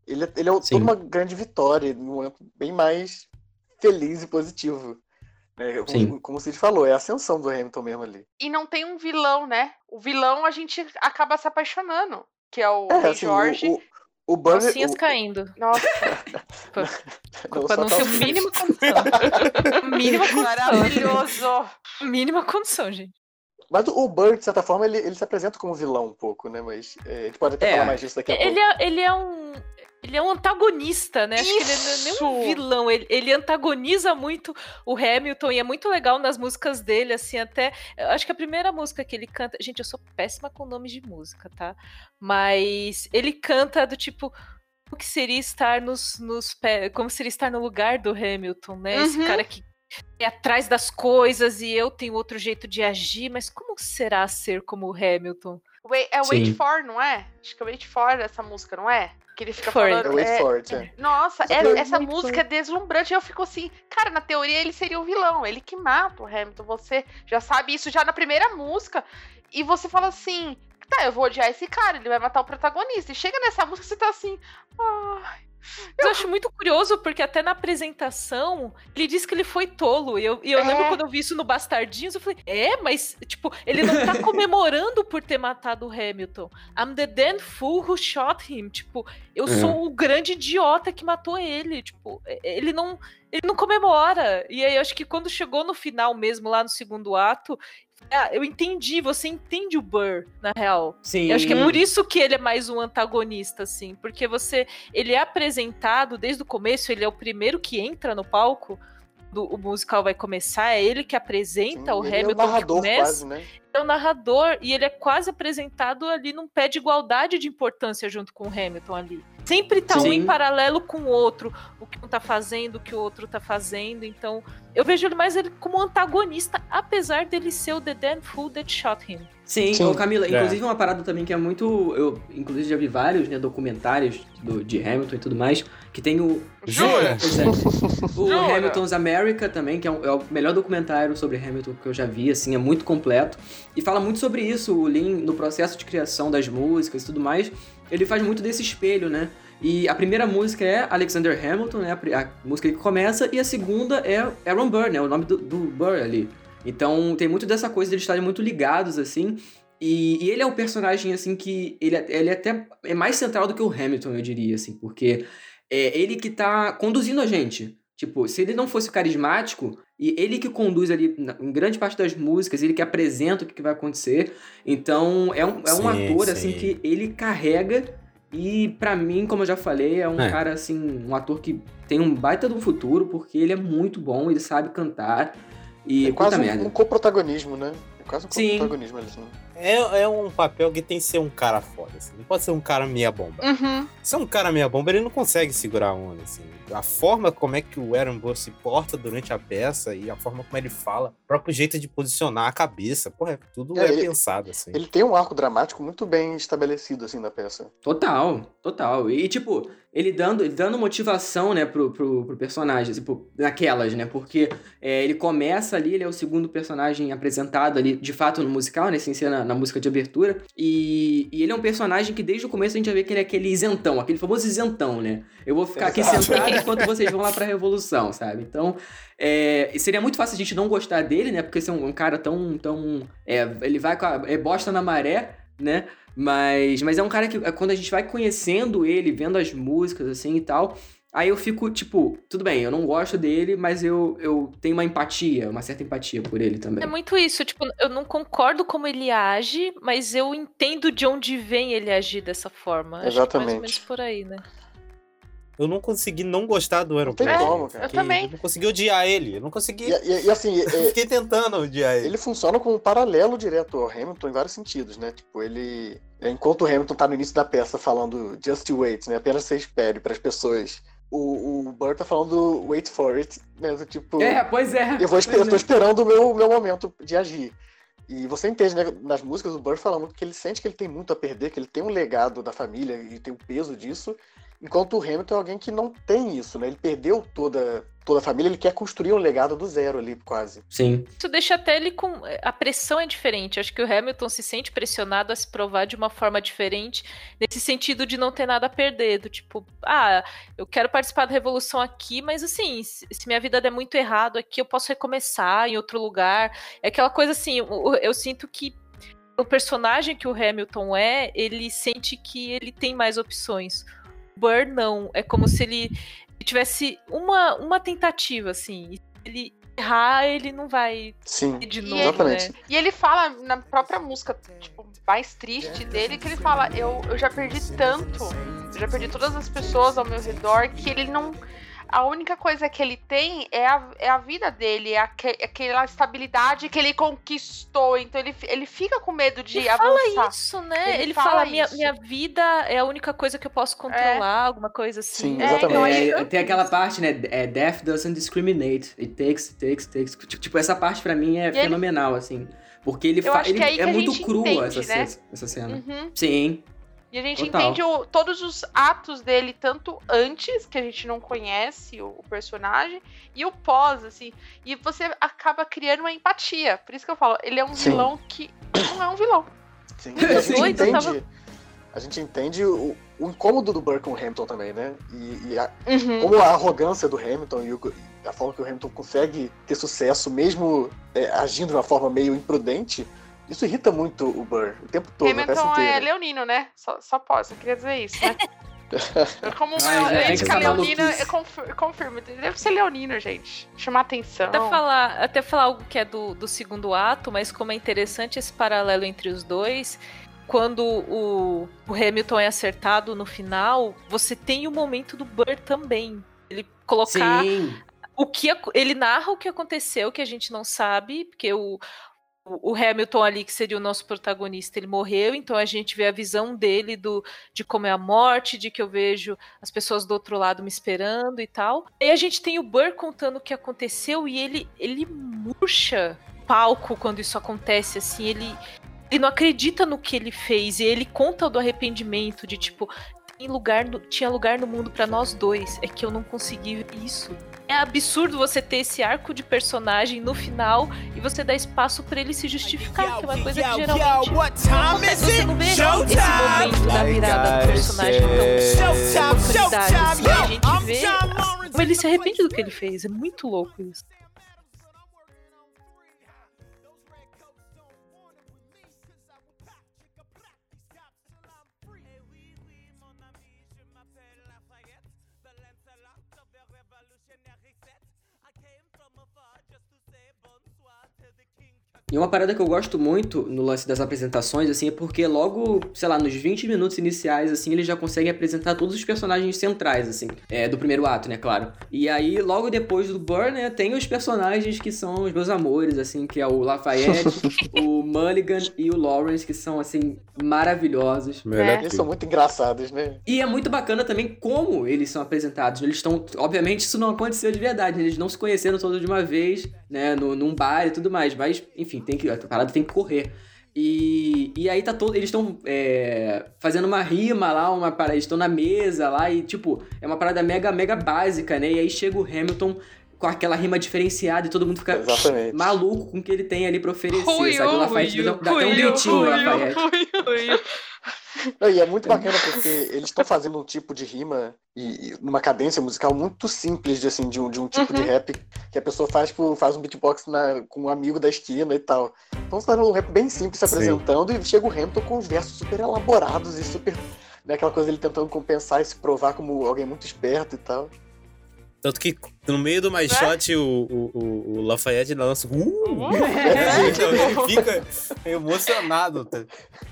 ele, é- ele é Sim. toda uma grande vitória, bem mais feliz e positivo. né? Sim. Como, como o Cid falou, é a ascensão do Hamilton mesmo ali. E não tem um vilão, né? O vilão a gente acaba se apaixonando. Que é o É, Rei assim, Jorge. o, o, o Burger... Calcinhas o- caindo. Nossa, *laughs* só não ter o *laughs* calcinha. mínimo condição. mínima condição. maravilhoso. Mínima condição, gente. Mas o Burr, de certa forma, ele, ele se apresenta como vilão um pouco, né? Mas é, a gente pode até É. falar mais disso daqui a Ele pouco. é, ele é um. Ele é um antagonista, né? Acho que ele não é nem um Isso! vilão. Ele, ele antagoniza muito o Hamilton e é muito legal nas músicas dele, assim, até. Eu acho que a primeira música que ele canta. Gente, eu sou péssima com nomes de música, tá? Mas ele canta do tipo. O que seria estar nos, nos pés. Como seria estar no lugar do Hamilton, né? Esse Uhum. cara que é atrás das coisas e eu tenho outro jeito de agir, mas como será ser como o Hamilton? Wait- É Wait Sim. For, não é? Acho que é Wait For essa música, não é? Que ele fica For It. É falando. É- for it, é. Nossa, é- essa música é deslumbrante. Eu fico assim, cara, na teoria ele seria o vilão, ele que mata o Hamilton. Você já sabe isso já na primeira música. E você fala assim, tá, eu vou odiar esse cara, ele vai matar o protagonista. E chega nessa música você tá assim, ai. Eu acho muito curioso, porque até na apresentação, ele disse que ele foi tolo. E eu, e eu É. lembro quando eu vi isso no Bastardinhos, eu falei, é, mas, tipo, ele não tá comemorando por ter matado o Hamilton. I'm the damn fool who shot him. Tipo, eu É. sou o grande idiota que matou ele. Tipo, ele não. Ele não comemora. E aí, eu acho que quando chegou no final mesmo, lá no segundo ato, ah, eu entendi, você entende o Burr, na real. Sim. Eu acho que é por isso que ele é mais um antagonista, assim, porque você, ele é apresentado desde o começo, ele é o primeiro que entra no palco, do, o musical vai começar, é ele que apresenta o ele é o Hamilton que narrador começa, quase, né? É o narrador e ele é quase apresentado ali num pé de igualdade de importância junto com o Hamilton ali. Sempre tá um Sim. em paralelo com o outro, o que um tá fazendo, o que o outro tá fazendo, então eu vejo ele mais ele como antagonista, apesar dele ser o The Damn Fool That Shot Him. Sim, Sim. ô Camila, É. inclusive uma parada também que é muito. Eu, inclusive, já vi vários né, documentários do, de Hamilton e tudo mais, que tem o. Jura? *laughs* É. O Jura? Hamilton's America também, que é, um- é o melhor documentário sobre Hamilton que eu já vi, assim, é muito completo. E fala muito sobre isso, o Lin, no processo de criação das músicas e tudo mais. Ele faz muito desse espelho, né? E a primeira música é Alexander Hamilton, né? A, música que começa, e a segunda é Aaron Burr, né? O nome do, do Burr ali. Então tem muito dessa coisa deles estarem muito ligados, assim. E, e ele é um personagem, assim, que ele, ele até é mais central do que o Hamilton, eu diria, assim, porque é ele que tá conduzindo a gente. Tipo, se ele não fosse carismático, e ele que conduz ali, em grande parte das músicas, ele que apresenta o que vai acontecer. Então, é um, é um sim, ator, sim. assim, que ele carrega. E para mim, como eu já falei, é um é. cara, assim, um ator que tem um baita do futuro, porque ele é muito bom, ele sabe cantar. E é quase um, um coprotagonismo, né? É quase um coprotagonismo ali, assim. É, é um papel que tem que ser um cara foda, assim. Não pode ser um cara meia bomba. Uhum. Se é um cara meia bomba, ele não consegue segurar a onda, assim. A forma como é que o Aaron Burr se porta durante a peça e a forma como ele fala, o próprio jeito de posicionar a cabeça, porra, tudo é, é ele, pensado, assim. Ele tem um arco dramático muito bem estabelecido, assim, na peça. Total, total. E, tipo, ele dando, ele dando motivação, né, pro, pro, pro personagem, tipo, naquelas, né, porque é, ele começa ali, ele é o segundo personagem apresentado ali, de fato, no musical, né, sem ser na, na música de abertura, e, e, ele é um personagem que desde o começo a gente já vê que ele é aquele isentão, aquele famoso isentão, né, eu vou ficar aqui sentado *laughs* enquanto vocês vão lá pra Revolução, sabe, então... É, seria muito fácil a gente não gostar dele, né? Porque ser é um, um cara tão. tão é, ele vai com a. É bosta na maré, né? Mas, mas é um cara que, é, quando a gente vai conhecendo ele, vendo as músicas, assim e tal, aí eu fico, tipo, tudo bem, eu não gosto dele, mas eu, eu tenho uma empatia, uma certa empatia por ele também. É muito isso, tipo, eu não concordo como ele age, mas eu entendo de onde vem ele agir dessa forma. Exatamente. Acho que mais ou menos por aí, né? Eu não consegui não gostar do Aaron Paul. Como, cara. Eu também. Eu não consegui odiar ele. Eu não consegui. E, e, e assim. *laughs* eu fiquei tentando odiar ele. Ele funciona como um paralelo direto ao Hamilton em vários sentidos, né? Tipo, ele. Enquanto o Hamilton tá no início da peça falando just wait, né? Apenas você espere para as pessoas. O, o Burr tá falando wait for it, né? Tipo. É, pois é. Eu, vou esper eu tô é. esperando o meu, meu momento de agir. E você entende, né, nas músicas do Burr falando que ele sente que ele tem muito a perder, que ele tem um legado da família e tem o peso disso, Enquanto o Hamilton é alguém que não tem isso, né? Ele perdeu toda, toda a família, ele quer construir um legado do zero ali, quase. Sim. Isso deixa até ele com. A pressão é diferente. Acho que o Hamilton se sente pressionado a se provar de uma forma diferente, nesse sentido de não ter nada a perder. Do tipo, ah, eu quero participar da revolução aqui, mas assim, se minha vida der muito errado aqui, eu posso recomeçar em outro lugar. É aquela coisa assim, eu, eu sinto que o personagem que o Hamilton é, ele sente que ele tem mais opções. Burr não. É como se ele tivesse uma, uma tentativa, assim. E se ele errar, ele não vai Sim, de novo, exatamente. Né? E ele fala na própria música, tipo, mais triste dele, que ele fala, eu, eu já perdi tanto, eu já perdi todas as pessoas ao meu redor, que ele não a única coisa que ele tem é a, é a vida dele, é, aque, aquela estabilidade que ele conquistou. Então ele, ele fica com medo de ele avançar. fala isso, né? Ele, ele fala, fala minha, minha vida é a única coisa que eu posso controlar, é. alguma coisa assim. Sim, exatamente. É, tem aquela parte, né? É, Death doesn't discriminate. It takes, takes, takes. Tipo, essa parte pra mim é e fenomenal, ele... assim. Porque ele, fa... ele é, é muito cru essa, né? essa cena. Uhum. Sim. E a gente Total. entende o, todos os atos dele, tanto antes, que a gente não conhece o, o, personagem, e o pós, assim. E você acaba criando uma empatia. Por isso que eu falo, ele é um Sim. vilão que não é um vilão. Sim, a gente entende, tava... a gente entende o, o, incômodo do Burke com o Hamilton também, né? E, e a, uhum. como a arrogância do Hamilton e o, a forma que o Hamilton consegue ter sucesso, mesmo é, agindo de uma forma meio imprudente isso irrita muito o Burr o tempo todo. Hamilton é leonino, né? Só, só posso, eu queria dizer isso, né? *laughs* Como uma é, crítica leonina, eu confirmo, eu confirmo, Deve ser leonino, gente. Chamar atenção. Até falar, até falar algo que é do, do segundo ato, mas como é interessante esse paralelo entre os dois. Quando o, o Hamilton é acertado no final, você tem o momento do Burr também. Ele colocar Sim. o que ele narra o que aconteceu que a gente não sabe, porque o, o Hamilton ali, que seria o nosso protagonista, ele morreu, então a gente vê a visão dele do, de como é a morte, de que eu vejo as pessoas do outro lado me esperando e tal. E a gente tem o Burr contando o que aconteceu e ele, ele murcha palco quando isso acontece, assim, ele, ele não acredita no que ele fez e ele conta do arrependimento, de tipo, lugar no, tinha lugar no mundo para nós dois, é que eu não consegui isso. É absurdo você ter esse arco de personagem no final e você dar espaço para ele se justificar, que é uma coisa que geralmente acontece, você não vê esse momento da virada do personagem tão oportunidade. Assim, a gente vê como ele se arrepende do que ele fez. É muito louco isso. E uma parada que eu gosto muito no lance das apresentações, assim, é porque logo, sei lá, nos 20 minutos iniciais, assim, eles já conseguem apresentar todos os personagens centrais, assim, é, do primeiro ato, né, claro. E aí, logo depois do Burn, né, tem os personagens que são os meus amores, assim, que é o Lafayette, *laughs* o Mulligan e o Lawrence, que são, assim, maravilhosos. É. Eles são muito engraçados, né? E é muito bacana também como eles são apresentados. Eles estão, obviamente, isso não aconteceu de verdade, eles não se conheceram todos de uma vez, né, no, num bar e tudo mais, mas, enfim, tem que, a parada tem que correr. E, e aí tá todo. Eles estão é, fazendo uma rima lá, uma parada. Eles estão na mesa lá e, tipo, é uma parada mega, mega básica, né? E aí chega o Hamilton com aquela rima diferenciada e todo mundo fica Exatamente. maluco com o que ele tem ali pra oferecer. Ui, sabe? O Lafayette ui, dá, dá até um ui, gritinho, o ui, Lafayette. E é muito *laughs* bacana porque eles estão fazendo um tipo de rima e, e numa cadência musical muito simples de, assim, de, um, de um tipo de rap que a pessoa faz, tipo, faz um beatbox na, com um amigo da esquina e tal. Então você tá um rap bem simples se Sim. apresentando e chega o Hamilton com os versos super elaborados e super. Né, aquela coisa dele tentando compensar e se provar como alguém muito esperto e tal. Tanto que no meio do mais shot, o, o, o, o Lafayette lança. Uh! É, Então, ele fica emocionado. Tá?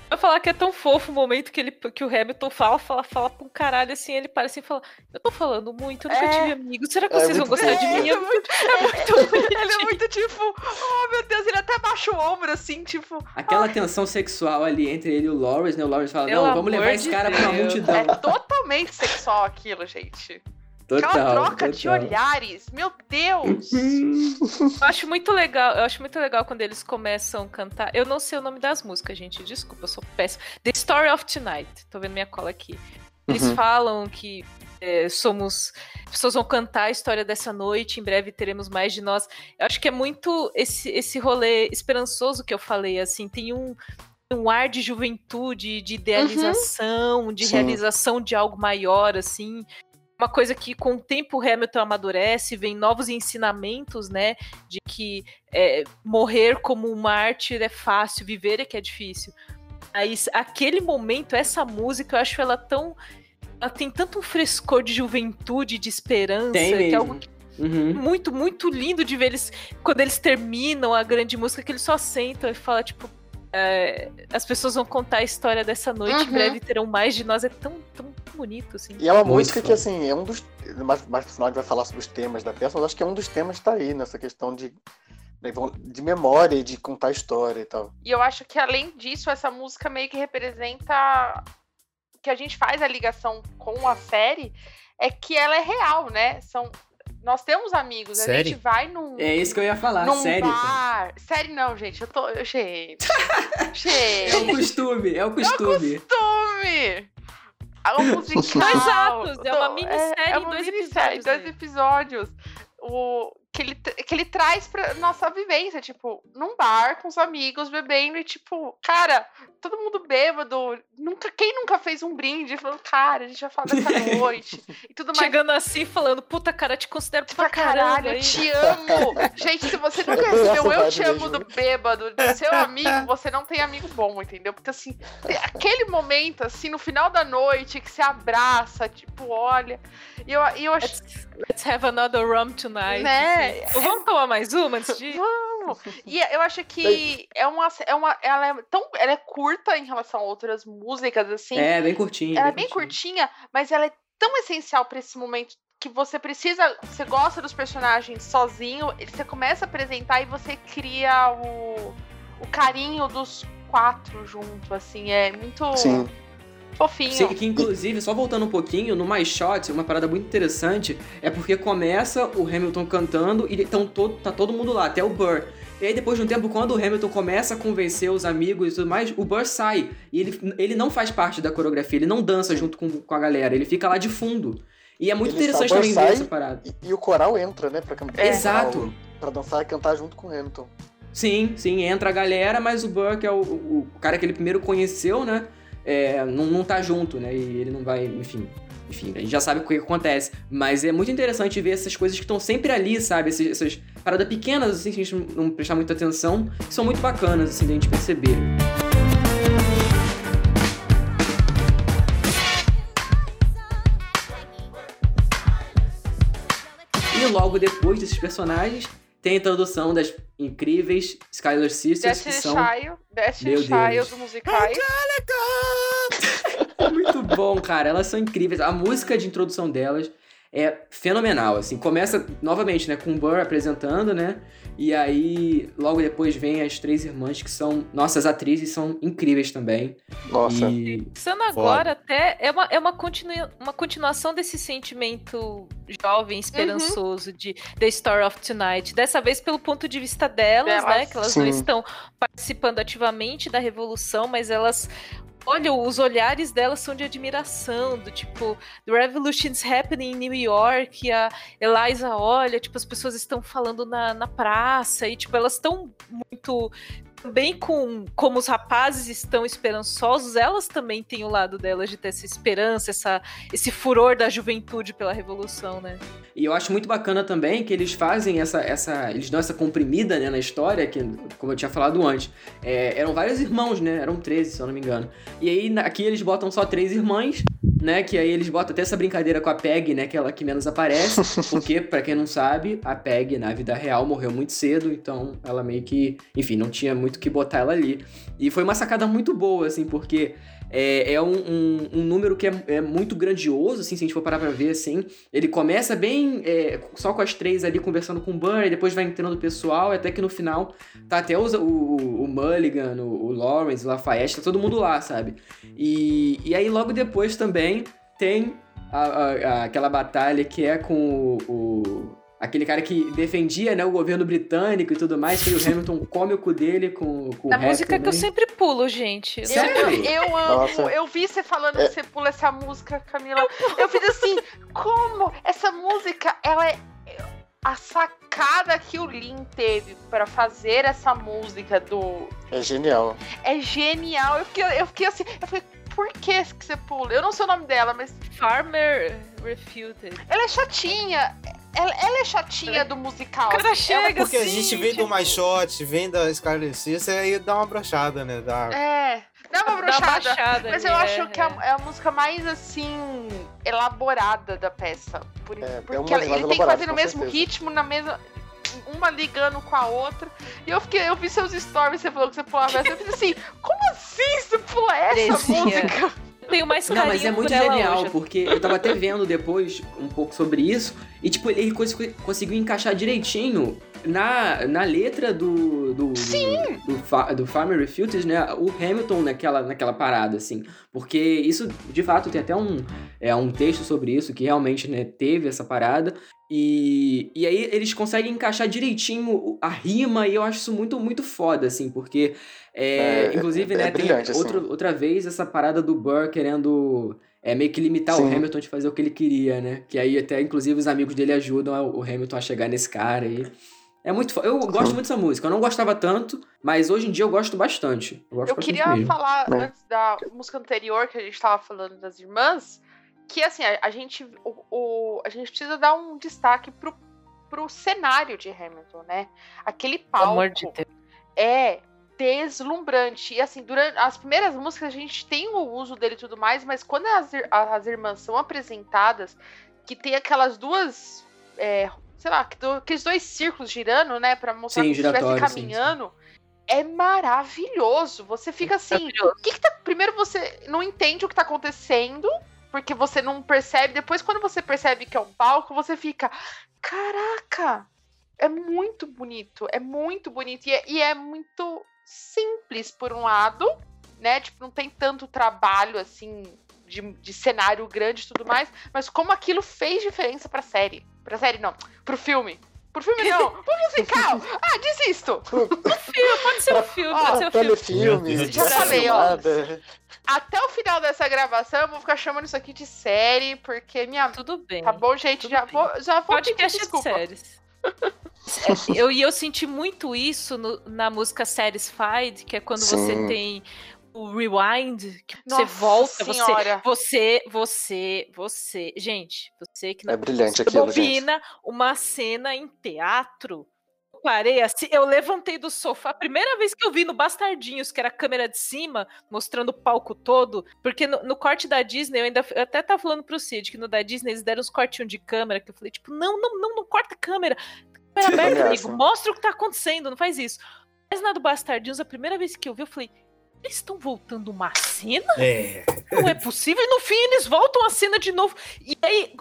Vai falar que é tão fofo o momento que, ele, que o Hamilton fala, fala, fala pra um caralho assim, ele para assim e fala: Eu tô falando muito, eu nunca É. tive amigos, será que É vocês vão gostar de mim? É muito, *laughs* é muito. Ele é muito tipo, oh meu Deus, ele até baixa o ombro assim, tipo. Aquela tensão sexual ali entre ele e o Lawrence, né? O Lawrence fala, Pelo não, vamos levar esse cara pra uma Deus. multidão. É totalmente sexual aquilo, gente. Total, Aquela troca de total. olhares, meu Deus! *laughs* Eu acho muito legal, eu acho muito legal quando eles começam a cantar. Eu não sei o nome das músicas, gente, desculpa, eu sou péssima. The Story of Tonight, tô vendo minha cola aqui. Eles Uhum. falam que é, somos. As pessoas vão cantar a história dessa noite, em breve teremos mais de nós. Eu acho que é muito esse, esse rolê esperançoso que eu falei, assim, tem um. Um ar de juventude, de idealização, de Sim. realização de algo maior, assim. Uma coisa que com o tempo o Hamilton amadurece, vem novos ensinamentos, né? De que é, morrer como um mártir é fácil, viver é que é difícil. Aí, aquele momento, essa música, eu acho ela tão. Ela tem tanto um frescor de juventude, de esperança, Tem que é algo Uhum. muito, muito lindo de ver eles. Quando eles terminam a grande música, que eles só sentam e falam, tipo. é, as pessoas vão contar a história dessa noite, em Uhum. breve terão mais de nós. É tão, tão bonito, assim. E é uma Muito música que, assim, é um dos. Mais, mais pro final a gente vai falar sobre os temas da peça, mas acho que é um dos temas que tá aí, nessa questão de, de memória e de contar história e tal. E eu acho que além disso, essa música meio que representa que a gente faz a ligação com a série é que ela é real, né? São nós temos amigos, a Série? gente vai num É isso que eu ia falar, num sério. bar. Série não, gente, eu tô, *laughs* gente. É o gente, costume, é o costume. costume. É um musical. Dois atos, é uma minissérie é, é em uma dois minissérie, episódios, dois né? episódios. O, que, ele, que ele traz pra nossa vivência, tipo, num bar com os amigos, bebendo, e tipo, cara, todo mundo bêbado. Nunca, quem nunca fez um brinde? Falando, cara, a gente vai falar dessa *laughs* noite. E tudo mais. Chegando assim, falando, puta, cara, te considero pra Pra caralho, eu aí." te amo. Gente, se você nunca recebeu eu te amo do bêbado, do seu *laughs* amigo, você não tem amigo bom, entendeu? Porque assim, aquele momento, assim, no final da noite, que se abraça, tipo, olha. E eu, e eu acho. Let's, let's have another rum tonight. Né? Assim. Vamos tomar mais uma antes de. Vamos! *laughs* E eu acho que é uma, é uma. Ela é tão. Ela é curta em relação a outras músicas, assim. É, bem curtinho. ela é bem curtinha, mas ela é tão essencial pra esse momento que você precisa. Você gosta dos personagens sozinho, você começa a apresentar e você cria o, o carinho dos quatro junto, assim. É muito Sim. Fofinho. Sim, que inclusive, só voltando um pouquinho, no My Shot, uma parada muito interessante é porque começa o Hamilton cantando e então todo, tá todo mundo lá, até o Burr. E aí, depois de um tempo, quando o Hamilton começa a convencer os amigos e tudo mais, o Burr sai. E ele, ele não faz parte da coreografia, ele não dança junto com, com a galera, ele fica lá de fundo. E é muito Ele interessante também ver essa parada. E, e o coral entra, né, pra cantar. É. Exato. Pra dançar e cantar junto com o Hamilton. Sim, sim, entra a galera, mas o Burr, que é o, o, o cara que ele primeiro conheceu, né? É, não, não tá junto, né? E ele não vai, enfim. Enfim, a gente já sabe o que acontece. Mas é muito interessante ver essas coisas que estão sempre ali, sabe? Essas, essas paradas pequenas, assim, que a gente não prestar muita atenção, que são muito bacanas, assim, da gente perceber. E logo depois desses personagens, tem a introdução das incríveis Skylar Sisters, que são... Child, Destiny Child do musicais. *laughs* Muito bom, cara. Elas são incríveis. A música de introdução delas é fenomenal, assim. Começa, novamente, né, com o Burr apresentando, né? E aí, logo depois, vem as três irmãs, que são... Nossas atrizes são incríveis também. Nossa. E... Pensando agora, até é uma, é uma, continu, uma continuação desse sentimento jovem, esperançoso de The Story of Tonight. Dessa vez pelo ponto de vista delas, Delas. né? Que elas não Sim. estão participando ativamente da revolução, mas elas. Olha, os olhares delas são de admiração, do tipo, The Revolution's happening in New York, a Eliza olha, tipo, as pessoas estão falando na, na praça, e tipo, elas estão muito também com como os rapazes estão esperançosos, elas também têm o lado delas de ter essa esperança, essa, esse furor da juventude pela revolução, né? E eu acho muito bacana também que eles fazem essa. essa eles dão essa comprimida né, na história, que, como eu tinha falado antes. é, eram vários irmãos, né? Eram 13, se eu não me engano. E aí aqui eles botam só três irmãs, né? Que aí eles botam até essa brincadeira com a Peg, né? Que é ela que menos aparece. *laughs* Porque, pra quem não sabe, a Peg na vida real morreu muito cedo, então ela meio que. Enfim, não tinha muito o que botar ela ali. E foi uma sacada muito boa, assim, porque. É, é um, um- um número que é, é muito grandioso, assim, se a gente for parar pra ver, assim. Ele começa bem é, só com as três ali conversando com o Burr, e depois vai entrando o pessoal, até que no final tá até o, o Mulligan, o, o Lawrence, o Lafayette, tá todo mundo lá, sabe? E, e aí logo depois também tem a- a- a- aquela batalha que é com o, o- aquele cara que defendia né, o governo britânico e tudo mais, que aí o Hamilton come o cu dele com, com A o música que eu também. sempre pulo, gente. Eu Sério? Eu, eu amo. Nossa. Eu vi você falando É. que você pula essa música, Camila. Eu fiz assim, como essa música, ela é a sacada que o Lin teve pra fazer essa música do É genial. é genial. Eu fiquei, eu fiquei assim, eu falei, por que que você pula? Eu não sei o nome dela, mas Farmer Refuted. ela é chatinha. Ela, ela é chatinha do musical. O cara assim. chega Ela- É Porque a assim, gente vem do tipo- My Shot, vem da Scarlet Sister, aí dá uma brochada, né? Dá... É, dá uma brochada. Mas ali, eu é, acho que é a, é a música mais, assim, elaborada da peça. Por, É, é porque uma ela- ele tem que fazer no mesmo certeza. ritmo, na mesma. Uma ligando com a outra. E eu fiquei, eu vi seus stories, você falou que você pulava essa. Eu fiz assim, como assim você pula essa Terezinha. música? Tenho mais Não, carinho mas é muito por genial, hoje. porque eu tava até vendo depois um pouco sobre isso, e tipo, ele cons- conseguiu encaixar direitinho na, na letra do. do Sim! Do, do, Fa- do Farmer Refuted, né? O Hamilton naquela, naquela parada, assim. Porque isso, de fato, tem até um, é, um texto sobre isso, que realmente né, teve essa parada. E, e aí eles conseguem encaixar direitinho a rima, e eu acho isso muito, muito foda, assim, porque. É, É, inclusive, é né, tem assim. outro, outra vez essa parada do Burr querendo é, meio que limitar o Sim. Hamilton de fazer o que ele queria, né? Que aí até, inclusive, os amigos dele ajudam o Hamilton a chegar nesse cara aí. É muito fo- Eu gosto muito dessa música. Eu não gostava tanto, mas hoje em dia eu gosto bastante. Eu, gosto Eu bastante queria mesmo. falar, É. antes da música anterior, que a gente tava falando das irmãs, que assim, a, a gente, o, o- a gente precisa dar um destaque pro, pro cenário de Hamilton, né? Aquele Pelo palco amor de Deus. é deslumbrante. E assim, durante as primeiras músicas a gente tem o uso dele e tudo mais, mas quando as, as irmãs são apresentadas, que tem aquelas duas. é, sei lá, que aqueles dois círculos girando, né? Pra mostrar Sim, se estivesse giratório, sim, caminhando. É maravilhoso. Você fica assim. O que que tá... Primeiro você não entende o que tá acontecendo, porque você não percebe. Depois, quando você percebe que é um palco, você fica. Caraca! É muito bonito. É muito bonito. E é, e é muito simples, por um lado, né? Tipo, não tem tanto trabalho assim. De, de cenário grande e tudo mais, mas como aquilo fez diferença pra série. Pra série, não. Pro filme. Pro filme, não. *laughs* Pro musical. Ah, desisto. *laughs* Pode ser um filme, Ó, pode ser um filme. Deus. Já falei, ó. Até o final dessa gravação, eu vou ficar chamando isso aqui de série, porque minha. Tudo bem. Tá bom, gente? Já bem. vou, já vou pedir Podcast de desculpa. séries. É, *laughs* eu, e eu senti muito isso no- na música Satisfied, que é quando você Sim. tem o rewind, que você Nossa volta, você, senhora. você, você, você, gente, você que É não brilhante você aquilo, gente. uma cena em teatro. Parei assim, eu levantei do sofá. A primeira vez que eu vi no Bastardinhos, que era a câmera de cima, mostrando o palco todo, porque no, no corte da Disney, eu ainda eu até tava falando pro Cid que no da Disney eles deram uns cortinhos de câmera, que eu falei, tipo, não, não, não, não corta a câmera. *laughs* Aberto comigo. Ameaça. Mostra o que tá acontecendo, não faz isso. Mas na do Bastardinhos, a primeira vez que eu vi, eu falei. Eles estão voltando uma cena? É. Não é possível. E no fim eles voltam a cena de novo. E aí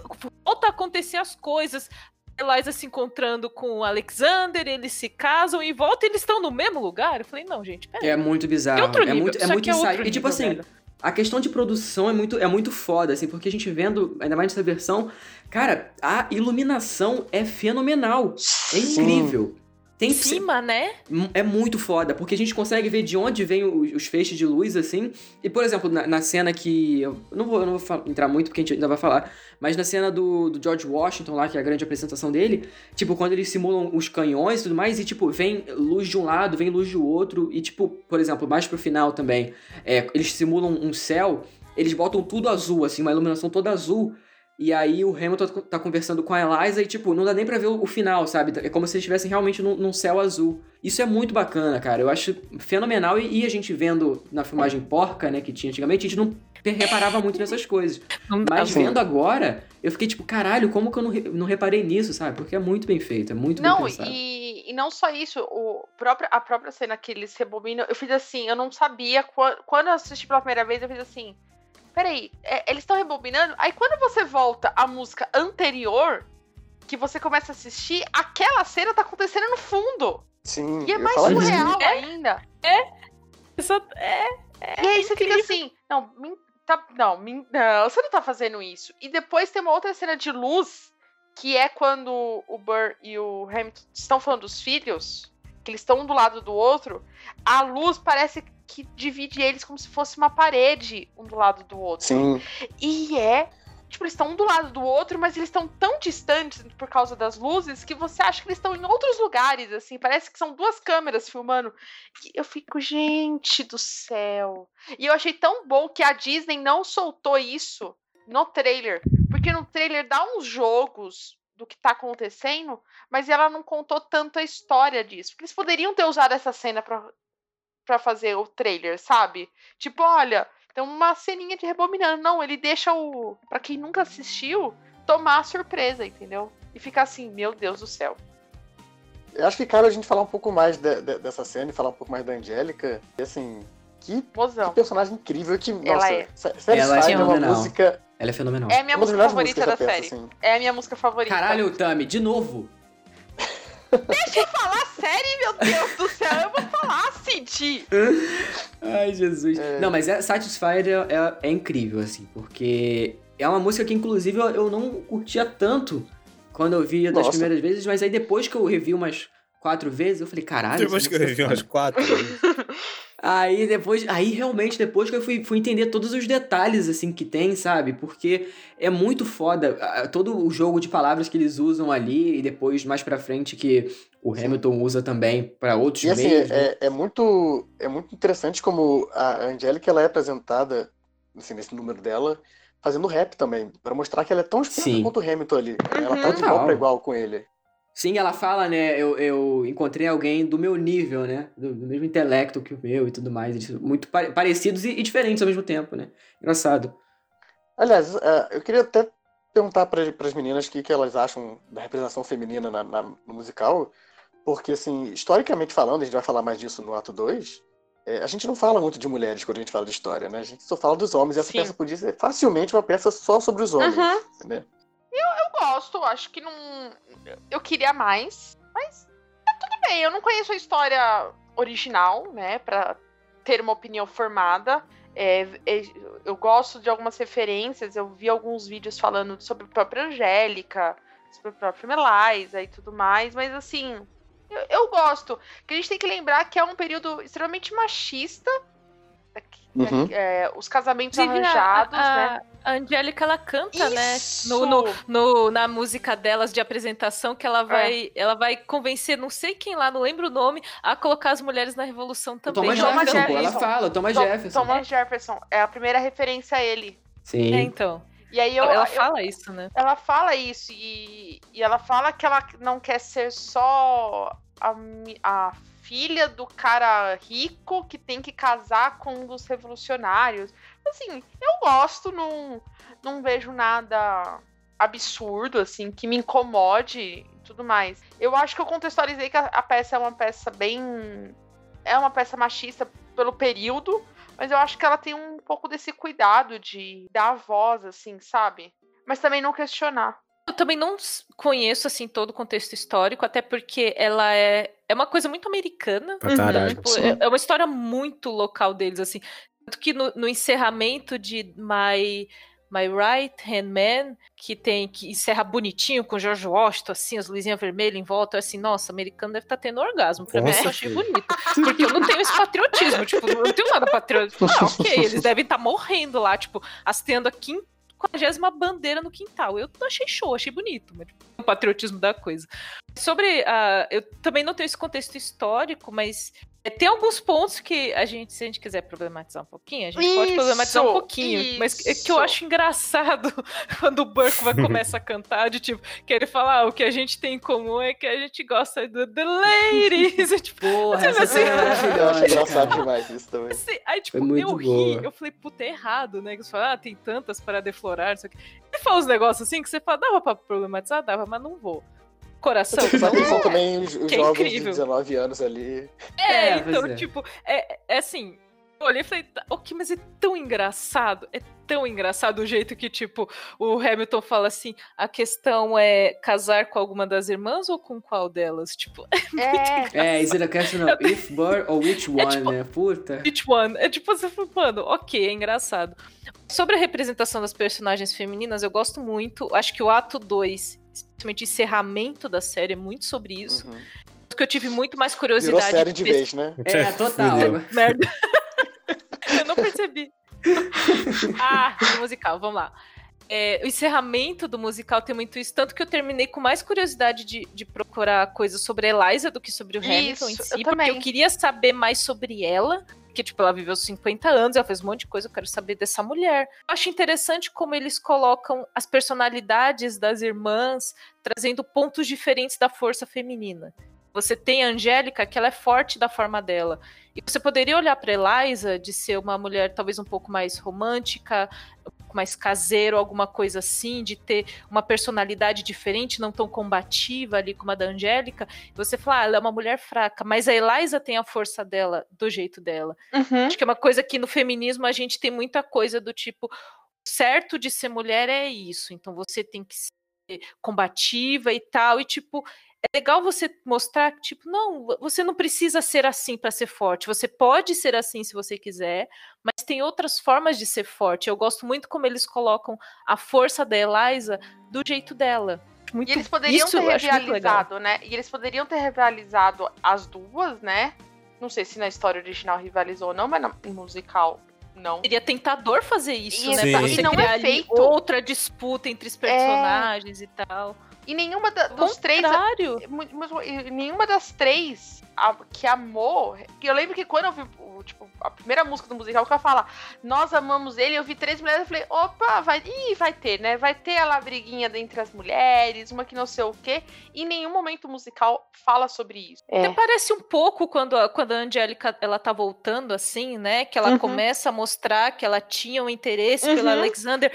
volta a acontecer as coisas. Eliza se encontrando com o Alexander, eles se casam e voltam e eles estão no mesmo lugar. Eu falei, não, gente, peraí. É muito bizarro. É outro é nível. muito, é muito aqui é. E tipo assim, velho. a questão de produção é muito, é muito foda, assim, porque a gente vendo, ainda mais nessa versão, cara, a iluminação é fenomenal. É Sim. Tem Em cima, né? É muito foda, porque a gente consegue ver de onde vem os, os feixes de luz, assim. E, por exemplo, na, na cena que. Eu não vou, eu não vou entrar muito, porque a gente ainda vai falar. Mas na cena do, do George Washington lá, que é a grande apresentação dele, tipo, quando eles simulam os canhões e tudo mais, e, tipo, vem luz de um lado, vem luz do outro. E, tipo, por exemplo, mais pro final também, é, eles simulam um céu, eles botam tudo azul, assim, uma iluminação toda azul. E aí o Hamilton tá conversando com a Eliza e, tipo, não dá nem pra ver o, final, sabe? É como se eles estivessem realmente num, num céu azul. Isso é muito bacana, cara. Eu acho fenomenal. E, e a gente vendo na filmagem porca, né, que tinha antigamente, a gente não reparava muito nessas coisas. Mas vendo agora, eu fiquei tipo, caralho, como que eu não, re- não reparei nisso, sabe? Porque é muito bem feito, é muito Não, bem pensado. e, e não só isso, o próprio, a própria cena que eles rebobinam, eu fiz assim, eu não sabia, qua- quando eu assisti pela primeira vez, eu fiz assim, peraí, é, eles estão rebobinando? Aí quando você volta à música anterior, que você começa a assistir, aquela cena tá acontecendo no fundo. Sim, E é mais surreal É. ainda. Isso é, E aí você fica assim, não, min- tá, não, min- não, você não tá fazendo isso. E depois tem uma outra cena de luz, que é quando o Burr e o Hamilton estão falando dos filhos, que eles estão um do lado do outro, a luz parece que divide eles como se fosse uma parede, um do lado do outro. Sim, E é. Tipo, eles estão um do lado do outro, mas eles estão tão distantes por causa das luzes que você acha que eles estão em outros lugares, assim. Parece que são duas câmeras filmando. E eu fico, gente do céu. E eu achei tão bom que a Disney não soltou isso no trailer. Porque no trailer dá uns jogos do que tá acontecendo, mas ela não contou tanto a história disso. Porque eles poderiam ter usado essa cena pra, pra fazer o trailer, sabe? Tipo, olha, tem uma ceninha de rebobinando. Não, ele deixa o. Pra quem nunca assistiu, tomar a surpresa, entendeu? E ficar assim, meu Deus do céu. eu acho que cabe a gente falar um pouco mais de- de- dessa cena e falar um pouco mais da Angélica. E assim, que, que personagem incrível que. Ela Nossa, é. Sa- Satisfied Ela é é uma fenomenal. música. Ela é fenomenal. É a minha música favorita da da série. assim. É a minha música favorita. Caralho, Tami, de novo. Deixa eu falar série, meu Deus do céu. Eu vou falar, Cid. Ai, Jesus. É. Não, mas é, Satisfied é, é- é incrível, assim, porque é uma música que, inclusive, eu, eu não curtia tanto quando eu vi das Nossa. primeiras vezes, mas aí depois que eu revi umas quatro vezes, eu falei, caralho. Depois que eu música é revi umas quatro. *laughs* Aí depois, aí realmente depois que eu fui, fui entender todos os detalhes assim que tem, sabe? Porque é muito foda todo o jogo de palavras que eles usam ali e depois mais pra frente que o Sim. Hamilton usa também pra outros E assim, meios. né? é, é muito, é muito interessante como a Angélica ela é apresentada assim, nesse número dela fazendo rap também, pra mostrar que ela é tão esperta Sim. quanto o Hamilton ali. Ela Uhum. tá de igual Total. pra igual com ele. Sim, ela fala, né? Eu, eu encontrei alguém do meu nível, né? Do, do mesmo intelecto que o meu e tudo mais. Eles Muito pare- parecidos e, e diferentes ao mesmo tempo, né? Engraçado. Aliás, é, eu queria até perguntar para as meninas o que, que elas acham da representação feminina na- na- no musical, porque, assim, historicamente falando, a gente vai falar mais disso no ato 2, a gente não fala muito de mulheres quando a gente fala de história, né? A gente só fala dos homens, e essa Sim. peça podia ser facilmente uma peça só sobre os homens, Uhum. né? Eu gosto, acho que não. Eu queria mais, mas tá tudo bem. Eu não conheço a história original, né, Pra ter uma opinião formada. É, é, eu gosto de algumas referências, eu vi alguns vídeos falando sobre a própria Angélica, sobre a própria Melisa e tudo mais, mas assim, eu, eu gosto. Que a gente tem que lembrar que é um período extremamente machista. Uhum. É, os casamentos Inclusive, a- arranjados, a, né? a Angélica, ela canta, né? Isso! No, no, no- na música delas de apresentação, que ela vai, ela vai convencer não sei quem lá, não lembro o nome, a colocar as mulheres na revolução também. Thomas Ela Thomas Jefferson, pô, ela Jefferson. fala, Thomas Tom- Jefferson. Thomas Jefferson. É a primeira referência a ele. Sim. É, então. E aí eu, ela eu- fala isso, né? ela fala isso e, e ela fala que ela não quer ser só a, a filha do cara rico que tem que casar com um dos revolucionários. Assim, eu gosto, não, não vejo nada absurdo, assim, que me incomode tudo mais. Eu acho que eu contextualizei que a, a peça é uma peça bem. É uma peça machista pelo período, mas eu acho que ela tem um pouco desse cuidado de dar voz, assim, sabe? Mas também não questionar. Eu também não conheço, assim, todo o contexto histórico, até porque ela é, é uma coisa muito americana. Pra caralho. Tipo, é, é uma história muito local deles, assim. Tanto que no, no encerramento de My My Right Hand Man, que tem que encerra bonitinho com George Washington, assim, as luzinhas vermelhas em volta, assim, nossa, americano deve estar tá tendo orgasmo. Pra Nossa, mim, eu achei bonito. Porque eu não tenho esse patriotismo, tipo, eu não tenho nada patriotismo. Ah, ok, eles devem estar morrendo lá, tipo, hasteando a quinquagésima bandeira no quintal. Eu achei show, achei bonito, mas tipo, o patriotismo da coisa. Sobre, eu também não tenho esse contexto histórico, mas tem alguns pontos que a gente, se a gente quiser problematizar um pouquinho, a gente pode Isso, problematizar um pouquinho. Mas é que eu isso. acho engraçado *laughs* quando o Burke vai *laughs* começar a cantar, de tipo, que ele fala, ah, o que a gente tem em comum é que a gente gosta do The Ladies. É, *laughs* tipo, Porra, essa assim? é Eu acho maravilhosa. engraçado demais isso também. assim, aí, tipo, Foi muito eu ri, boa. eu falei, puta, é errado, né? Que você fala, ah, tem tantas para deflorar, não sei o quê. Ele fala uns negócios assim que você fala, dava pra problematizar? Dava, mas não vou. Coração, Só que são também os, é jovens de incrível. 19 anos ali. É, É, então, é. tipo, é, é assim. Eu olhei e falei, tá, ok, mas é tão engraçado, é tão engraçado o jeito que, tipo, o Hamilton fala assim: a questão é casar com alguma das irmãs ou com qual delas? Tipo, *laughs* É, É, is it a question of if, but, or which one, tipo- né? Puta. Each one. É tipo, você fala, mano, ok, é engraçado. Sobre a representação das personagens femininas, eu gosto muito. Acho que o ato 2, especialmente o encerramento da série, é muito sobre isso. Uhum. Porque eu tive muito mais Virou curiosidade. série de pes- vez, né? É, total. Merda. *laughs* eu não percebi. ah, do musical, vamos lá. É, o encerramento do musical tem muito isso, tanto que eu terminei com mais curiosidade de, de procurar coisas sobre a Eliza do que sobre o Hamilton em si, eu porque eu queria saber mais sobre ela, porque, tipo, ela viveu 50 anos, ela fez um monte de coisa, eu quero saber dessa mulher. Eu acho interessante como eles colocam as personalidades das irmãs trazendo pontos diferentes da força feminina. Você tem a Angélica, que ela é forte da forma dela. E você poderia olhar para Eliza de ser uma mulher talvez um pouco mais romântica, pouco mais caseiro, alguma coisa assim, de ter uma personalidade diferente, não tão combativa ali como a da Angélica. Você fala, ah, ela é uma mulher fraca, mas a Eliza tem a força dela, do jeito dela. Uhum. Acho que é uma coisa que no feminismo a gente tem muita coisa do tipo, certo de ser mulher é isso, então você tem que ser combativa e tal, e tipo, é legal você mostrar que, tipo, não, você não precisa ser assim para ser forte. Você pode ser assim se você quiser, mas tem outras formas de ser forte. Eu gosto muito como eles colocam a força da Eliza do jeito dela. Muito, E eles poderiam isso ter rivalizado, né? E eles poderiam ter rivalizado as duas, né? Não sei se na história original rivalizou ou não, mas no musical não. Seria tentador fazer isso, E né? Sim. Pra você não é criar ali feito. outra disputa entre os personagens e tal. E nenhuma da- dos três. Contrário. mu- e Nenhuma das três a- que amou. Que eu lembro que quando eu vi tipo, a primeira música do musical, que ela fala, nós amamos ele, eu vi três mulheres eu falei, opa, vai, ih, vai ter, né? Vai ter a briguinha entre as mulheres, uma que não sei o quê. E em nenhum momento musical fala sobre isso. Até parece um pouco quando a, quando a Angélica ela tá voltando assim, né? Que ela Uhum. começa a mostrar que ela tinha um interesse Uhum. pela Alexander.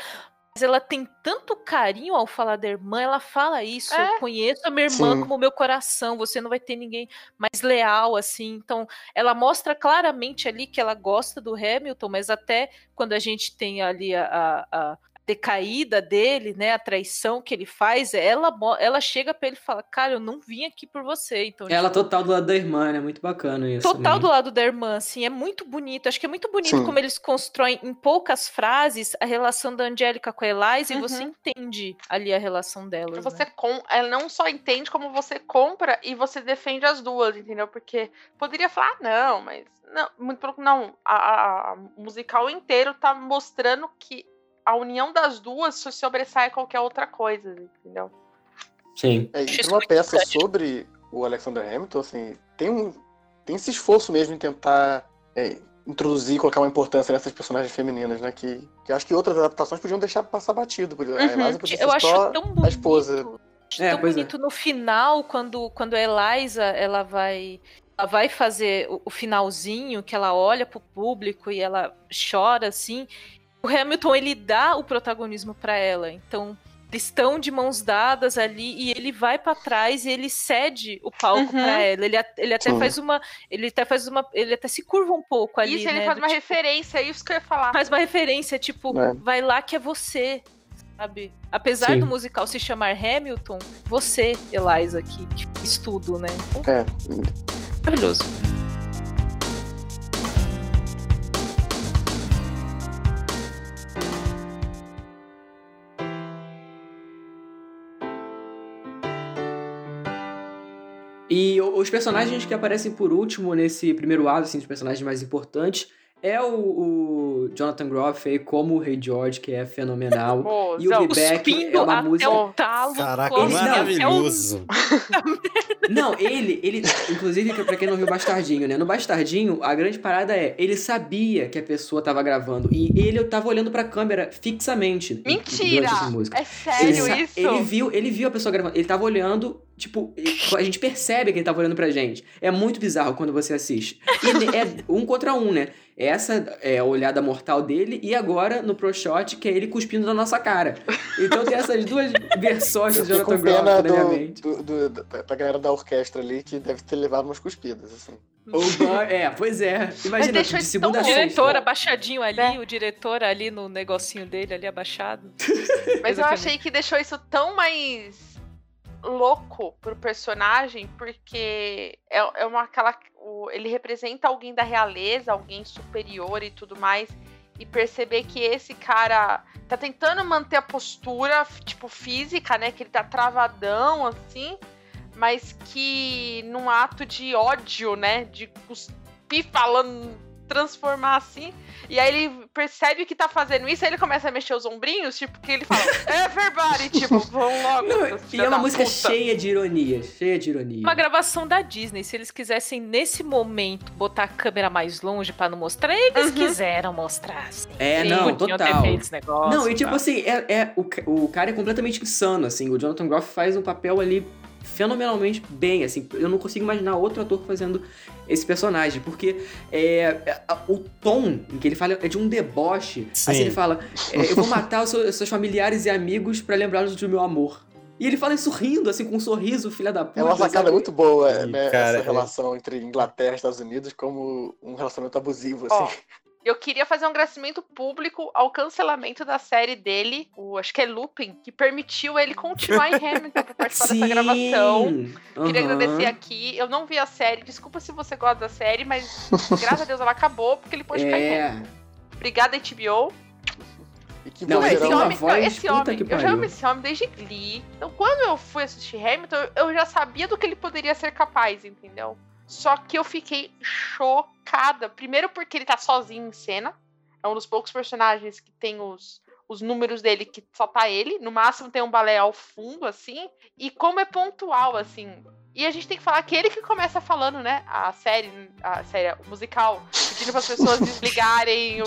Mas ela tem tanto carinho ao falar da irmã, ela fala isso. É. Eu conheço a minha irmã Sim. como meu coração, você não vai ter ninguém mais leal assim. Então, ela mostra claramente ali que ela gosta do Hamilton, mas até quando a gente tem ali a, a- a decaída dele, né, a traição que ele faz, ela, ela chega pra ele e fala: Cara, eu não vim aqui por você. Então, Ela tipo, total do lado da irmã, né? Muito bacana isso. Total também. do lado da irmã, assim, é muito bonito. Acho que é muito bonito Sim. como eles constroem em poucas frases a relação da Angélica com a Eliza e você Uhum. entende ali a relação delas. Você né? com, ela não só entende como você compra e você defende as duas, entendeu? Porque poderia falar, ah, não, mas não, muito pelo não, a, a- a musical inteiro tá mostrando que a união das duas se sobressai a qualquer outra coisa, entendeu? Sim. É, e uma peça sobre o Alexander Hamilton, assim, tem um tem esse esforço mesmo em tentar é, introduzir, colocar uma importância nessas personagens femininas, né? Que, que acho que outras adaptações podiam deixar passar batido. Podia, a Uhum. Eliza podia ser Eu acho só tão bonito. a esposa. acho É, tão é. bonito no final, quando, quando a Eliza ela vai. Ela vai fazer o, o finalzinho, que ela olha pro público e ela chora, assim. O Hamilton, ele dá o protagonismo pra ela. Então, ele, ele estão de mãos dadas ali e ele vai para trás e ele cede o palco Uhum. para ela. Ele, ele até Sim. faz uma, ele até faz uma, ele até se curva um pouco ali, Isso, ele né, faz do uma tipo, referência, é isso que eu ia falar. faz uma referência, tipo, É. vai lá que é você, sabe? Apesar Sim. do musical se chamar Hamilton, você, Eliza, que, que fez tudo, né? É, Maravilhoso. E os personagens que aparecem por último nesse primeiro ato, assim, os personagens mais importantes, é o, o Jonathan Groff aí como o Rei George, que é fenomenal. Pô, E o Zão, Be Back Cuspindo é uma até música... o talo. Caraca, come Esse não, até o- maravilhoso. Não, ele, ele, inclusive, pra quem não viu Bastardinho, né? No Bastardinho, a grande parada é, ele sabia que a pessoa tava gravando e ele tava olhando pra câmera fixamente. Mentira! durante essa música. É sério ele, isso? Ele viu, ele viu a pessoa gravando. Ele tava olhando, tipo, a gente percebe que ele tava olhando pra gente. É muito bizarro quando você assiste. E é um contra um, né? Essa é a olhada mortal dele e agora no Pro Shot, que é ele cuspindo na nossa cara. Então tem essas duas *laughs* versões do Jonathan Groff na minha do, mente. do, do- da, galera da orquestra ali que deve ter levado umas cuspidas, assim. É, pois é. Imagina, deixou de isso segunda a tão O sexta. diretor abaixadinho ali, É. o diretor ali no negocinho dele, ali abaixado. *laughs* Mas eu achei que deixou isso tão mais louco pro personagem, porque é, é uma aquela. o- ele representa alguém da realeza, alguém superior e tudo mais. E perceber que esse cara tá tentando manter a postura, tipo, física, né? Que ele tá travadão, assim. Mas que num ato de ódio, né? De cuspir falando, transformar assim. E aí ele percebe que tá fazendo isso, aí ele começa a mexer os ombrinhos, tipo, que ele fala, *laughs* everybody, tipo, vão logo. Não, e é uma música puta." cheia de ironia, cheia de ironia. Uma gravação da Disney, se eles quisessem nesse momento botar a câmera mais longe pra não mostrar, eles Uhum. quiseram mostrar. Assim. É, Sim, não, total. ter feito esse negócio. Não, e tipo tá. assim, é, é- o, o cara é completamente insano, assim. O Jonathan Groff faz um papel ali fenomenalmente bem, assim. Eu não consigo imaginar outro ator fazendo esse personagem, porque é, é, o tom em que ele fala é de um deboche. Sim. Assim, ele fala, é, eu vou matar os seus, os seus familiares e amigos pra lembrá-los do meu amor. E ele fala isso rindo, assim, com um sorriso, filha da puta. É uma sacada sabe? muito boa, né? cara, essa é. relação entre Inglaterra e Estados Unidos como um relacionamento abusivo, assim. Ó, eu queria fazer um agradecimento público ao cancelamento da série dele, o, acho que é Lupin, que permitiu ele continuar em Hamilton pra participar Sim. dessa gravação. Queria aham. agradecer aqui. Eu não vi a série, desculpa se você gosta da série, mas *laughs* graças a Deus ela acabou, porque ele pôde ficar em Hamilton. É, Obrigada, HBO. E que Não, esse homem, voz, esse homem, eu já amo esse homem desde Glee. Então, quando eu fui assistir Hamilton, eu já sabia do que ele poderia ser capaz, entendeu? Só que eu fiquei chocada. Primeiro porque ele tá sozinho em cena. É um dos poucos personagens que tem os, os números dele que só tá ele. No máximo tem um balé ao fundo, assim. E como é pontual, assim. E a gente tem que falar que ele que começa falando, né? A série, a série, musical, pedindo para as pessoas desligarem o,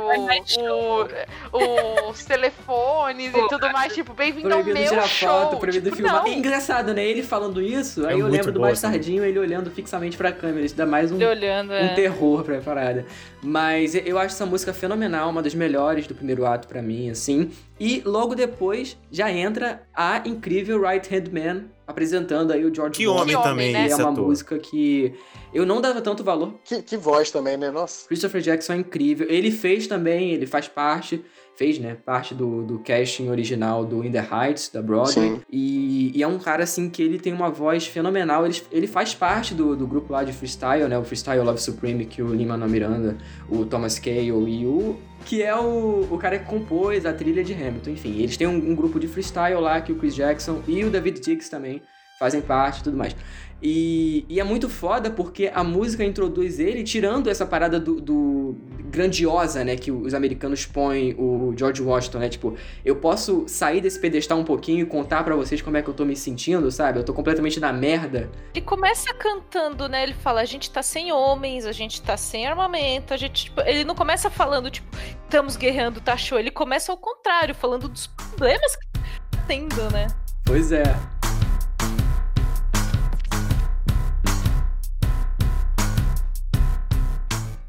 o- os telefones e tudo mais, tipo, bem-vindo ao Proibido meu tirar show. foto, proibido tipo, filmar. não. É engraçado, né? Ele falando isso, É aí eu lembro do boa Bastardinho, ele olhando fixamente pra câmera. Isso dá mais um, olhando, um é. terror pra parada. Mas eu acho essa música fenomenal, uma das melhores do primeiro ato pra mim, assim. E logo depois já entra a incrível Right Hand Man apresentando aí o George Que homem homem, também, né? é uma ator. música que eu não dava tanto valor. Que, que voz também, né? Nossa. Christopher Jackson é incrível. Ele fez também, ele faz parte, fez, né, parte do, do casting original do In the Heights, da Broadway. E, e é um cara, assim, que ele tem uma voz fenomenal. Ele, ele faz parte do, do grupo lá de freestyle, né, o Freestyle Love Supreme, que o Lima Miranda, o Thomas Cale e o... Que é o, o cara que compôs a trilha de Hamilton. Enfim, eles têm um, um grupo de freestyle lá, que o Chris Jackson e o David Diggs também fazem parte e tudo mais. E, e é muito foda porque a música introduz ele tirando essa parada do, do grandiosa, né, que os americanos põem o George Washington, né, tipo, eu posso sair desse pedestal um pouquinho e contar pra vocês como é que eu tô me sentindo, sabe? Eu tô completamente na merda. Ele começa cantando, né? Ele fala: a gente tá sem homens, a gente tá sem armamento, a gente. Tipo, ele não começa falando, tipo, estamos guerreando, tá show. Ele começa ao contrário, falando dos problemas que tá tendo, né? Pois é.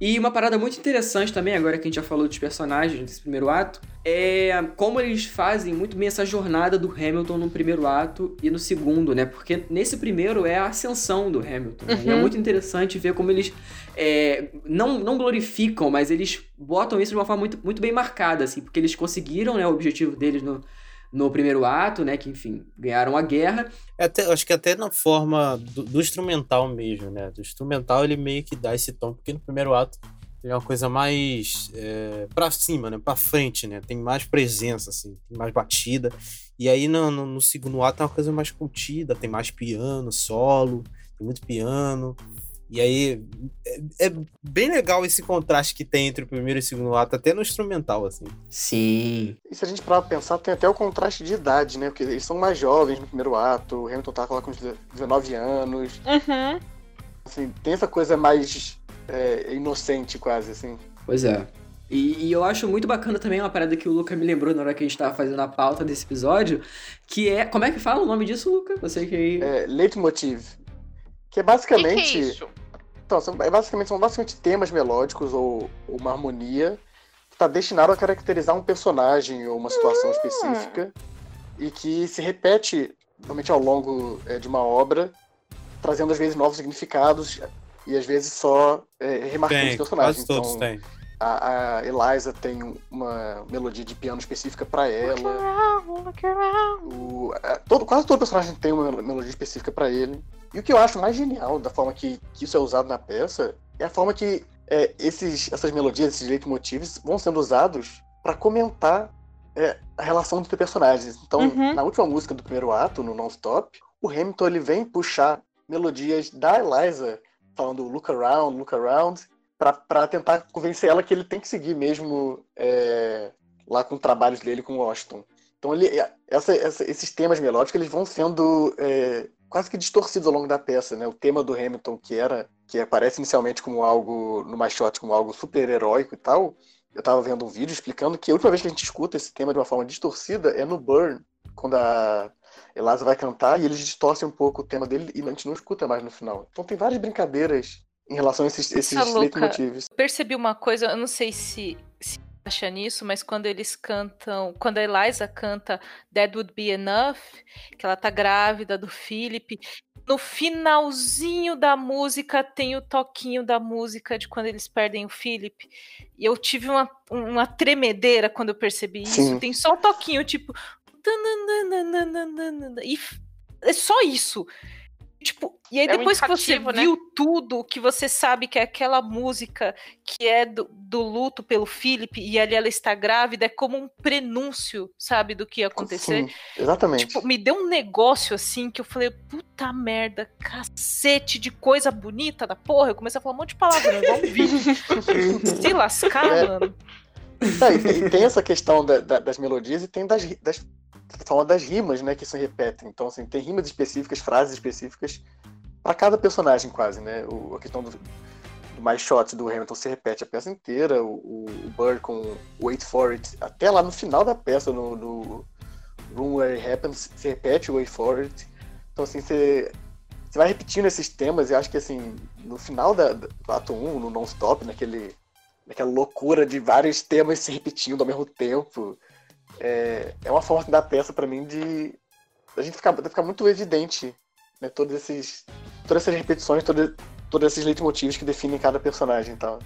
E uma parada muito interessante também, agora que a gente já falou dos personagens desse primeiro ato, é como eles fazem muito bem essa jornada do Hamilton no primeiro ato e no segundo, né? Porque nesse primeiro é a ascensão do Hamilton. Né? E é Uhum. muito interessante ver como eles é, não, não glorificam, mas eles botam isso de uma forma muito, muito bem marcada, assim, porque eles conseguiram né, o objetivo deles no, no primeiro ato, né? Que, enfim, ganharam a guerra. É até, acho que até na forma do, do instrumental mesmo, né? Do instrumental ele meio que dá esse tom, porque no primeiro ato é uma coisa mais é, pra cima, né? Pra frente, né? Tem mais presença, assim, tem mais batida. E aí no, no, no segundo ato é uma coisa mais contida, tem mais piano, solo, tem muito piano. E aí é, é bem legal esse contraste que tem entre o primeiro e o segundo ato, até no instrumental, assim. Sim. E se a gente parar pra pensar, tem até o contraste de idade, né? Porque eles são mais jovens no primeiro ato, o Hamilton tá lá com uns 19 anos. Uhum. Assim, tem essa coisa mais é, inocente, quase, assim. Pois é. E, e eu acho muito bacana também uma parada que o Luca me lembrou na hora que a gente tava fazendo a pauta desse episódio, que é. Como é que fala o nome disso, Luca? Você que aí. É, leitmotiv. Que é O que, basicamente. que é isso? Então, são, basicamente, são basicamente temas melódicos ou, ou uma harmonia que está destinado a caracterizar um personagem ou uma situação Hum. específica e que se repete normalmente ao longo é, de uma obra, trazendo às vezes novos significados e às vezes só é, remarcando os personagens. quase todos então, têm. a, a Eliza tem uma melodia de piano específica para ela. Look around. O, é, todo, quase todo personagem tem uma melodia específica pra ele. E o que eu acho mais genial da forma que, que isso é usado na peça é a forma que é, esses, essas melodias, esses leitmotivs vão sendo usados pra comentar é, a relação entre personagens. Então, Uhum. na última música do primeiro ato, no Non-Stop, o Hamilton ele vem puxar melodias da Eliza, falando look around, look around, pra, pra tentar convencer ela que ele tem que seguir mesmo é, lá com trabalhos dele com o Washington. Então ele, essa- essa- esses temas melódicos eles vão sendo é, quase que distorcidos ao longo da peça, né? O tema do Hamilton que era que aparece inicialmente como algo no mais shot como algo super heróico e tal. Eu tava vendo um vídeo explicando que a última vez que a gente escuta esse tema de uma forma distorcida é no Burn, quando a Eliza vai cantar e eles distorcem um pouco o tema dele e a gente não escuta mais no final. Então tem várias brincadeiras em relação a esses, esses louca. leitmotivs. percebi uma coisa, eu não sei se, se acha nisso, mas quando eles cantam, quando a Eliza canta That Would Be Enough, que ela tá grávida do Philip, no finalzinho da música tem o toquinho da música de quando eles perdem o Philip. E eu tive uma, uma tremedeira quando eu percebi isso. Sim. Tem só o toquinho, tipo. E é só isso. Tipo, e aí É um depois que você né? viu tudo, que você sabe que é aquela música que é do, do luto pelo Philip e ali ela está grávida, é como um prenúncio, sabe, do que ia acontecer. Sim, exatamente. Tipo, me deu um negócio assim que eu falei, puta merda, cacete de coisa bonita da porra. Eu comecei a falar um monte de palavras, igual um vídeo. *laughs* Se lascar, É. mano. Tá, e, tem, e tem essa questão da- da- das melodias e tem das, das, das rimas, né, que se repetem. Então, assim, tem rimas específicas, frases específicas para cada personagem, quase, né? O, a questão do, do mais shot do Hamilton se repete a peça inteira, o, o, Burr com Wait For It, até lá no final da peça, no, no Room Where It Happens, se repete o Wait For It. Então, assim, você, vai repetindo esses temas e acho que, assim, no final da, do ato 1, no Non-Stop, naquele naquela loucura de vários temas se repetindo ao mesmo tempo. É, é uma forma da peça pra mim de a gente ficar, ficar muito evidente, né, todos esses todas essas repetições, todo, todos esses leitmotivos que definem cada personagem e tal.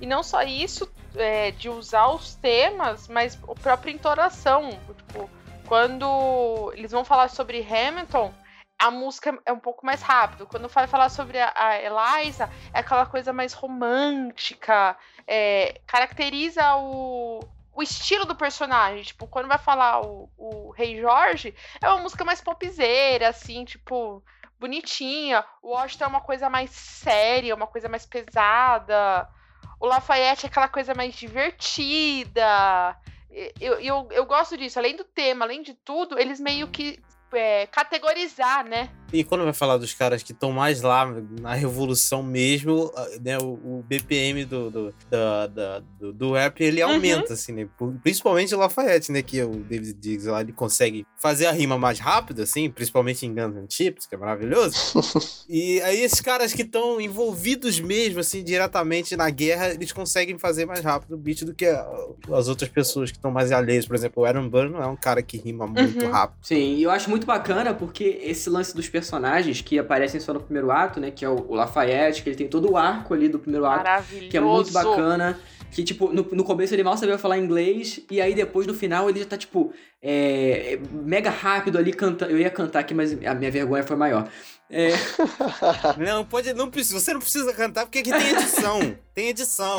E não só isso, é, de usar os temas, mas a própria entonação. Tipo, quando eles vão falar sobre Hamilton, a música é um pouco mais rápido. Quando vai falar sobre a, a Eliza, é aquela coisa mais romântica, é, caracteriza o, o estilo do personagem. Tipo, quando vai falar o, o Rei Jorge, é uma música mais popzeira, assim, tipo, bonitinha. O Washington é uma coisa mais séria, uma coisa mais pesada. O Lafayette é aquela coisa mais divertida. Eu, eu, eu gosto disso. Além do tema, além de tudo, eles meio que é, categorizar, né? E quando vai falar dos caras que estão mais lá na revolução mesmo, né, o, o BPM do, do, da, da, do, do rap, ele Uhum. aumenta, assim, né? Principalmente o Lafayette, né? Que é o David Diggs lá, ele consegue fazer a rima mais rápido, assim, principalmente em Guns N' Chips, que é maravilhoso. *laughs* e aí esses caras que estão envolvidos mesmo, assim, diretamente na guerra, eles conseguem fazer mais rápido o beat do que a- as outras pessoas que estão mais alheias. Por exemplo, o Aaron Burr não é um cara que rima muito Uhum. rápido. Sim, e eu acho muito bacana porque esse lance dos personagens que aparecem só no primeiro ato, né? Que é o, o Lafayette, que ele tem todo o arco ali do primeiro ato, que é muito bacana. Que, tipo, no, no começo ele mal sabia falar inglês, e aí depois no final ele já tá, tipo, é, mega rápido ali cantando. Eu ia cantar aqui, mas a minha vergonha foi maior. É, *laughs* Não, pode, não precisa, você não precisa cantar porque aqui tem edição. *laughs* tem edição.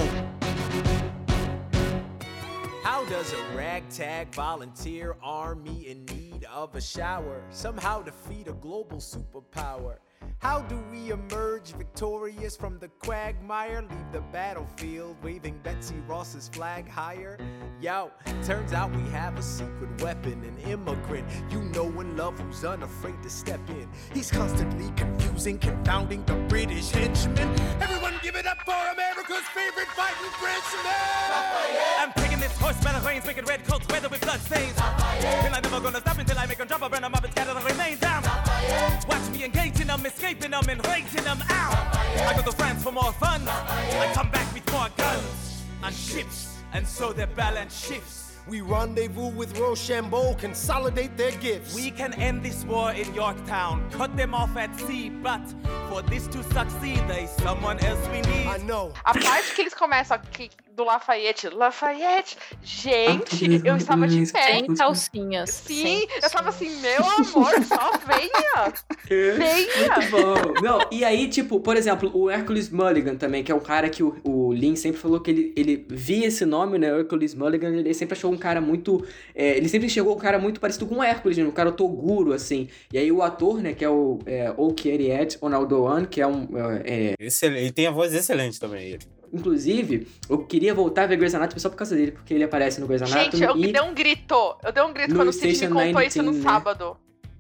How does a ragtag volunteer army in need of a shower somehow defeat a global superpower? How do we emerge victorious from the quagmire? Leave the battlefield waving Betsy Ross's flag higher? Yo, turns out we have a secret weapon, an immigrant you know and love who's unafraid to step in. He's constantly confusing, confounding the British henchmen. Everyone give it up for America's favorite fighting Frenchman! I'm taking this horse by the reins, making red coats weather with blood stains. And I'm never gonna stop until I make them drop, I burn them up and scatter the remains down. Watch me engaging them, escaping them, and raising them out. I go to France for more fun. I come back with more guns and ships, and so their balance shifts. We rendezvous with Rochambeau, consolidate their gifts. We can end this war in Yorktown, cut them off at sea, but for this to succeed, there's someone else we need. I know. A parte que eles começam aqui do Lafayette, Lafayette, gente, eu estava de pé. Sem calcinhas. Sim, sem eu tava assim, meu amor, só venha. *laughs* Venha. Muito bom. Não, e aí, tipo, por exemplo, o Hercules Mulligan também, que é um cara que o, o Lin sempre falou que ele, ele via esse nome, né? Hercules Mulligan, ele sempre achou um cara muito. é, ele sempre enxergou um cara muito parecido com o Hércules, né? Um cara Toguro, assim. E aí o ator, né, que é o é, Okieriet Onaldoan, que é um. é, Excelente. Ele tem a voz excelente também, ele. inclusive, eu queria voltar a ver Grey's Anatomy só por causa dele, porque ele aparece no Grey's Anatomy. Gente, eu e... dei um grito. Eu dei um grito No quando o Cid me contou isso no 19, né? sábado.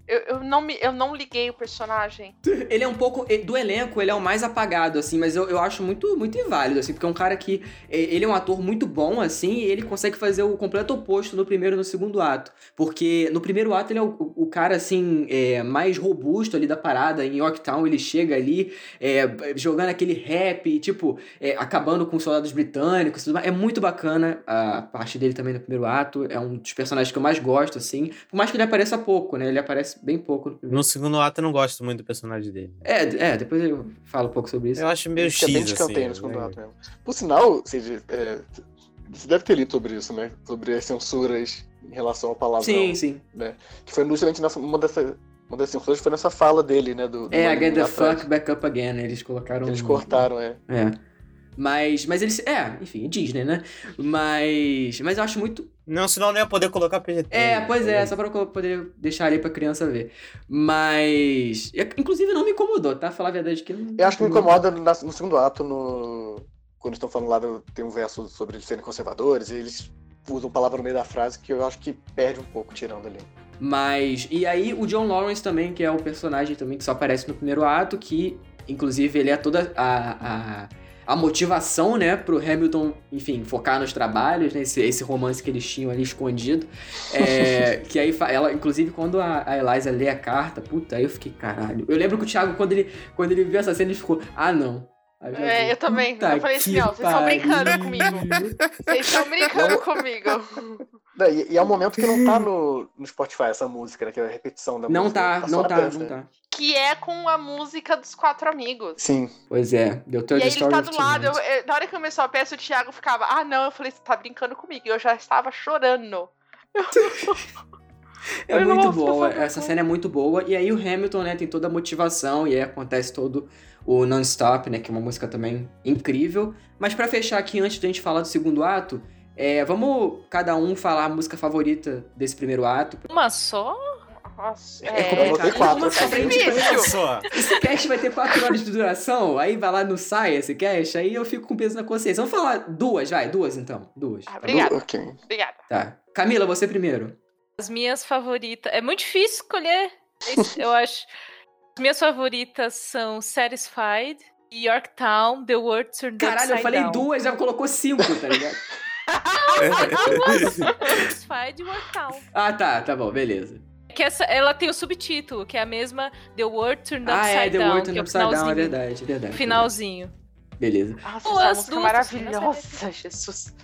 Eu, eu, não me, eu não liguei o personagem. *laughs* Ele é um pouco. Do elenco, ele é o mais apagado, assim, mas eu, eu acho muito, muito inválido, assim, porque é um cara que. Ele é um ator muito bom, assim, e ele consegue fazer o completo oposto no primeiro e no segundo ato. Porque no primeiro ato ele é o, o cara, assim, é, mais robusto ali da parada. Em Yorktown ele chega ali é, jogando aquele rap, tipo, é, acabando com os soldados britânicos tudo mais. É muito bacana a parte dele também no primeiro ato. É um dos personagens que eu mais gosto, assim. Por mais que ele apareça pouco, né? Ele aparece bem pouco no primeiro. No segundo ato eu não gosto muito do personagem dele. É, é, depois eu falo um pouco sobre isso. Eu acho meio Fica bem X, de assim. no segundo né? ato mesmo. Por sinal, Cid, é, você deve ter lido sobre isso, né? Sobre as censuras em relação ao palavrão. Sim, sim. Né? Que foi justamente nessa, uma, dessa, uma das censuras foi nessa fala dele, né? Do, do É, Get the Fuck Back Up Again, eles colocaram. eles cortaram, é. É. Mas, mas eles. É, enfim, Disney, né? Mas. Mas eu acho muito. Não, senão não ia poder colocar PGT. É, pois é, só pra eu poder deixar ali pra criança ver. Mas. Inclusive não me incomodou, tá? Falar a verdade que não. Eu acho que me incomoda no segundo ato, no... quando estão falando lá, do- tem um verso sobre eles serem conservadores, e eles usam palavra no meio da frase que eu acho que perde um pouco tirando ali. Mas. E aí o John Lawrence também, que é o personagem também que só aparece no primeiro ato, que inclusive ele é toda a. a a motivação, né, pro Hamilton, enfim, focar nos trabalhos, né, esse, esse romance que eles tinham ali escondido. É, *laughs* que aí, ela, inclusive, quando a, a Eliza lê a carta, puta, aí eu fiquei, caralho. Eu lembro que o Thiago, quando ele, quando ele viu essa cena, ele ficou, ah, não. Aí já É, eu também. Eu falei assim, ó, vocês estão brincando comigo. Vocês estão brincando comigo. Não, E, e é um momento que não tá no, no Spotify essa música, né? Que é a repetição da Não música. tá, só não tá, Panther. não tá. Que é com a música dos quatro amigos. Sim. Pois é, deu E Third aí ele tá do lado, eu, Tonight. eu- na hora que começou a peça, o Thiago ficava, ah não, eu falei, você tá brincando comigo. E eu já estava chorando. É *laughs* Eu muito boa, essa cena é muito boa. E aí o Hamilton, né, tem toda a motivação e aí acontece todo o Non-Stop, né, que é uma música também incrível. Mas pra fechar aqui, antes da gente falar do segundo ato, é, vamos cada um falar a música favorita desse primeiro ato. Uma só? Nossa, É, é, complicado. botei quatro. Difícil. Só. Esse cast vai ter 4 horas de duração, aí vai lá no sai esse cast, aí eu fico com peso na consciência. Vamos falar duas, vai, duas então, duas. Ah, obrigada, Ok. obrigada. Tá. Camila, você primeiro. As minhas favoritas. É muito difícil escolher. Eu acho. Minhas favoritas são Satisfied, Yorktown, The World Turned Caralho, eu falei Down. duas, já colocou cinco, tá ligado? *laughs* Satisfied e Yorktown. ah, tá, tá bom, beleza. Que essa, ela tem o subtítulo, que é a mesma The World Turned Ah, Upside é, The Down. World que Turned é o Upside Down, é finalzinho. verdade, é verdade. Finalzinho. Beleza. Nossa, Boas essa música é maravilhosa, Jesus.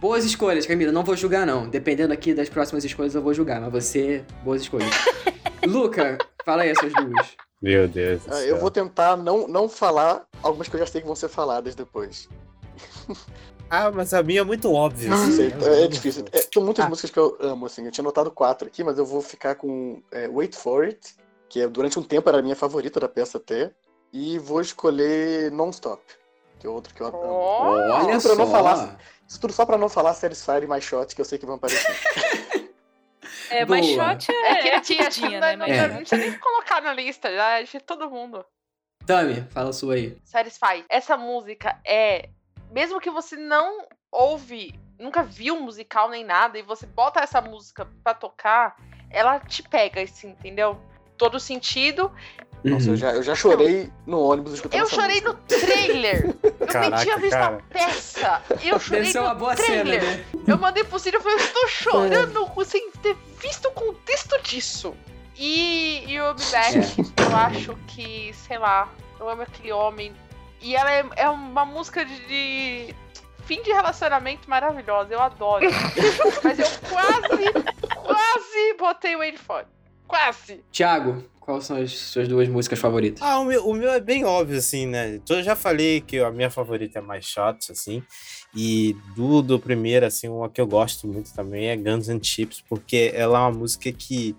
Boas escolhas, Camila. Não vou julgar, não. Dependendo aqui das próximas escolhas, eu vou julgar. Mas você, boas escolhas. *laughs* Luca, fala aí as suas duas. Meu Deus do Ah, céu. Eu vou tentar não, não falar algumas que eu já sei que vão ser faladas depois. Ah, mas a minha é muito óbvia. Não assim, sei, né? é difícil. É, tem muitas Ah. músicas que eu amo, assim. Eu tinha notado quatro aqui, mas eu vou ficar com é, Wait For It, que é, durante um tempo era a minha favorita da peça até. E vou escolher Non-Stop, que é outro que eu amo. Olha Isso tudo pra não só. falar, isso tudo só pra não falar Satisfied e My Shot, que eu sei que vão aparecer. *laughs* É, Boa. mas shot é, É que ele tinha, acho que rapidinha, não, né? não, Mas- É. não precisa nem colocar na lista, já é de todo mundo. Tami, fala a sua aí. Satisfy. Essa música é. Mesmo que você não ouve, nunca viu um musical nem nada, e você bota essa música pra tocar, ela te pega, assim, entendeu? Todo sentido. Nossa, Uhum. eu já, eu já chorei no ônibus escutando Eu essa chorei música. no trailer. Eu nem Caraca, tinha visto cara. a peça. Eu chorei Deve ser no uma boa trailer. cena, né? Eu mandei pro Ciro e falei, eu tô chorando sem ter visto o contexto disso. E, e o Me Back, eu acho que, sei lá, eu amo aquele homem. E ela é, é uma música de, de fim de relacionamento maravilhosa, eu adoro. *laughs* Mas eu quase, quase botei o Wait For. It. Quase. Thiago, quais são as suas duas músicas favoritas? Ah, o meu, o meu é bem óbvio, assim, né? Então, Eu já falei que a minha favorita é mais Shots, assim. E do, do primeiro, assim, uma que eu gosto muito também é Guns N' Chips, porque ela é uma música que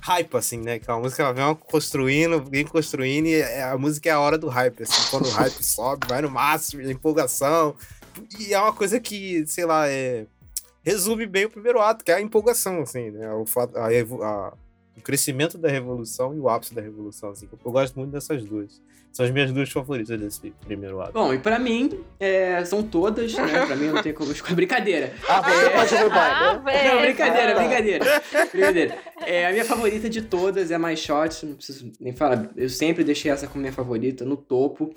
hype, assim, né? Que é uma música que ela vem construindo, vem construindo, e é- a música é a hora do hype, assim, quando o hype *laughs* sobe, vai no máximo, empolgação. E é uma coisa que, sei lá, é. Resume bem o primeiro ato, que é a empolgação, assim, né? O, fato- a, a- o crescimento da revolução e o ápice da revolução, assim. Eu gosto muito dessas duas. São as minhas duas favoritas desse primeiro ato. Bom, e pra mim, é, são todas, né? Pra mim não tem como escolher. Brincadeira. Ah, você É. pode roubar, Ah, né? Não, brincadeira, brincadeira. Brincadeira. É, a minha favorita de todas é a My Shot, não preciso nem falar. Eu sempre deixei essa como minha favorita, no topo.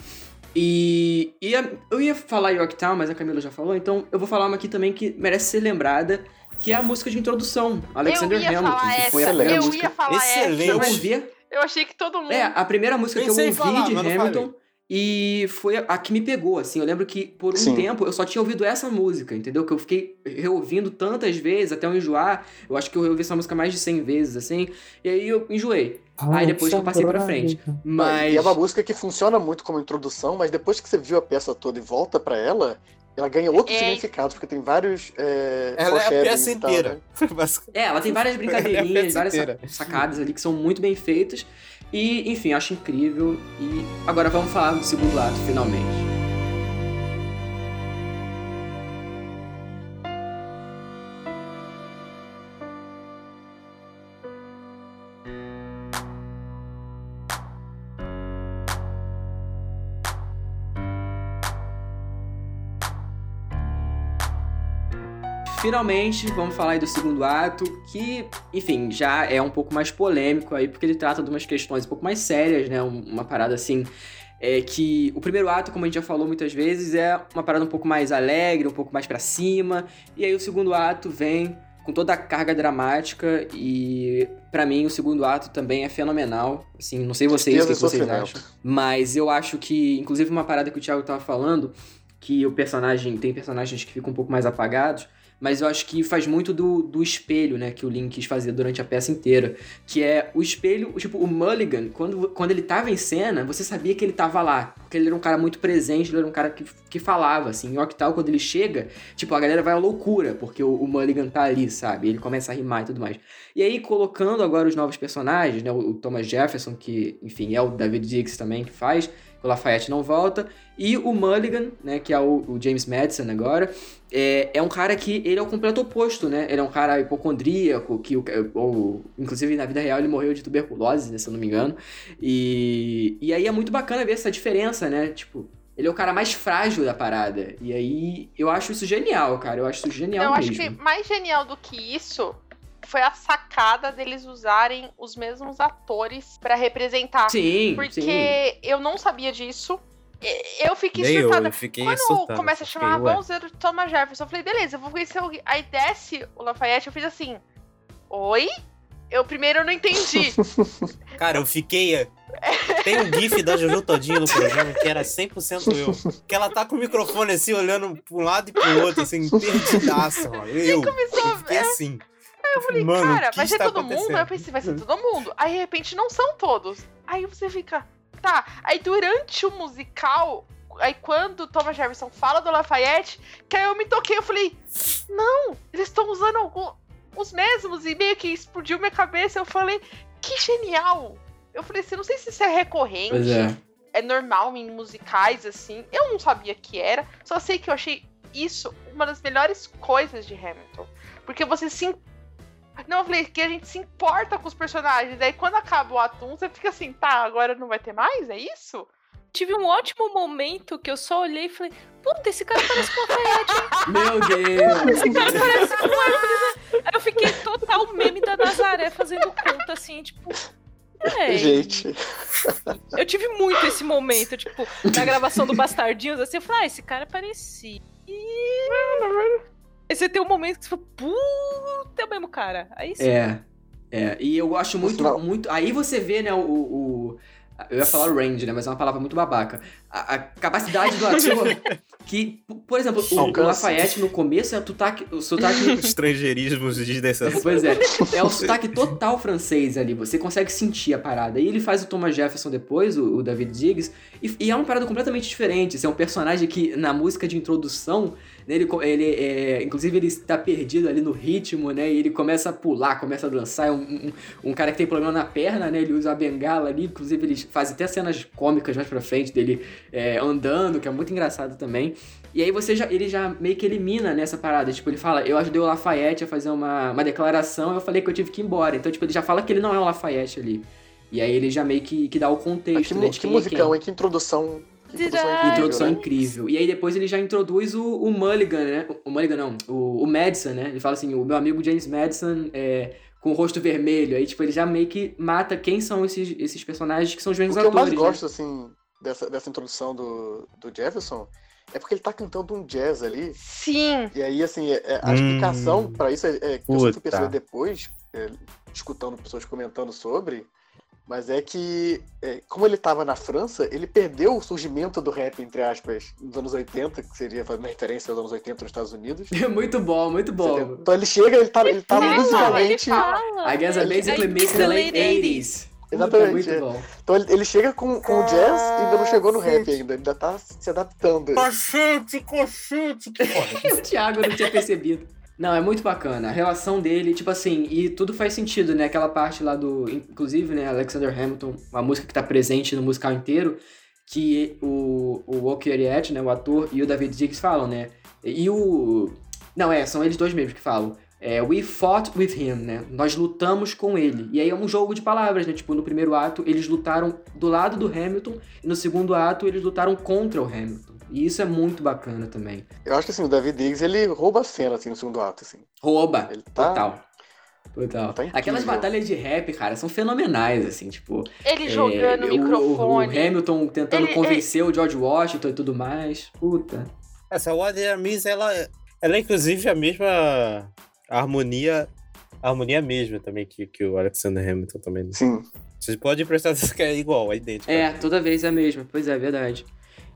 E, e a- eu ia falar Yorktown, mas a Camila já falou, então eu vou falar uma aqui também que merece ser lembrada, que é a música de introdução, Alexander eu ia Hamilton, falar que essa. foi a primeira eu música. ia falar Excelente. que eu essa. Eu achei que todo mundo. É, a primeira música que eu ouvi falar, de Hamilton e foi a, que me pegou, assim. Eu lembro que por um Sim. tempo eu só tinha ouvido essa música, entendeu? Que eu fiquei reouvindo tantas vezes até eu enjoar. Eu acho que eu ouvi essa música mais de 100 vezes, assim. E aí eu enjoei. Aí depois que eu passei pra frente. Mas. E é uma música que funciona muito como introdução, mas depois que você viu a peça toda e volta pra ela, ela ganha outros É. significados, porque tem vários. É, Ela é a peça tal, inteira. né? Basicamente. É, ela tem várias *laughs* É brincadeirinhas, peça várias inteira. sacadas ali que são muito bem feitas. E, enfim, acho incrível. E agora vamos falar do segundo ato, finalmente. Finalmente, vamos falar aí do segundo ato, que, enfim, já é um pouco mais polêmico aí, porque ele trata de umas questões um pouco mais sérias, né? Um- Uma parada assim. É que o primeiro ato, como a gente já falou muitas vezes, é uma parada um pouco mais alegre, um pouco mais pra cima. E aí o segundo ato vem com toda a carga dramática e pra mim o segundo ato também é fenomenal. Assim, não sei vocês o que, vocês acham, mas eu acho que, inclusive uma parada que o Thiago tava falando, que o personagem tem personagens que ficam um pouco mais apagados, mas eu acho que faz muito do, do espelho, né, que o Link quis fazer durante a peça inteira, que é o espelho, tipo, o Mulligan, quando, quando ele tava em cena, você sabia que ele tava lá, porque ele era um cara muito presente, ele era um cara que, que falava, assim, em Octal, quando ele chega, tipo, a galera vai à loucura, porque o, o Mulligan tá ali, sabe, ele começa a rimar e tudo mais. E aí, colocando agora os novos personagens, né, o, o Thomas Jefferson, que, enfim, é o David Diggs também que faz, o Lafayette não volta, e o Mulligan, né, que é o, o James Madison agora, é, é um cara que ele é o completo oposto, né? Ele é um cara hipocondríaco, que o, ou, inclusive na vida real ele morreu de tuberculose, né, se eu não me engano. E, e aí é muito bacana ver essa diferença, né? Tipo, ele é o cara mais frágil da parada. E aí eu acho isso genial, cara. Eu acho isso genial eu acho mesmo. que mais genial do que isso foi a sacada deles usarem os mesmos atores pra representar. Sim, Porque sim. eu não sabia disso. Eu fiquei Nem eu, surtada. eu fiquei Quando começa a fiquei, chamar, ué. vamos ver o Thomas Jefferson, eu falei, beleza, eu vou conhecer alguém. Aí desce o Lafayette, eu fiz assim, oi? Eu primeiro não entendi. *laughs* Cara, eu fiquei. Tem um gif da Jojo Todinho no programa que era 100% eu. Que ela tá com o microfone assim, olhando pra um lado e pro outro, assim, perdidaça, mano. Eu, eu fiquei assim. Aí eu falei, Mano, cara, vai ser todo mundo? Aí eu pensei, vai ser todo mundo. Aí de repente não são todos. Aí você fica, tá. Aí durante o musical, aí quando Thomas Jefferson fala do Lafayette, que aí eu me toquei, eu falei, não, eles estão usando algum, os mesmos e meio que explodiu minha cabeça. Eu falei, que genial. Eu falei assim, não sei se isso é recorrente. Pois é. é normal em musicais, assim. Eu não sabia que era, só sei que eu achei isso uma das melhores coisas de Hamilton. Porque você se. Não, eu falei que a gente se importa com os personagens. Aí quando acaba o ato 1, você fica assim, tá, agora não vai ter mais? É isso? Tive um ótimo momento que eu só olhei e falei, puta, esse cara parece com hein? *laughs* Meu Deus! *laughs* Esse cara parece com. Aí eu fiquei total meme da Nazaré fazendo conta, assim, tipo... É, Gente, eu tive muito esse momento, tipo, na gravação do Bastardinhos, assim, eu falei, ah, esse cara parecia. Aí você tem um momento que você fala, puta, é o mesmo cara. Aí sim. É. É, e eu gosto muito, muito. Aí você vê, né, o. o- eu ia falar range, né? Mas é uma palavra muito babaca. A, a capacidade do ator. *laughs* que, por exemplo, o, o. Lafayette no começo é o sotaque. O sotaque *laughs* Estrangeirismos desnecessários. Pois é, é o *laughs* sotaque total francês ali, você consegue sentir a parada. E ele faz o Thomas Jefferson depois, o, o David Diggs, e, e é uma parada completamente diferente. Esse é um personagem que, na música de introdução, ele, ele é, inclusive ele está perdido ali no ritmo, né, e ele começa a pular, começa a dançar. É um, um, um cara que tem problema na perna, né, ele usa a bengala ali, inclusive ele faz até cenas cômicas mais pra frente dele é, andando, que é muito engraçado também. E aí você já, ele já meio que elimina nessa parada. Tipo, ele fala, eu ajudei o Lafayette a fazer uma, uma declaração, eu falei que eu tive que ir embora. Então, tipo, ele já fala que ele não é o Lafayette ali. E aí ele já meio que, que dá o que, contexto, né, mu- de que é musicão, quem. Que introdução. Que introdução incrível, Introdução né? incrível. E aí depois ele já introduz o, o Mulligan, né? O Mulligan não, o, o Madison, né? Ele fala assim, o meu amigo James Madison é, com o rosto vermelho. Aí, tipo, ele já meio que mata quem são esses, esses personagens que são os O mesmos que eu atores. mais né? gosto, assim, dessa, dessa introdução do, do Jefferson é porque ele tá cantando um jazz ali. Sim. E aí, assim, é- é- a Hum. explicação pra isso é, é que eu Puta. perceber depois, é, escutando pessoas comentando sobre, mas é que, é, como ele tava na França, ele perdeu o surgimento do rap, entre aspas, nos anos 80, que seria fazendo referência aos anos 80 nos Estados Unidos. *laughs* muito bom, muito bom. Entendeu? Então ele chega, ele tá, ele tá Ele fala, musicalmente. ele fala. I guess I Ele- basically Aí, missed the late late 80s. Puta, Exatamente, muito é. bom. Então ele, ele chega com, com o jazz e ainda não chegou no rap ainda, ele ainda tá se adaptando. Que *laughs* foda. o Thiago não tinha percebido. Não, é muito bacana. A relação dele, tipo assim, e tudo faz sentido, né? Aquela parte lá do. Inclusive, né, Alexander Hamilton, uma música que tá presente no musical inteiro, que o, o Walker Ariette, né, o ator, e o David Diggs falam, né? E o. Não, é, são eles dois mesmo que falam. É, we fought with him, né? Nós lutamos com ele. E aí é um jogo de palavras, né? Tipo, no primeiro ato eles lutaram do lado do Hamilton, e no segundo ato eles lutaram contra o Hamilton. E isso é muito bacana também. Eu acho que assim, o David Diggs ele rouba a cena assim, no segundo ato. Assim. Rouba. Ele tá- Total. Total. tá. Aquelas batalhas de rap, cara, são fenomenais, assim, tipo. Ele é, jogando o microfone. O, Hamilton tentando Ele- convencer o George Washington e tudo mais. Puta. Essa Water Miss, ela, ela é inclusive a mesma harmonia, a harmonia mesma também que, que o Alexander Hamilton também. né? Sim. Vocês podem prestar atenção que é igual, é idêntico. É, toda vez é a mesma. Pois é, verdade.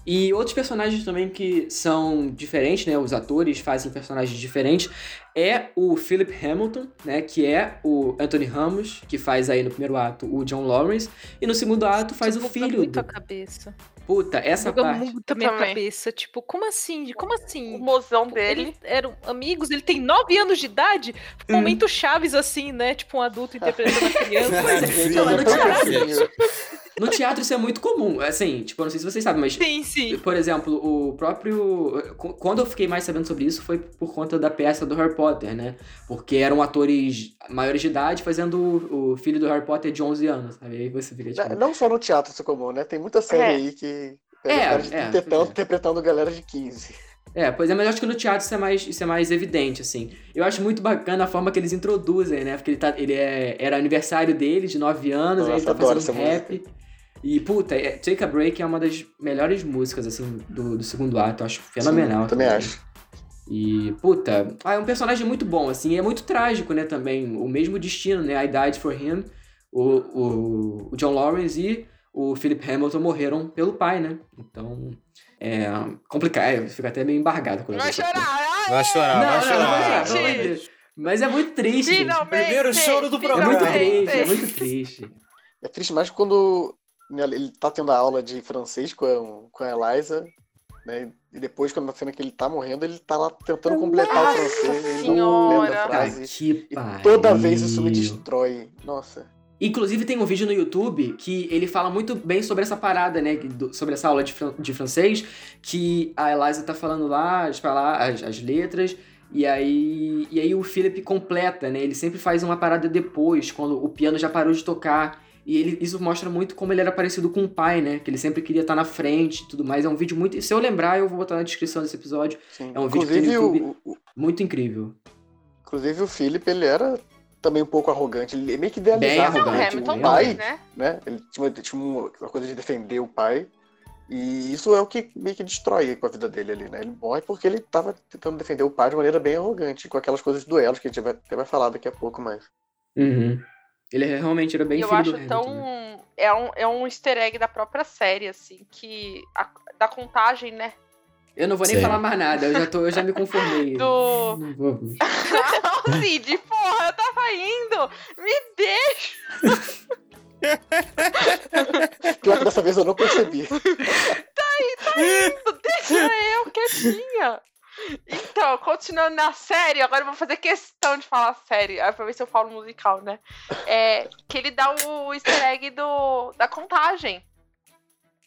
E outros personagens também que são diferentes, né? Os atores fazem personagens diferentes. É o Philip Hamilton, né? Que é o Anthony Ramos, que faz aí no primeiro ato o John Lawrence. E no segundo ato faz o Buga filho muito do... a cabeça. Puta, essa Buga parte... muito a minha Também. cabeça. Tipo, como assim? Como O assim? mozão dele. Eles eram amigos, ele tem nove anos de idade. Um momento chaves assim, né? Tipo, um adulto interpretando a *laughs* criança. Sim, Não, mas *laughs* assim, no teatro isso é muito comum. Assim, tipo, eu não sei se vocês sabem, mas sim, sim. Por exemplo, o próprio. Quando eu fiquei mais sabendo sobre isso foi por conta da peça do Harry Potter, né? Porque eram atores maiores de idade fazendo o filho do Harry Potter de 11 anos, sabe? Aí você fica tipo. Não só no teatro isso é comum, né? Tem muita série É. aí que. É, é, interpretando, é. interpretando galera de 15. É, pois é, mas eu acho que no teatro isso é mais, isso é mais evidente, assim. Eu acho muito bacana a forma que eles introduzem, né? Porque ele, tá, ele é, era aniversário dele, de 9 anos, Nossa, aí ele tá fazendo rap. E, puta, é, Take a Break é uma das melhores músicas, assim, do, do segundo ato. Eu acho fenomenal. Sim, eu também acho. E, puta, ah, é um personagem muito bom, assim, e é muito trágico, né, também. O mesmo destino, né? I Died for Him, o, o, o John Lawrence e o Philip Hamilton morreram pelo pai, né? Então, é complicado. É, fica até meio embargado quando eu Vai essa chorar, ai, Vai chorar, não, vai chorar. não vai chorar, de Deus. Mas é muito triste. Finalmente, Primeiro choro do É programa. muito finalmente. triste, é muito triste. É triste mais quando ele tá tendo a aula de francês com a, com a Eliza, né? E depois, quando na cena que ele tá morrendo, ele tá lá tentando completar o francês, ele não lembra a frase. E toda vez isso me destrói. Nossa. Inclusive tem um vídeo no YouTube que ele fala muito bem sobre essa parada, né? Sobre essa aula de, fran- de francês, que a Eliza tá falando lá as, as, as letras, e aí, e aí o Philip completa, né? Ele sempre faz uma parada depois, quando o piano já parou de tocar. E ele, isso mostra muito como ele era parecido com o pai, né? Que ele sempre queria estar na frente e tudo mais. É um vídeo muito. Se eu lembrar, eu vou botar na descrição desse episódio. Sim. É um vídeo que tem no inclusive, YouTube. o, o- Muito incrível. inclusive, o Philip, ele era também um pouco arrogante. Ele meio que Bem idealizava Não, arrogante, o Hamilton bem pai, né? né? Ele tinha, tinha uma coisa de defender o pai. E isso é o que meio que destrói com a vida dele ali, né? Ele morre porque ele tava tentando defender o pai de maneira bem arrogante, com aquelas coisas duelos que a gente vai, até vai falar daqui a pouco mais. Uhum. Ele realmente era bem E eu filho acho do Hamilton, tão. né? É, um, é um easter egg da própria série, assim, que. a- da contagem, né? Eu não vou nem falar mais nada, eu já, tô, eu já me conformei. *laughs* Do- Não vou- *laughs* Não, Cid, porra, eu tava indo! Me deixa! *laughs* Claro que dessa vez eu não percebi. Deixa eu quietinha! Então, continuando na série, agora eu vou fazer questão de falar série, aí pra ver se eu falo musical, né? É, que ele dá o easter egg do, da contagem.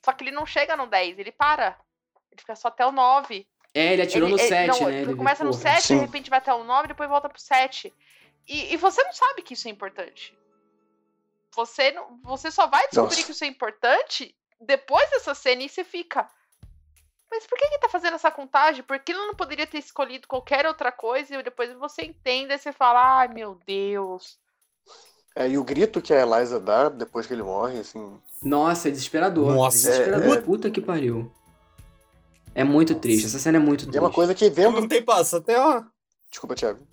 Só que ele não chega no 10, ele para. Ele fica só até o 9. É, ele atirou Ele- no ele- 7, não, né? Ele começa no porra. 7, Sim. de repente vai até o 9, depois volta pro 7. E, e você não sabe que isso é importante. Você, não, você só vai descobrir Nossa. que isso é importante depois dessa cena e você fica. Mas por que ele tá fazendo essa contagem? Por que ele não poderia ter escolhido qualquer outra coisa e depois você entende e você fala, ai meu Deus. É, e o grito que a Eliza dá depois que ele morre, assim. Nossa, é desesperador. Nossa, é desesperador. é- Puta que pariu. É muito triste, essa cena é muito triste. é uma coisa que vendo. Não tem passo, até ó. Desculpa, Thiago.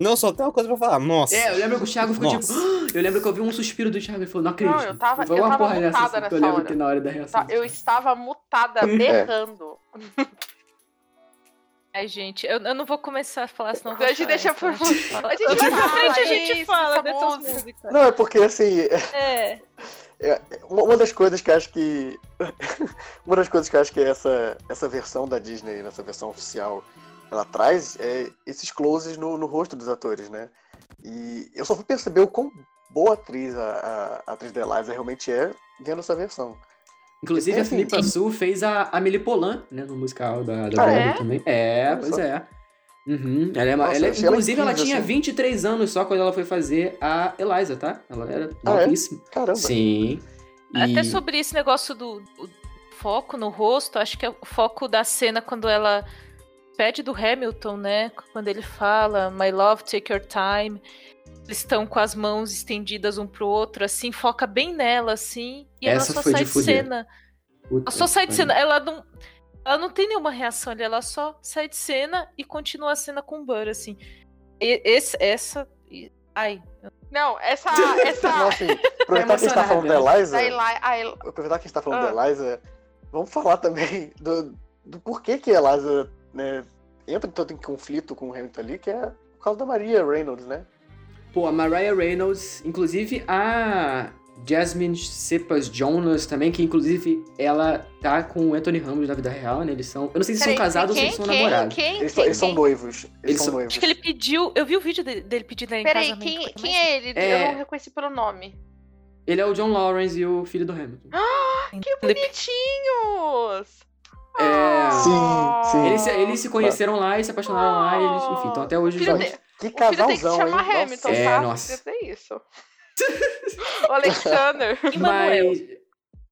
Não, só tem uma coisa pra falar. Nossa. É, eu lembro que o Thiago ficou Nossa. tipo. *gasps* "Ah!" Eu lembro que eu vi um suspiro do Thiago e falou, não acredito. Não, eu tava- Foi eu uma tava porra dessa, mutada assim, nessa eu lembro hora. que na hora da reação. Eu estava mutada, *laughs* É. berrando. *laughs* Ai, gente, eu, eu não vou começar a falar, senão A gente deixa por- a gente Mais pra fala frente a gente fala essa dessas músicas. Não, é porque assim. É. Uma uma das coisas que eu acho que. *laughs* uma das coisas que eu acho que essa, essa versão da Disney, nessa versão oficial, ela traz é esses closes no, no rosto dos atores, né? E eu só fui perceber o quão boa atriz a, a, a atriz da Eliza realmente é vendo essa versão. Inclusive, É, a Filipa Su fez a Amélie Poulain, né, no musical da, da Ah, Broadway é? também. É, Olha pois só. é. Uhum. Ela é, uma- Nossa, ela é- ela inclusive, ela incrível, tinha assim. 23 anos só quando ela foi fazer a Eliza, tá? Ela era Ah, é? novíssima. Caramba. Sim. E- Até sobre esse negócio do, do foco no rosto, acho que é o foco da cena quando ela pede do Hamilton, né? Quando ele fala, My love, take your time. Eles estão com as mãos estendidas um pro outro, assim, foca bem nela, assim, e Essa ela só foi sai de cena. Puta Ela só sai de cena. Ela não. Ela não tem nenhuma reação ali, ela só sai de cena e continua a cena com o Burr, assim. E- esse, essa. e- Ai. Não, essa. *laughs* essa Não, assim, aproveitar que a gente tá falando da. Eliza. da Eli- a El- aproveitar que a gente tá falando Ah. da Eliza, vamos falar também do, do porquê que a Eliza né, entra tanto em conflito com o Hamilton ali, que é por causa da Maria Reynolds, né? Pô, a Mariah Reynolds, inclusive a Jasmine Cepas Jonas também, que inclusive ela tá com o Anthony Ramos na vida real, né? Eles são. Eu não sei se Peraí, são casados ou se quem, eles são quem, namorados. Quem, Eles, quem, eles são quem? noivos. Eles, Eles são são- noivos. Acho que ele pediu. Eu vi o vídeo de- dele pedindo em Peraí, casamento. quem, coisa quem mais é ele? É- Eu não reconheci pelo nome. Ele é o John Lawrence e o filho do Hamilton. Que bonitinhos! É. Sim, sim. Eles, se- eles se conheceram lá e se apaixonaram lá e eles, enfim, estão até hoje Filho de- Que O filho tem que se casalzão, hein? chamar Nossa. Hamilton, É, tá? nossa. Isso. *laughs* o Alexander. *laughs* Emanuel. Mas.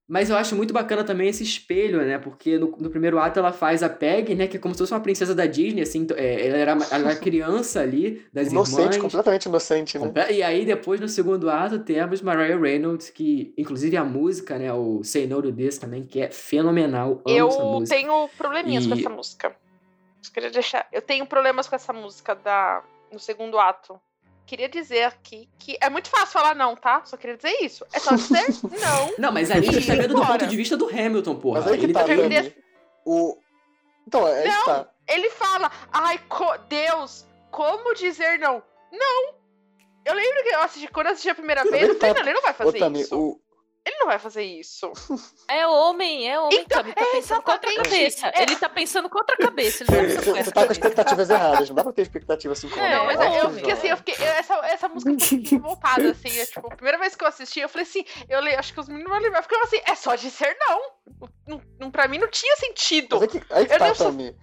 Mas eu acho muito bacana também esse espelho, né? Porque no, no primeiro ato ela faz a Peg, né? Que é como se fosse uma princesa da Disney, assim. É, ela, era, ela era criança ali, das Inocente, irmãs. completamente inocente, né? E aí, depois, no segundo ato, temos Mariah Reynolds, que, inclusive, a música, né? O Say No To This também, que é fenomenal. Amo eu essa música. tenho probleminhas E- com essa música. Eu queria deixar. Eu tenho problemas com essa música da no segundo ato. Queria dizer aqui que é muito fácil falar não, tá? Só queria dizer isso. É só dizer *laughs* não. Não, mas ali a gente tá vendo do ponto de vista do Hamilton, porra. Mas aí que Ele tá, tá vendo... O... Então, é aí que tá. Ele fala, ai, co- Deus, como dizer não? Não! Eu lembro que eu assisti, quando eu assisti a primeira vez, aí eu falei, tá. não, ele não vai Ô, fazer Tami, isso. o... Ele não vai fazer isso. *laughs* É homem, é homem, Então, Tami. Tá pensando com outra cabeça. É. Ele tá pensando com outra cabeça. Ele não Você, com tá com expectativas erradas, não dá pra ter expectativa assim como É, Não, mas é eu, eu óbvio. fiquei assim, eu fiquei. Essa, essa música eu fiquei revoltada, assim. é, tipo, a primeira vez que eu assisti, eu falei assim, eu le- acho que os meninos vão lembrar. Ficava assim, é só dizer não. Não, não. Pra mim não tinha sentido. Mas aí que, aí que Eu tá, não sou- Tami.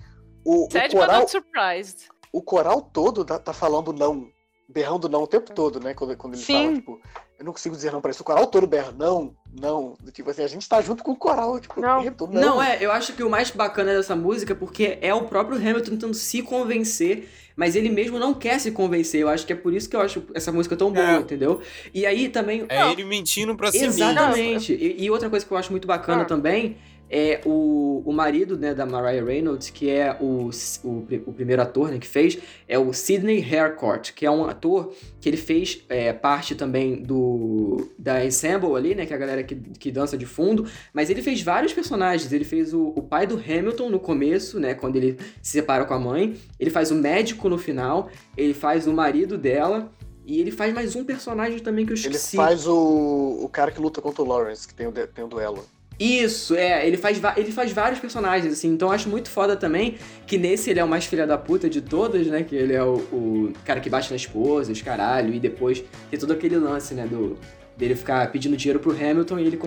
O, o, coral, not surprised. o coral todo tá, tá falando não. Berrando não o tempo todo, né? Quando, quando ele Sim. fala, tipo, eu não consigo dizer não pra isso. O coral todo berra, não, não. Tipo assim, a gente tá junto com o coral, tipo, Não. Hamilton, Não. não. é, eu acho que o mais bacana dessa música é porque é o próprio Hamilton tentando se convencer, mas ele mesmo não quer se convencer. Eu acho que é por isso que eu acho essa música tão boa, É. entendeu? E aí também. É ele mentindo pra si mesmo. Exatamente. E, e outra coisa que eu acho muito bacana Ah. também é o, o marido né, da Mariah Reynolds, que é o, o, o primeiro ator né, que fez, é o Sidney Harcourt, que é um ator que ele fez é, parte também do da Ensemble ali, né, que é a galera que, que dança de fundo, mas ele fez vários personagens. Ele fez o, o pai do Hamilton no começo, né, quando ele se separa com a mãe. Ele faz o médico no final. Ele faz o marido dela. E ele faz mais um personagem também que eu Ele esqueci. faz o, o cara que luta contra o Lawrence, que tem o, tem o duelo. Isso, é, ele faz, ele faz vários personagens, assim, então eu acho muito foda também que nesse ele é o mais filha da puta de todos, né? Que ele é o, o cara que bate na esposa, os caralho, e depois tem todo aquele lance, né? Do, dele ficar pedindo dinheiro pro Hamilton e ele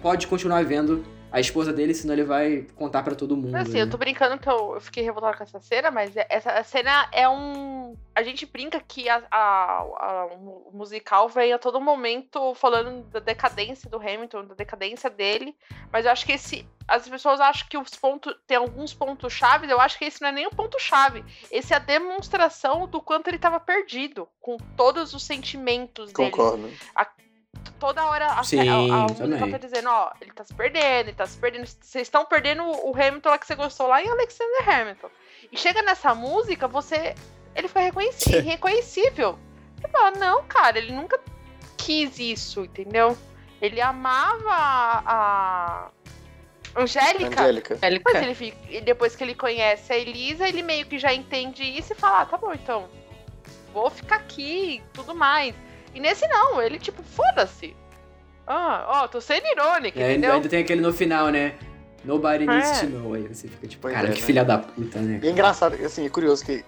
pode continuar vendo a esposa dele, senão ele vai contar pra todo mundo. Mas, assim, né? eu tô brincando que eu, eu fiquei revoltada com essa cena, mas é- essa cena é um. A gente brinca que a, a- a- o musical vem a todo momento falando da decadência do Hamilton, da decadência dele. Mas eu acho que esse. As pessoas acham que os pontos. Tem alguns pontos chaves, eu acho que esse não é nem o ponto-chave. Esse é a demonstração do quanto ele tava perdido, com todos os sentimentos dele Concordo. Toda hora a, Sim, a, a música tá dizendo, ó, ele tá se perdendo, ele tá se perdendo. Vocês estão perdendo o Hamilton lá que você gostou lá em Alexander Hamilton. E chega nessa música, você. Ele fica reconheci- irreconhecível. Você fala, não, cara, ele nunca quis isso, entendeu? Ele amava a. Angélica. Angélica. Depois, ele fica- e depois que ele conhece a Elisa, ele meio que já entende isso e fala, ah, tá bom, então. Vou ficar aqui e tudo mais. E nesse não, ele tipo, foda-se. Ah, ó, tô sendo irônica, É, entendeu? ainda tem aquele no final, né? Nobody needs É. to know. Aí você fica tipo, Pois cara, é, que né? filha da puta, né? E é engraçado, assim, é curioso que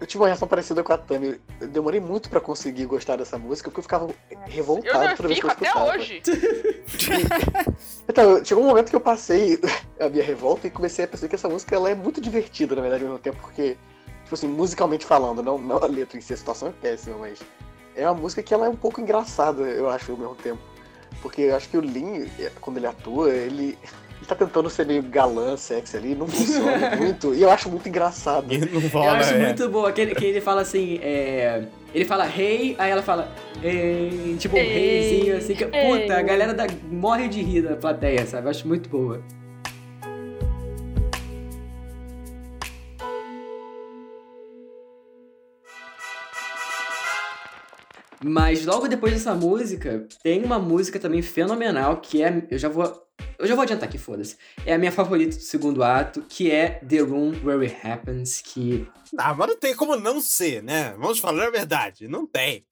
eu tive uma reação parecida com a Tami. Eu demorei muito pra conseguir gostar dessa música, porque eu ficava Eu revoltado não toda vez que eu até hoje. *laughs* Então, chegou um momento que eu passei *laughs* a minha revolta e comecei a perceber que essa música ela é muito divertida, na verdade, ao mesmo tempo, porque, tipo assim, musicalmente falando, não, não a letra em si, a situação é péssima, mas é uma música que ela é um pouco engraçada, eu acho, ao mesmo tempo. Porque eu acho que o Lin, quando ele atua, ele, ele tá tentando ser meio galã, sexy ali, não funciona *laughs* muito, e eu acho muito engraçado. Ele Eu acho é. muito boa, aquele que ele fala assim, é... Ele fala hey, aí ela fala hey, tipo um reizinho, assim, que, puta, a galera da, morre de rir da plateia, sabe? Eu acho muito boa. Mas logo depois dessa música, tem uma música também fenomenal que é. Eu já vou. Eu já vou adiantar aqui, foda-se. É a minha favorita do segundo ato, que é The Room Where It Happens, que Ah, mas não tem como não ser, né? Vamos falar a verdade. Não tem.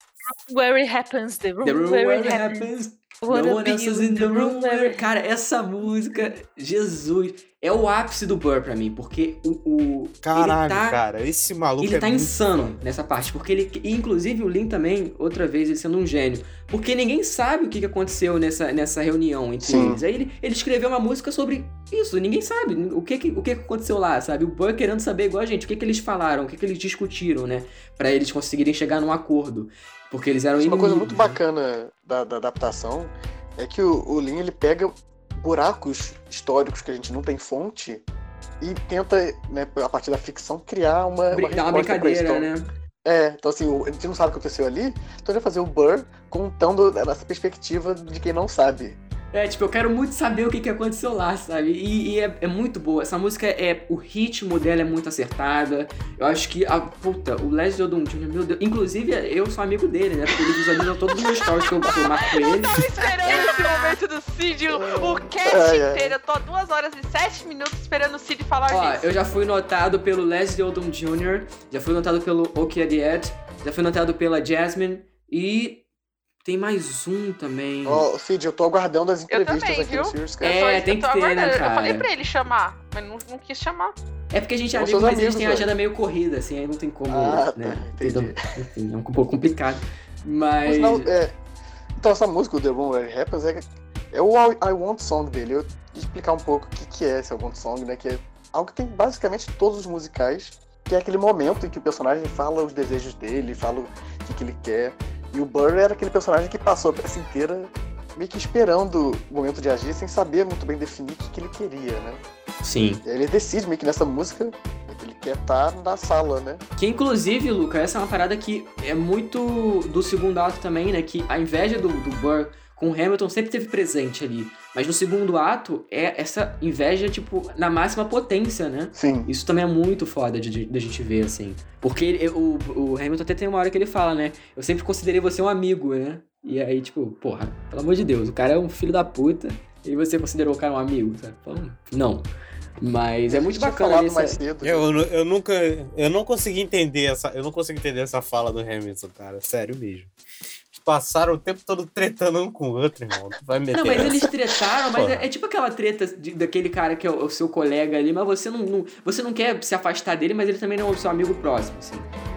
Where it happens, the room, The room where, where it happens. happens. No one else is in the room where where... it- Cara, essa música, Jesus, é o ápice do Burr pra mim, porque o... o Caralho, ele tá, cara. Esse maluco Ele é tá muito... insano nessa parte, porque ele... e, Inclusive o Lin também, outra vez, ele sendo um gênio. Porque ninguém sabe o que que aconteceu nessa, nessa reunião entre Sim. eles. Aí ele, ele escreveu uma música sobre isso, ninguém sabe o que que, o que aconteceu lá, sabe? O Burr querendo saber igual a gente, o que que eles falaram, o que que eles discutiram, né? Pra eles conseguirem chegar num acordo. Porque eles eram Uma coisa muito inimigos, né? bacana da, da adaptação é que o, o Lin ele pega buracos históricos que a gente não tem fonte e tenta, né, a partir da ficção, criar uma, uma, Dá uma isso. brincadeira, Então, né? É, então assim, a gente não sabe o que aconteceu ali, então a gente vai fazer o Burr contando essa perspectiva de quem não sabe. É, tipo, eu quero muito saber o que, que aconteceu lá, sabe? E, e é, é muito boa. Essa música é. O ritmo dela é muito acertada. Eu acho que. A, puta, o Leslie Odom Jr., meu Deus. Inclusive, eu sou amigo dele, né? Porque ele visualiza todos os meus stories que eu, que eu marco ele. Tava esperando esse momento do Cid, o, o cast inteiro. Eu tô duas horas e sete minutos esperando o Cid falar Ó, disso. eu já fui notado pelo Leslie Odom Jr., já fui notado pelo Oki Adiet, já fui notado pela Jasmine e. Tem mais um também. Ó, Cid, eu tô aguardando as entrevistas também, aqui viu? no Serious É, Cast. Só- tem eu tô que ter, né, cara? Eu falei pra ele chamar, mas não, não quis chamar. É porque a gente é amigo, mas a gente amigos, tem a velho. agenda meio corrida, assim, aí não tem como, Ah, né? tá, entendeu? Enfim, é um pouco complicado. Mas Mas. não, é, então essa música, o The Room Where It Happens, é, é o I, I Want Song dele. Eu vou explicar um pouco o que, que é esse I Want Song, né? Que é algo que tem basicamente em todos os musicais, que é aquele momento em que o personagem fala os desejos dele, fala o que, que ele quer. E o Burr era aquele personagem que passou a peça inteira meio que esperando o momento de agir, sem saber muito bem definir o que, que ele queria, né? Sim. Ele decide meio que nessa música que ele quer estar na sala, né? Que inclusive, Luca, essa é uma parada que é muito do segundo ato também, né? Que a inveja do, do Burr com o Hamilton sempre teve presente ali. Mas no segundo ato, é essa inveja, tipo, na máxima potência, né? Sim. Isso também é muito foda de, de, de a gente ver, assim. Porque ele- o, o Hamilton até tem uma hora que ele fala, né? Eu sempre considerei você um amigo, né? E aí, tipo, porra, pelo amor de Deus, o cara é um filho da puta e você considerou o cara um amigo, sabe? Então, não. Mas é muito bacana essa... mais cedo. Eu, nu- eu nunca. Eu não consegui entender essa. Eu não consigo entender essa fala do Hamilton, cara. Sério mesmo. Passaram o tempo todo tretando um com o outro, irmão. Tu vai meter Não, mas essa. eles tretaram, mas é, é tipo aquela treta de- daquele cara que é o, o seu colega ali, mas você não, não- você não quer se afastar dele, mas ele também não é o seu amigo próximo, assim.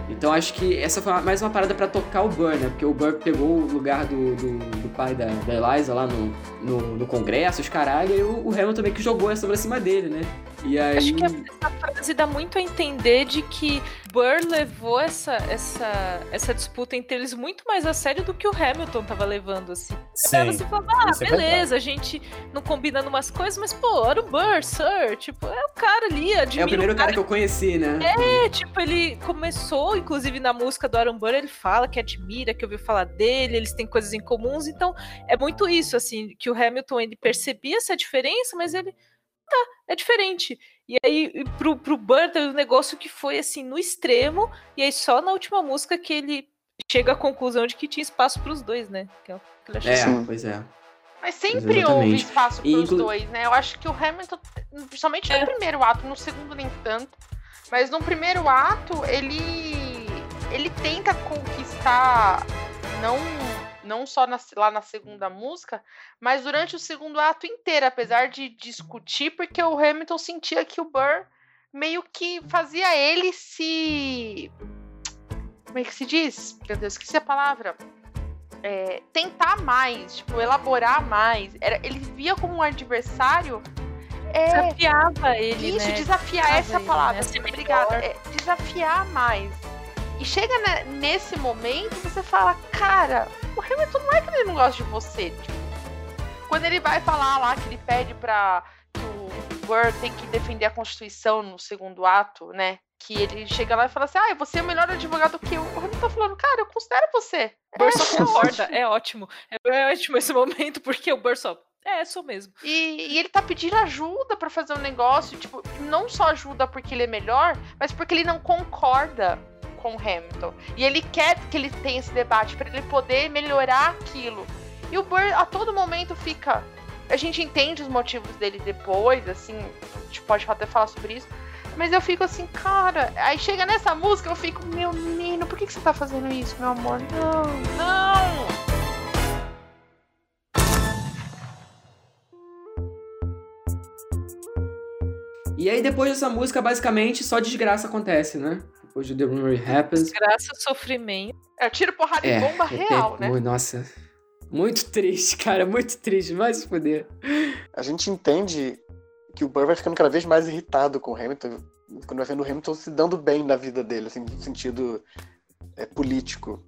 Então acho que essa foi mais uma parada pra tocar o Burr, né? Porque o Burr pegou o lugar do, do, do pai da, da Eliza lá no, no, no congresso, os caralho, e o, o Hamilton meio que jogou essa pra cima dele, né? E aí... Acho que essa frase dá muito a entender de que Burr levou essa, essa, essa disputa entre eles muito mais a sério do que o Hamilton tava levando, assim. Sim, Você fala, ah, é beleza, a gente não combina umas coisas, mas, pô, era o Burr, Sir, tipo, é o cara ali, admiro É o primeiro cara que eu conheci, né? É, tipo, ele começou, inclusive na música do Aaron Burr, ele fala que admira, que ouviu falar dele, eles têm coisas em comuns, então é muito isso, assim, que o Hamilton, ele percebia essa diferença, mas ele, tá, é diferente. E aí, pro, pro Burr, teve um negócio que foi, assim, no extremo, e aí só na última música que ele chega à conclusão de que tinha espaço pros dois, né? Que é o que ele achou. É, pois é. Mas sempre Exatamente. houve espaço pros inclu- dois, né? Eu acho que o Hamilton, principalmente É. no primeiro ato, no segundo nem tanto, mas no primeiro ato ele ele tenta conquistar não não só na- lá na segunda música, mas durante o segundo ato inteiro, apesar de discutir, porque o Hamilton sentia que o Burr meio que fazia ele se como é que se diz? Meu Deus, esqueci a palavra é, tentar mais, tipo, elaborar mais. Era, ele via como um adversário. É, Desafiava ele, isso, né? desafiar, essa é ele, palavra. né? Obrigada. É, desafiar mais. E chega ne- nesse momento, você fala, cara, o Hamilton não é que ele não gosta de você. Tipo, quando ele vai falar lá que ele pede pra que o Burr tem que defender a Constituição no segundo ato, né? Que ele chega lá e fala assim: Ah, você é o melhor advogado que eu. O Hamilton tá falando, cara, eu considero você. O Burr É, só é concorda, é ótimo. É, é ótimo esse momento, porque o Burr só. É, sou mesmo. E, e ele tá pedindo ajuda pra fazer um negócio, tipo, não só ajuda porque ele é melhor, mas porque ele não concorda com o Hamilton. E ele quer que ele tenha esse debate pra ele poder melhorar aquilo. E o Burr a todo momento fica. A gente entende os motivos dele depois, assim, a gente pode até falar sobre isso. Mas eu fico assim, cara. Aí chega nessa música, eu fico, meu menino, por que, que você tá fazendo isso, meu amor? Não, não! E aí depois dessa música, basicamente, só desgraça acontece, né? Depois de The Rumor Happens. Desgraça, sofrimento. É tiro, porrada e É, bomba é, real, é, né? Nossa, muito triste, cara, muito triste, vai se fuder. A gente entende que o Burr vai ficando cada vez mais irritado com o Hamilton, quando vai vendo o Hamilton se dando bem na vida dele, assim, no sentido é, político,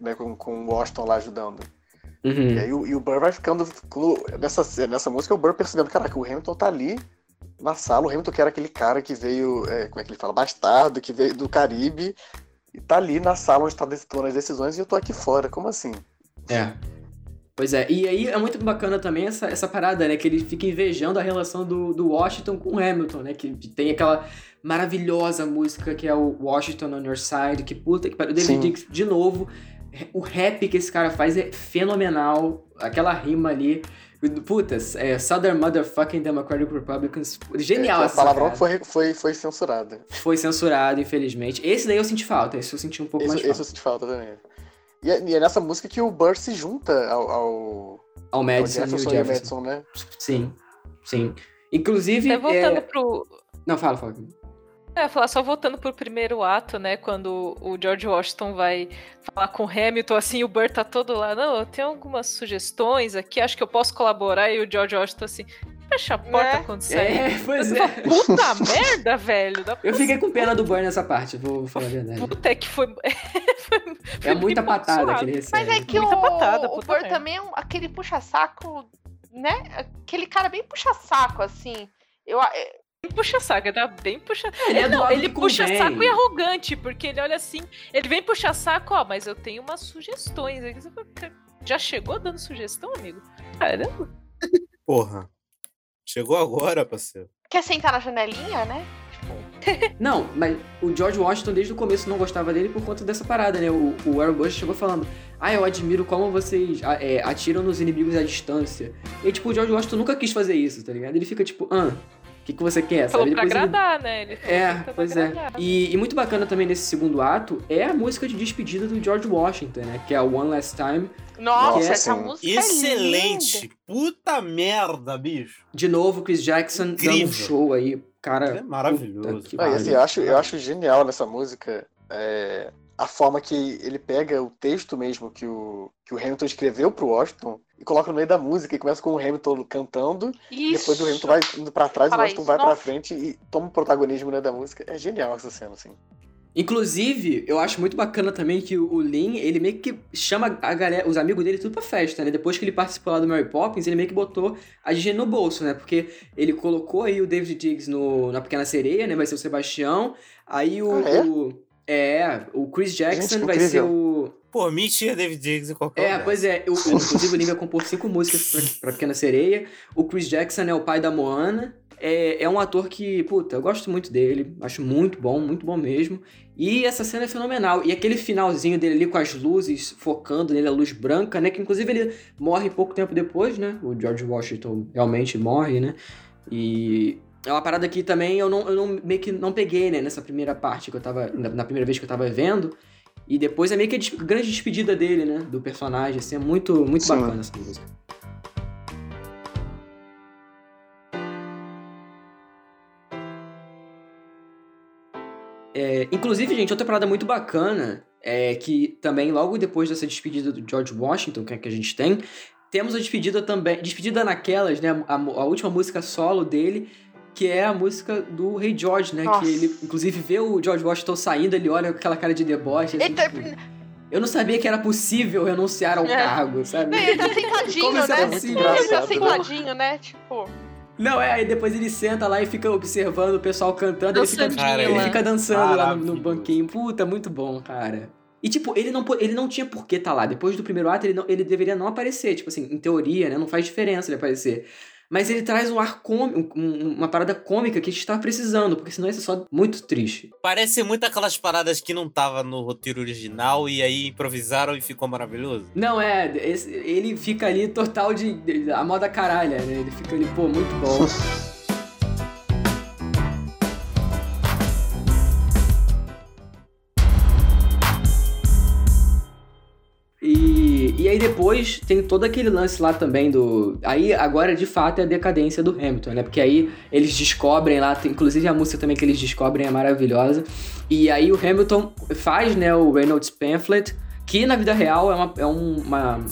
né, com, com o Washington lá ajudando. Uhum. E aí o, e o Burr vai ficando. Nessa, nessa música, o Burr percebendo, caraca, o Hamilton tá ali na sala. O Hamilton que era aquele cara que veio. é, como é que ele fala? Bastardo, que veio do Caribe. E tá ali na sala onde tá tomando as decisões e eu tô aqui fora. Como assim? É. Pois é, e aí é muito bacana também essa, essa parada, né? Que ele fica invejando a relação do, do Washington com o Hamilton, né? Que tem aquela maravilhosa música que é o Washington on Your Side, que puta que pariu. O David. Dix, de novo, o rap que esse cara faz é fenomenal. Aquela rima ali. Putas, é Southern Motherfucking Democratic Republicans. Genial É, a essa palavrão sacada. foi, foi, foi censurada. Foi censurado, infelizmente. Esse daí eu senti falta, esse eu senti um pouco Esse, mais esse eu falta. senti falta também. E é, e é nessa música que o Burr se junta ao, ao, Ao ao Madison e o Jefferson e ao Jefferson. Madison, né? Sim, sim. Inclusive. Até voltando é... pro. Não, fala, fala. É, falar só voltando pro primeiro ato, né? Quando o George Washington vai falar com o Hamilton, assim, o Burr tá todo lá. Não, eu tenho algumas sugestões aqui, acho que eu posso colaborar. E o George Washington assim, fecha a porta Né? quando sair. É, pois é. Puta merda, velho. Eu fiquei com pena do Burr nessa parte, vou falar a verdade. Puta é que foi. foi- *laughs* foi É muita patada que ele recebe. Mas é que Muita o, patada, o puta Burr merda. também é um- aquele puxa-saco, né? Aquele cara bem puxa-saco, assim. Eu, é, puxa saco, ele tá bem puxa. Ele é não, ele puxa convém. saco e arrogante, porque ele olha assim, ele vem puxar saco, ó, mas eu tenho umas sugestões. Aí você fala, "Cara, Já chegou dando sugestão, amigo? Caramba. *laughs* Porra. Chegou agora, parceiro. quer sentar na janelinha, né? *laughs* Não, mas o George Washington desde o começo não gostava dele por conta dessa parada, né? O, o Aaron Bush chegou falando: Ah, eu admiro como vocês a- é, atiram nos inimigos à distância. E tipo, o George Washington nunca quis fazer isso, tá ligado? Ele fica tipo, ah, o que, que você quer? Falou sabe? pra Depois ele- agradar, né? Ele É, pois é. agradar. E, e muito bacana também nesse segundo ato é a música de despedida do George Washington, né? Que é a One Last Time. Nossa, é- essa música é Excelente. linda. Puta merda, bicho. De novo, Chris Jackson dando um Incrível. show aí. Cara, É maravilhoso. Ah, assim, eu, acho, eu acho genial nessa música é, a forma que ele pega o texto mesmo que o, que o Hamilton escreveu pro Washington e coloca no meio da música e começa com o Hamilton cantando e Isso. depois o Hamilton vai indo pra trás e o Fala Washington isso. vai pra frente e toma o protagonismo né, da música. É genial essa cena, assim. Inclusive, eu acho muito bacana também que o Lin, ele meio que chama a galera, os amigos dele tudo pra festa, né? Depois que ele participou lá do Mary Poppins, ele meio que botou a Disney no bolso, né? Porque ele colocou aí o David Diggs no, na Pequena Sereia, né? Vai ser o Sebastião. Aí o... Ah, é? o é, o Chris Jackson Gente, vai ser o... Por mim, tinha David Diggs em qualquer É, lugar. pois é. O, inclusive, o Lin vai compor cinco músicas pra, pra Pequena Sereia. O Chris Jackson é o pai da Moana. É, é um ator que, puta, eu gosto muito dele. Acho muito bom, muito bom mesmo. E essa cena é fenomenal. E aquele finalzinho dele ali com as luzes focando nele, a luz branca, né? Que inclusive ele morre pouco tempo depois, né? O George Washington realmente morre, né? E é uma parada que também eu não, eu não meio que não peguei, né? Nessa primeira parte que eu tava. Na, na primeira vez que eu tava vendo. E depois é meio que a grande despedida dele, né? Do personagem, assim, é muito, muito Sim. bacana essa música. É, inclusive, gente, outra parada muito bacana é que também, logo depois dessa despedida do George Washington, que, é que a gente tem, temos a despedida também. Despedida naquelas, né? A, a última música solo dele, que é a música do Rei George, né? Nossa. Que ele, inclusive, vê o George Washington saindo, ele olha com aquela cara de deboche. Assim, tá- tipo, eu não sabia que era possível renunciar ao É. cargo, sabe? Ele tá sentadinho, Como é né? possível? Ele tá né? sentadinho, né? Tipo. Não, é, aí depois ele senta lá e fica observando o pessoal cantando, ele fica, Cara, ele lá. fica dançando lá no, no banquinho. Puta, muito bom, cara. E, tipo, ele não, ele não tinha por que estar lá. Depois do primeiro ato, ele, não, ele deveria não aparecer. Tipo assim, em teoria, né? Não faz diferença ele aparecer. Mas ele traz um ar cômico, um- uma parada cômica que a gente tava precisando, porque senão ia ser só muito triste. Parece muito aquelas paradas que não tava no roteiro original e aí improvisaram e ficou maravilhoso. Não, é, esse- ele fica ali total de, de- a moda caralha, né? Ele fica ali, pô, muito bom. *laughs* aí depois tem todo aquele lance lá também do. Aí agora de fato é a decadência do Hamilton, né? Porque aí eles descobrem lá, tem- inclusive a música também que eles descobrem é maravilhosa. E aí o Hamilton faz, né, o Reynolds Pamphlet, Que na vida real é uma, é um- uma,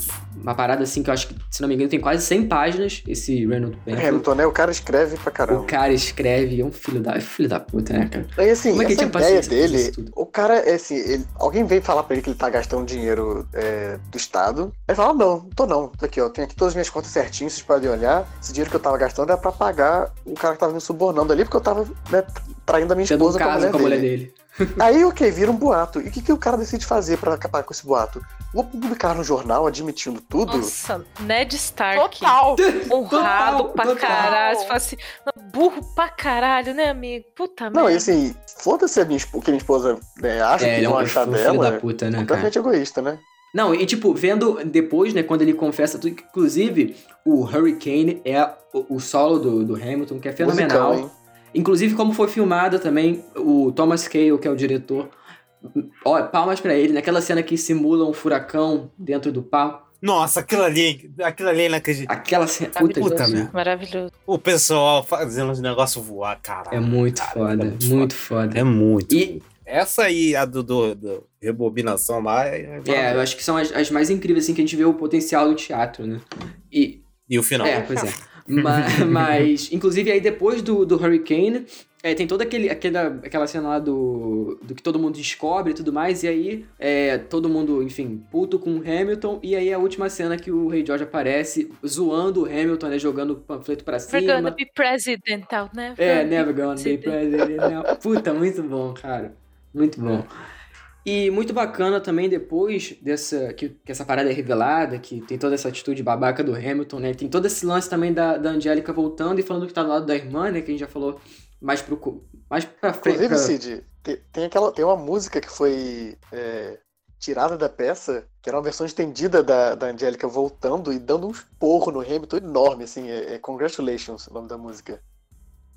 uma parada assim que eu acho que, se não me engano, tem quase 100 páginas, esse Reynolds Pamphlet. Hamilton, né? O cara escreve pra O caramba. cara escreve, é um filho da, filho da puta, né, cara? Aí, assim, Como é que essa ideia dele, o cara, é assim, ele- alguém veio falar pra ele que ele tá gastando dinheiro é, do Estado. Aí ele fala, não, não tô não. Tô aqui, ó, tenho aqui todas as minhas contas certinhas, vocês podem olhar. Esse dinheiro que eu tava gastando era pra pagar o cara que tava me subornando ali, porque eu tava né, traindo a minha Tendo um esposa com a mulher com a mulher dele. dele. Aí, ok, vira um boato. E o que, que o cara decide fazer pra acabar com esse boato? Vou publicar no jornal admitindo tudo? Nossa, Ned Stark. Total. *laughs* Honrado Total, pra total. caralho. Você fala assim, burro pra caralho, né, amigo? Puta Não, merda. e assim, foda-se a minha, o que a minha esposa né, acha É, que é vão um achar filho dela. da puta, né, cara? completamente egoísta, né? Não, e tipo, vendo depois, né, quando ele confessa tudo, inclusive, o Hurricane é o, o solo do, do Hamilton, que é fenomenal. Hein? Inclusive, como foi filmada também, o Thomas Cale, que é o diretor, ó, palmas pra ele, naquela cena que simula um furacão dentro do palco. Nossa, aquilo ali, aquilo ali é inacreditável. Aquela cena. Puta, Puta merda. maravilhoso. O pessoal fazendo os negócios voar, caralho. é muito cara, foda, é muito, muito foda. É muito. E Essa aí, a do, do, do rebobinação lá, é, é, eu acho que são as, as mais incríveis, assim, que a gente vê o potencial do teatro, né? E, E o final. É, pois é. Ma- *laughs* Mas, inclusive, aí depois do, do Hurricane, é, tem toda aquele, aquela, aquela cena lá do, do que todo mundo descobre e tudo mais, e aí é, todo mundo, enfim, puto com o Hamilton, e aí a última cena que o Rei George aparece zoando o Hamilton, né, jogando o panfleto pra We're gonna cima. be president, I'll never É, be never gonna be president. now. Puta, muito bom, cara. Muito bom. E muito bacana também depois dessa. Que, que essa parada é revelada, que tem toda essa atitude babaca do Hamilton, né? Tem todo esse lance também da, da Angélica voltando e falando que tá do lado da irmã, né? Que a gente já falou mais pro. Mais pra frente. Inclusive, Cid, tem, tem aquela, tem uma música que foi é, tirada da peça, que era uma versão estendida da, da Angélica voltando e dando um esporro no Hamilton enorme, assim, é, é Congratulations o nome da música.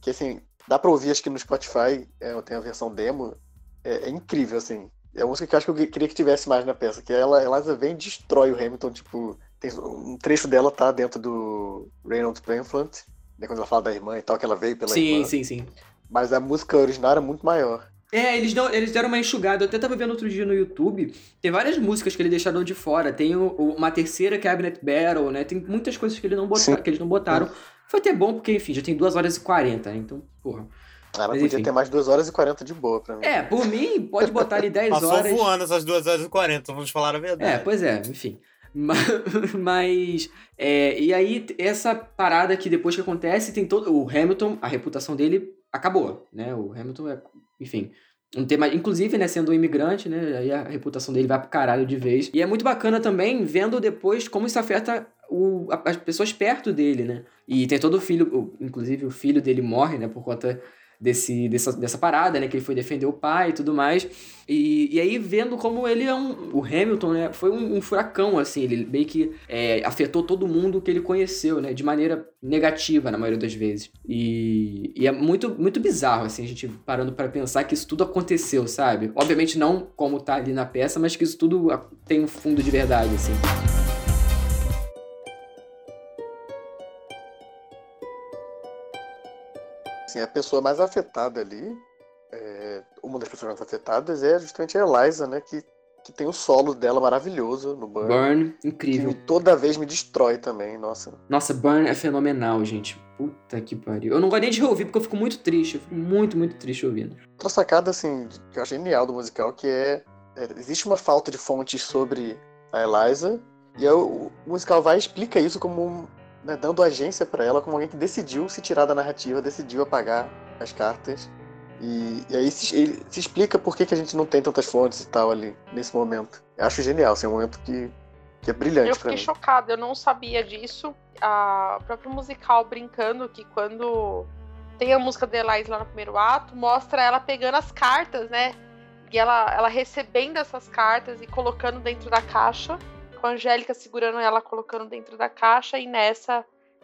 Que assim, dá pra ouvir acho que no Spotify, é, tem a versão demo, é, é incrível, assim. É uma música que eu acho que eu queria que tivesse mais na peça, que ela, ela vem e destrói o Hamilton, tipo, tem, um trecho dela tá dentro do Reynolds Pamphlet, né, quando ela fala da irmã e tal, que ela veio pela Sim, irmã. sim, sim. Mas a música original era muito maior. É, eles, dão, eles deram uma enxugada. Eu até tava vendo outro dia no YouTube. Tem várias músicas que ele deixaram de fora. Tem o- o- uma terceira Cabinet Battle, né? Tem muitas coisas que, ele não botaram, Sim. que eles não botaram. Foi até bom, porque, enfim, já tem 2 horas e 40, né? Então, porra. Ela Mas, podia enfim. ter mais 2 horas e 40 de boa pra mim. É, por mim, pode botar ali 10 Passou horas. voando essas 2 horas e 40, vamos falar a verdade. É, pois é, enfim. Ma- *laughs* Mas, é, e aí, essa parada que depois que acontece, tem todo. O Hamilton, a reputação dele acabou, né? O Hamilton é, enfim. Um tema, inclusive, né, sendo um imigrante, né, aí a reputação dele vai pro caralho de vez. E é muito bacana também vendo depois como isso afeta o, a- as pessoas perto dele, né? E tem todo o filho, o- inclusive o filho dele morre, né, por conta desse, dessa, dessa parada, né, que ele foi defender o pai e tudo mais. E, e aí vendo como ele é um. O Hamilton, né? Foi um, um furacão, assim. Ele meio que é, afetou todo mundo que ele conheceu, né? De maneira negativa, na maioria das vezes. E, e é muito, muito bizarro, assim, a gente parando pra pensar que isso tudo aconteceu, sabe? Obviamente não como tá ali na peça, mas que isso tudo tem um fundo de verdade, assim. Assim, a pessoa mais afetada ali, é, uma das pessoas mais afetadas é justamente a Eliza, né? Que, que tem o solo dela maravilhoso no Burn. Burn, Que incrível. me- toda vez me destrói também, nossa. Nossa, Burn é fenomenal, gente. Puta que pariu. Eu não gosto nem de reouvir porque eu fico muito triste. Eu fico muito, muito triste ouvindo. Outra sacada, assim, que eu acho genial do musical, que é, é, existe uma falta de fontes sobre a Eliza, e aí o, o musical vai e explica isso como, um, né, dando agência pra ela, como alguém que decidiu se tirar da narrativa, decidiu apagar as cartas. E, e aí se, ele se explica por que, que a gente não tem tantas fontes e tal ali, nesse momento. Eu acho genial, assim, é um momento que, que é brilhante Eu fiquei chocada, eu não sabia disso. A próprio musical brincando que quando tem a música da Eliza lá no primeiro ato, mostra ela pegando as cartas, né? E ela, ela recebendo essas cartas e colocando dentro da caixa, com a Angélica segurando ela, colocando dentro da caixa, e nessa,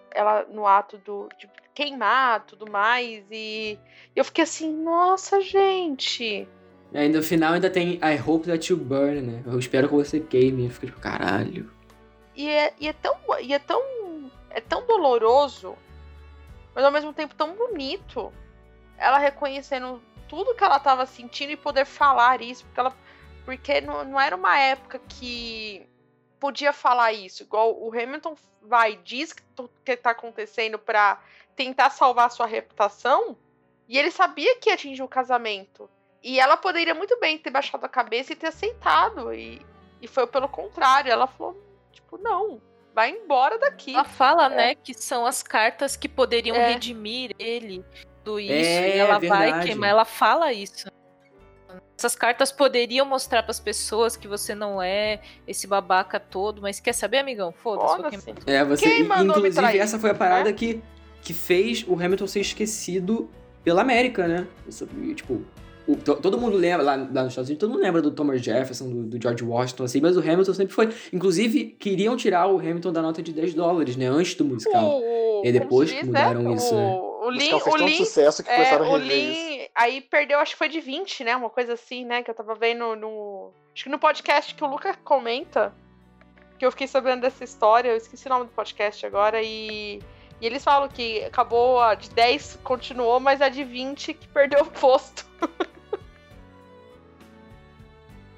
ela no ato do, de queimar tudo mais. E eu fiquei assim, nossa, gente. E aí no final ainda tem I hope that you burn, né? Eu espero que você queime. Eu fico tipo, caralho. E é, e é tão e é tão é tão doloroso, mas ao mesmo tempo tão bonito. Ela reconhecendo tudo que ela tava sentindo e poder falar isso, porque ela Porque não, não era uma época que podia falar isso. Igual o Hamilton vai, diz que o que tá acontecendo para tentar salvar sua reputação. E ele sabia que ia atingir o casamento. E ela poderia muito bem ter baixado a cabeça e ter aceitado. E, e foi pelo contrário. Ela falou, tipo, não, vai embora daqui. Ela fala, É. né, que são as cartas que poderiam É. redimir ele do isso. É, e ela vai verdade. queimar. Ela fala isso. Essas cartas poderiam mostrar para as pessoas que você não é esse babaca todo, mas quer saber, amigão? Foda-se. queimar. É, você. Quem mandou me inclusive, trair, essa foi a parada né? que, que fez o Hamilton ser esquecido pela América, né? Isso, tipo, o- to- todo mundo lembra, lá, lá nos Estados Unidos, todo mundo lembra do Thomas Jefferson, do, do George Washington, assim, mas o Hamilton sempre foi. Inclusive, queriam tirar o Hamilton da nota de 10 dólares, né? Antes do musical. O, E depois que mudaram né? isso, o, né? O O Lin, musical fez o tanto Lin, sucesso que é, começaram a o rever isso. Lin, aí perdeu, acho que foi de 20, né? Uma coisa assim, né? Que eu tava vendo no. Acho que no podcast que o Luca comenta. Que eu fiquei sabendo dessa história, eu esqueci o nome do podcast agora, e. E eles falam que acabou a de 10 continuou, mas a de 20 que perdeu o posto. *laughs*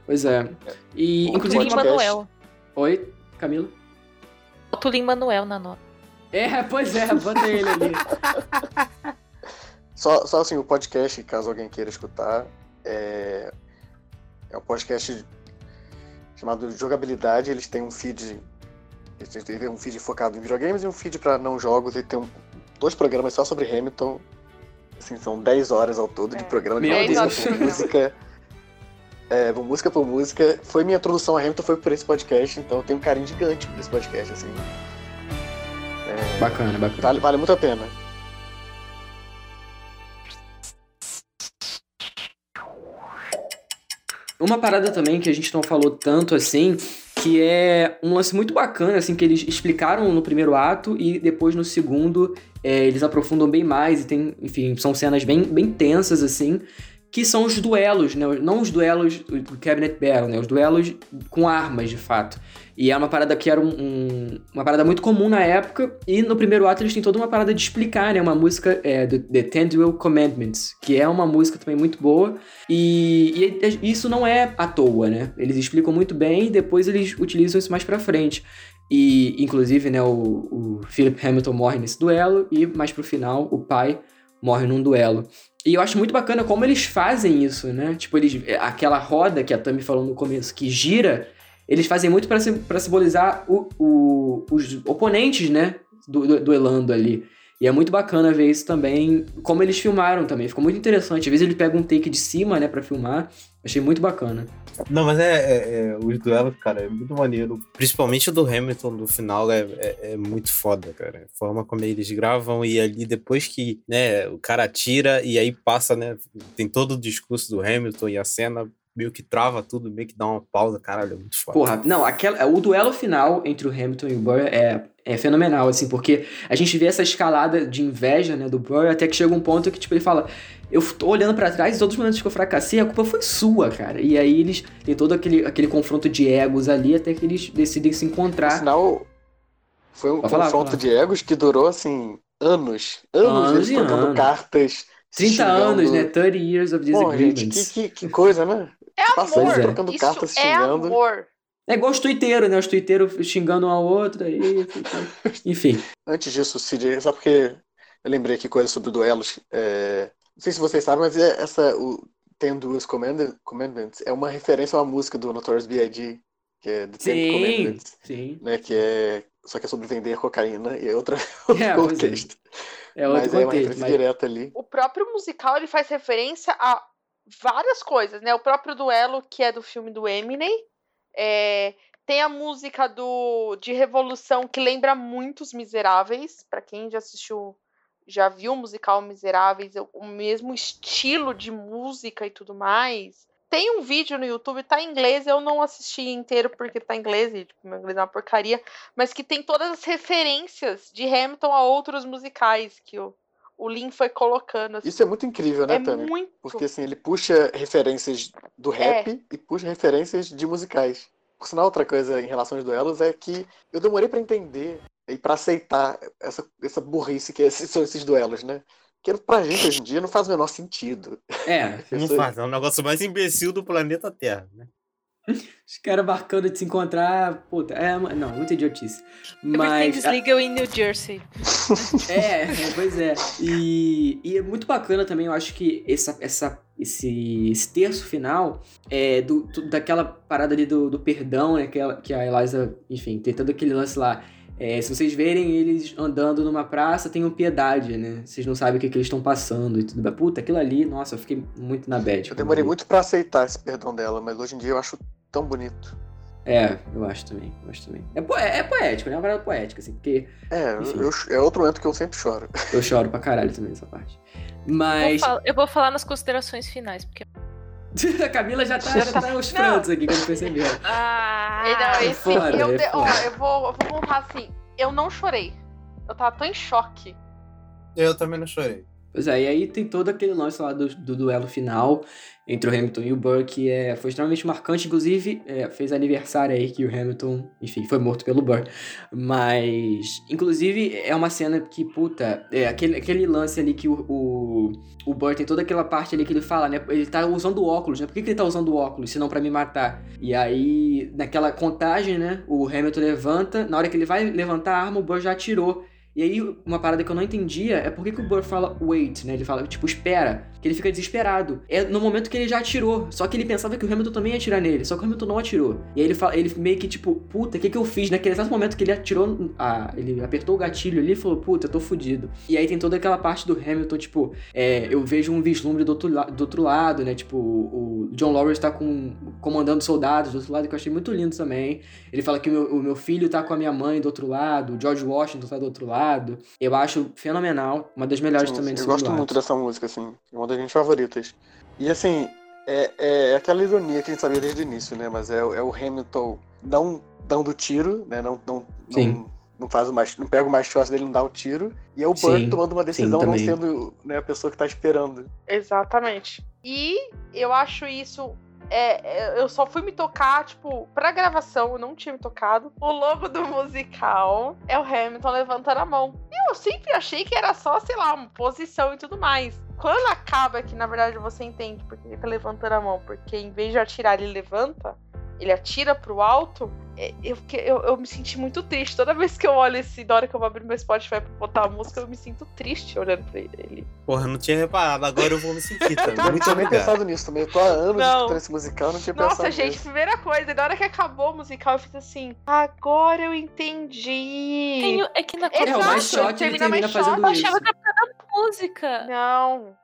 Pois é. E, inclusive, podcast. Manuel. Oi, Camila? O Lin Manuel na nota. É, pois é, bota ele ali. *laughs* Só, só assim, o podcast, caso alguém queira escutar, é, é um podcast chamado Jogabilidade. Eles têm um feed. Eles têm um feed focado em videogames e um feed para não jogos. E tem um- dois programas só sobre Hamilton. Assim, são 10 horas ao todo de É, programa de música música. É, por música por música. Foi minha introdução a Hamilton, foi por esse podcast, então eu tenho um carinho gigante por esse podcast, assim. Bacana, bacana. Vale, vale muito a pena. Uma parada também que a gente não falou tanto assim, que é um lance muito bacana, assim, que eles explicaram no primeiro ato e depois no segundo é, eles aprofundam bem mais e tem, enfim, são cenas bem, bem tensas, assim, que são os duelos, né? Não os duelos do Cabinet Battle, né? Os duelos com armas, de fato. E é uma parada que era um, um- uma parada muito comum na época. E no primeiro ato eles têm toda uma parada de explicar, né? Uma música é, do The Commandments, que é uma música também muito boa. E, e isso não é à toa, né? Eles explicam muito bem e depois eles utilizam isso mais pra frente. E, inclusive, né, o, o Philip Hamilton morre nesse duelo e mais pro final o pai morre num duelo. E eu acho muito bacana como eles fazem isso, né? Tipo, eles aquela roda que a Tami falou no começo que gira, eles fazem muito pra simbolizar o- o- os oponentes, né, do, do- duelando ali. E é muito bacana ver isso também, como eles filmaram também. Ficou muito interessante. Às vezes eles pegam um take de cima, né, pra filmar. Achei muito bacana. Não, mas é, é, é os duelos, cara, é muito maneiro. Principalmente o do Hamilton no final é, é, é muito foda, cara. A forma como eles gravam e ali depois que, né, o cara atira e aí passa, né, tem todo o discurso do Hamilton e a cena meio que trava tudo, meio que dá uma pausa, caralho, é muito foda. Porra, não, aquela, o duelo final entre o Hamilton e o Burr é, é fenomenal, assim, porque a gente vê essa escalada de inveja, né, do Burr, até que chega um ponto que, tipo, ele fala, eu tô olhando pra trás e todos os momentos que eu fracassei, a culpa foi sua, cara. E aí eles tem todo aquele, aquele confronto de egos ali, até que eles decidem se encontrar. sinal, foi um falar, confronto de egos que durou, assim, anos. Anos, Anos eles e trocando anos. cartas. 30 xingando. anos, né, 30 years of Bom, gente, disagreements. que, que, que coisa, né? É Passa amor. anos trocando Isso cartas, é xingando. amor. É igual os tuiteiros, né, os tuiteiros xingando um ao outro, aí... *laughs* Enfim. Antes disso, Cid, só porque eu lembrei aqui coisas sobre duelos. é, Não sei se vocês sabem, mas é essa, o Ten Duels Command- Commandments é uma referência a uma música do Notorious B.I.G., que é The Ten Sim, Commandments, sim. né? Que é. Só que é sobre vender cocaína e é outra, *laughs* outro É, é. contexto. É outro mas é uma contexto, referência mas... direta ali. O próprio musical ele faz referência a várias coisas, né? O próprio duelo que é do filme do Eminem. é, tem a música do de Revolução que lembra muito os Miseráveis. Pra quem já assistiu, já viu o musical Miseráveis, é o mesmo estilo de música e tudo mais. Tem um vídeo no YouTube, tá em inglês, eu não assisti inteiro porque tá em inglês, e tipo, meu inglês é uma porcaria, mas que tem todas as referências de Hamilton a outros musicais que o, o Lin foi colocando. assim. Isso é muito incrível, né, é Tami? muito. Porque assim, ele puxa referências do É. rap e puxa referências de musicais. Por sinal, outra coisa em relação aos duelos é que eu demorei pra entender e pra aceitar essa, essa burrice que esses- são esses duelos, né? Que pra gente hoje em dia não faz o menor sentido. É, *laughs* Não faz, é o negócio mais imbecil do planeta Terra, né? Os caras marcando de se encontrar. Puta, é, não, muita idiotice. Mas. Everything's legal in New Jersey. *laughs* É, pois é. E, e é muito bacana também, eu acho que essa, essa, esse, esse terço final é do, daquela parada ali do, do perdão, né? Que, ela- que a Eliza, enfim, tem todo aquele lance lá. É, se vocês verem eles andando numa praça, tenham piedade, né? Vocês não sabem o que, que eles estão passando e tudo. Puta, aquilo ali, nossa, eu fiquei muito na bad. Eu demorei muito pra aceitar esse perdão dela, mas hoje em dia eu acho tão bonito. É, eu acho também, eu acho também. É, po- é poético, né? É uma parada poética, assim, porque É, eu, é outro momento que eu sempre choro. eu choro pra caralho também nessa parte. Vou Mas. fal- eu vou falar nas considerações finais, porque. *laughs* a Camila já tá, já tá aos prantos aqui, quando percebeu. Ah, E não, é esse, foda, eu, é de- ó, eu vou, eu vou contar assim, eu não chorei. Eu tava tão em choque. Eu também não chorei. Pois é, e aí tem todo aquele lance lá do, do duelo final entre o Hamilton e o Burr, que é, foi extremamente marcante, inclusive é, fez aniversário aí que o Hamilton, enfim, foi morto pelo Burr. Mas, inclusive, é uma cena que, puta, é aquele, aquele lance ali que o, o, o Burr tem toda aquela parte ali que ele fala, né? Ele tá usando óculos, né? Por que, que ele tá usando óculos, se não pra me matar? E aí, naquela contagem, né? O Hamilton levanta, na hora que ele vai levantar a arma, o Burr já atirou. E aí, uma parada que eu não entendia é por que, que o Burr fala wait, né? Ele fala, tipo, espera. Que ele fica desesperado. É no momento que ele já atirou. Só que ele pensava que o Hamilton também ia atirar nele. Só que o Hamilton não atirou. E aí ele fala, ele meio que, tipo, puta, o que, que eu fiz? Naquele exato momento que ele atirou. Ah, ele apertou o gatilho ali e falou, puta, eu tô fudido. E aí tem toda aquela parte do Hamilton, tipo, é, eu vejo um vislumbre do outro, do outro lado, né? Tipo, o John Lawrence tá com, comandando soldados do outro lado, que eu achei muito lindo também. Ele fala que o meu, o meu filho tá com a minha mãe do outro lado, o George Washington tá do outro lado. Eu acho fenomenal, uma das melhores Sim, também do eu gosto ato. muito dessa música, assim. Uma das minhas favoritas. E assim, é, é aquela ironia que a gente sabia desde o início, né? Mas é, o- é o Hamilton não dando tiro, né? Não, não, Sim. não, não faz o mais, não pega o mais dele, não dá o tiro. E é o Burr Sim, tomando uma sim, decisão não também. sendo né, a pessoa que tá esperando. Exatamente. E eu acho isso. É, é, eu só fui me tocar, tipo, pra gravação, eu não tinha me tocado. O logo do musical é o Hamilton levantando a mão. E eu sempre achei que era só, sei lá, uma posição e tudo mais. Quando acaba que, na verdade, você entende porque ele tá levantando a mão. Porque em vez de atirar, ele levanta, ele atira pro alto. É, Eu, eu, eu me senti muito triste. Toda vez que eu olho esse, na hora que eu vou abrir meu Spotify pra botar a música, eu me sinto triste olhando pra ele. Porra, eu não tinha reparado, agora eu vou me sentir também. Eu não Muito tinha nem pensado nisso também. Eu tô há anos Não. escutando esse musical, eu não tinha Nossa, pensado gente, nisso. primeira coisa, na hora que acabou o musical, eu fiz assim, agora eu entendi. É que na É, o mais Exato, shot ele termina mais shot. Eu achava que era da música. Não.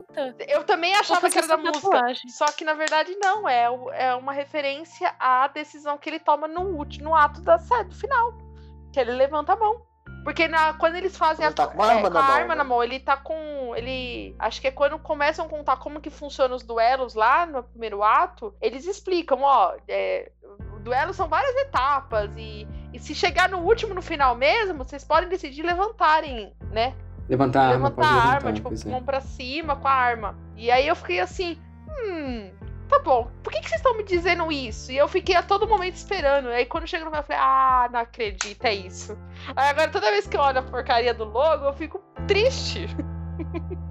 Eu também achava que era da música. tatuagem. Só que na verdade não, é, é uma referência à decisão que ele toma no último no ato da do final. Que ele levanta a mão. Porque na, quando eles fazem Ele a, tá com uma arma com na a mão, arma né? na mão, ele tá com. Ele. Acho que é quando começam a contar como que funcionam os duelos lá no primeiro ato, eles explicam, ó, é, o duelo são várias etapas, e, e se chegar no último, no final mesmo, vocês podem decidir levantarem, né? Levantar a arma, levantar a levantar, arma, tipo, pois é. mão pra cima com a arma. E aí eu fiquei assim, hum, tá bom, por que, que vocês estão me dizendo isso? E eu fiquei a todo momento esperando. Aí quando chega no final, eu falei, ah, não acredito, é isso. Aí agora toda vez que eu olho a porcaria do logo, eu fico triste. *laughs*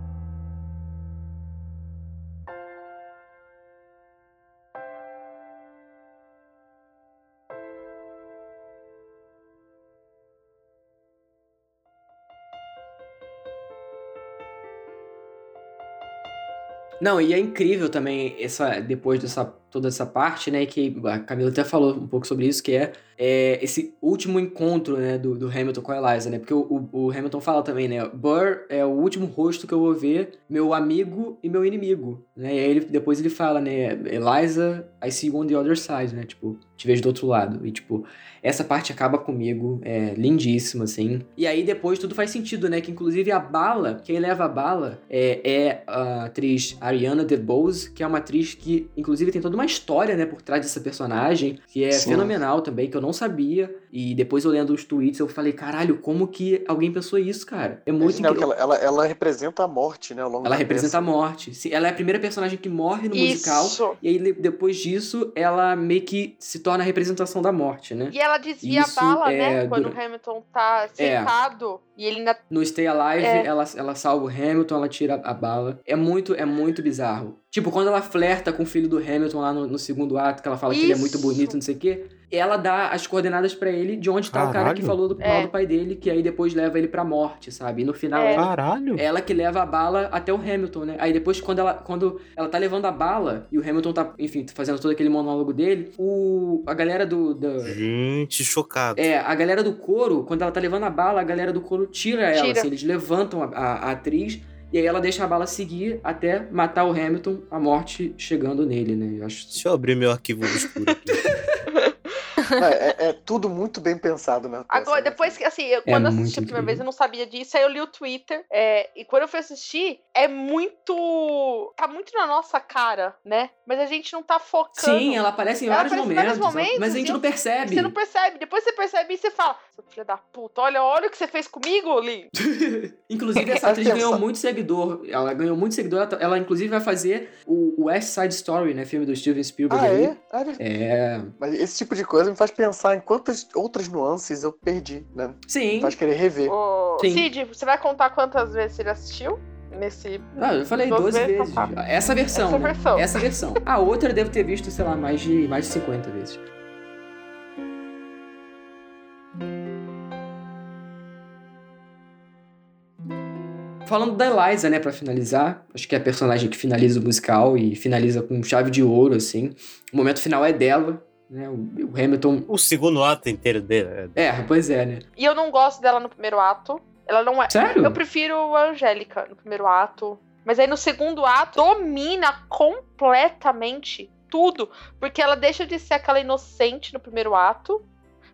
Não, e é incrível também essa depois dessa toda essa parte, né, que a Camila até falou um pouco sobre isso, que é, é esse último encontro, né, do, do Hamilton com a Eliza, né, porque o, o- o Hamilton fala também, né, Burr é o último rosto que eu vou ver, meu amigo e meu inimigo, né, e aí ele, depois ele fala, né, Eliza, I see you on the other side, né, tipo, te vejo do outro lado, e tipo, essa parte acaba comigo, é lindíssima, assim. E aí depois tudo faz sentido, né? Que inclusive a bala, quem leva a bala é, é a atriz Ariana DeBose, que é uma atriz que, inclusive, tem toda uma história, né, por trás dessa personagem, que é Sim. fenomenal também, que eu não sabia. E depois eu lendo os tweets, eu falei, caralho, como que alguém pensou isso, cara? É muito Imagina que incrível. ela, ela, ela representa a morte, né? Ao longo Ela da representa a peça. morte. Sim, ela é a primeira personagem que morre no musical. Isso. E aí, depois disso, ela meio que se torna a representação da morte, né? E ela desvia Isso a bala, é né? Quando dura- o Hamilton tá É. e ele ainda No Stay Alive, É. ela, ela salva o Hamilton, ela tira a bala. É muito, é muito bizarro. Tipo, quando ela flerta com o filho do Hamilton lá no, no segundo ato, que ela fala que ele é muito Isso. bonito, não sei o quê. Ela dá as coordenadas pra ele de onde tá o cara que Caralho. falou do É. mal do pai dele, que aí depois leva ele pra morte, sabe? E no final É. ela, Caralho. ela que leva a bala até o Hamilton, né? Aí depois, quando ela, quando ela tá levando a bala e o Hamilton tá, enfim, fazendo todo aquele monólogo dele, o, a galera do. do Gente, chocado. é, a galera do coro, quando ela tá levando a bala, a galera do coro tira ela, Tira. assim, eles levantam a, a- a atriz e aí ela deixa a bala seguir até matar o Hamilton, a morte chegando nele, né? Eu acho Deixa eu abrir meu arquivo obscuro aqui. *laughs* É, é- é tudo muito bem pensado, né? Agora, depois que, assim, eu, quando eu muito assisti a primeira incrível. vez, eu não sabia disso, aí eu li o Twitter, é, e quando eu fui assistir, é muito. tá muito na nossa cara, né? Mas a gente não tá focando. Sim, ela aparece em Ela vários, aparece em momentos, vários momentos, mas a gente e não percebe. Você não percebe, depois você percebe e você fala, seu filho da puta, olha, olha o que você fez comigo, Lin. *laughs* Inclusive, essa *laughs* atriz ganhou muito seguidor. Ela ganhou muito seguidor. Ela, ela, inclusive, vai fazer o West Side Story, né? Filme do Steven Spielberg. Ah, aí. é? Ah, é? É. Mas esse tipo de coisa me faz pensar em quantas outras nuances eu perdi, né? Sim. Me faz querer rever. Ô, Sim. Cid, você vai contar quantas vezes ele assistiu? Nesse. Ah, eu falei Duas 12 vezes, vezes. Essa versão. Essa né? versão. Essa versão. A outra deve ter visto, sei lá, mais de, mais de 50 vezes. Falando da Eliza, né, pra finalizar, acho que é a personagem que finaliza o musical e finaliza com chave de ouro, assim. O momento final é dela, né, o, o Hamilton... O segundo ato inteiro dele. é- É, pois é, né. E eu não gosto dela no primeiro ato. Ela não é. Sério? Eu prefiro a Angélica no primeiro ato. Mas aí no segundo ato, domina completamente tudo. Porque ela deixa de ser aquela inocente no primeiro ato.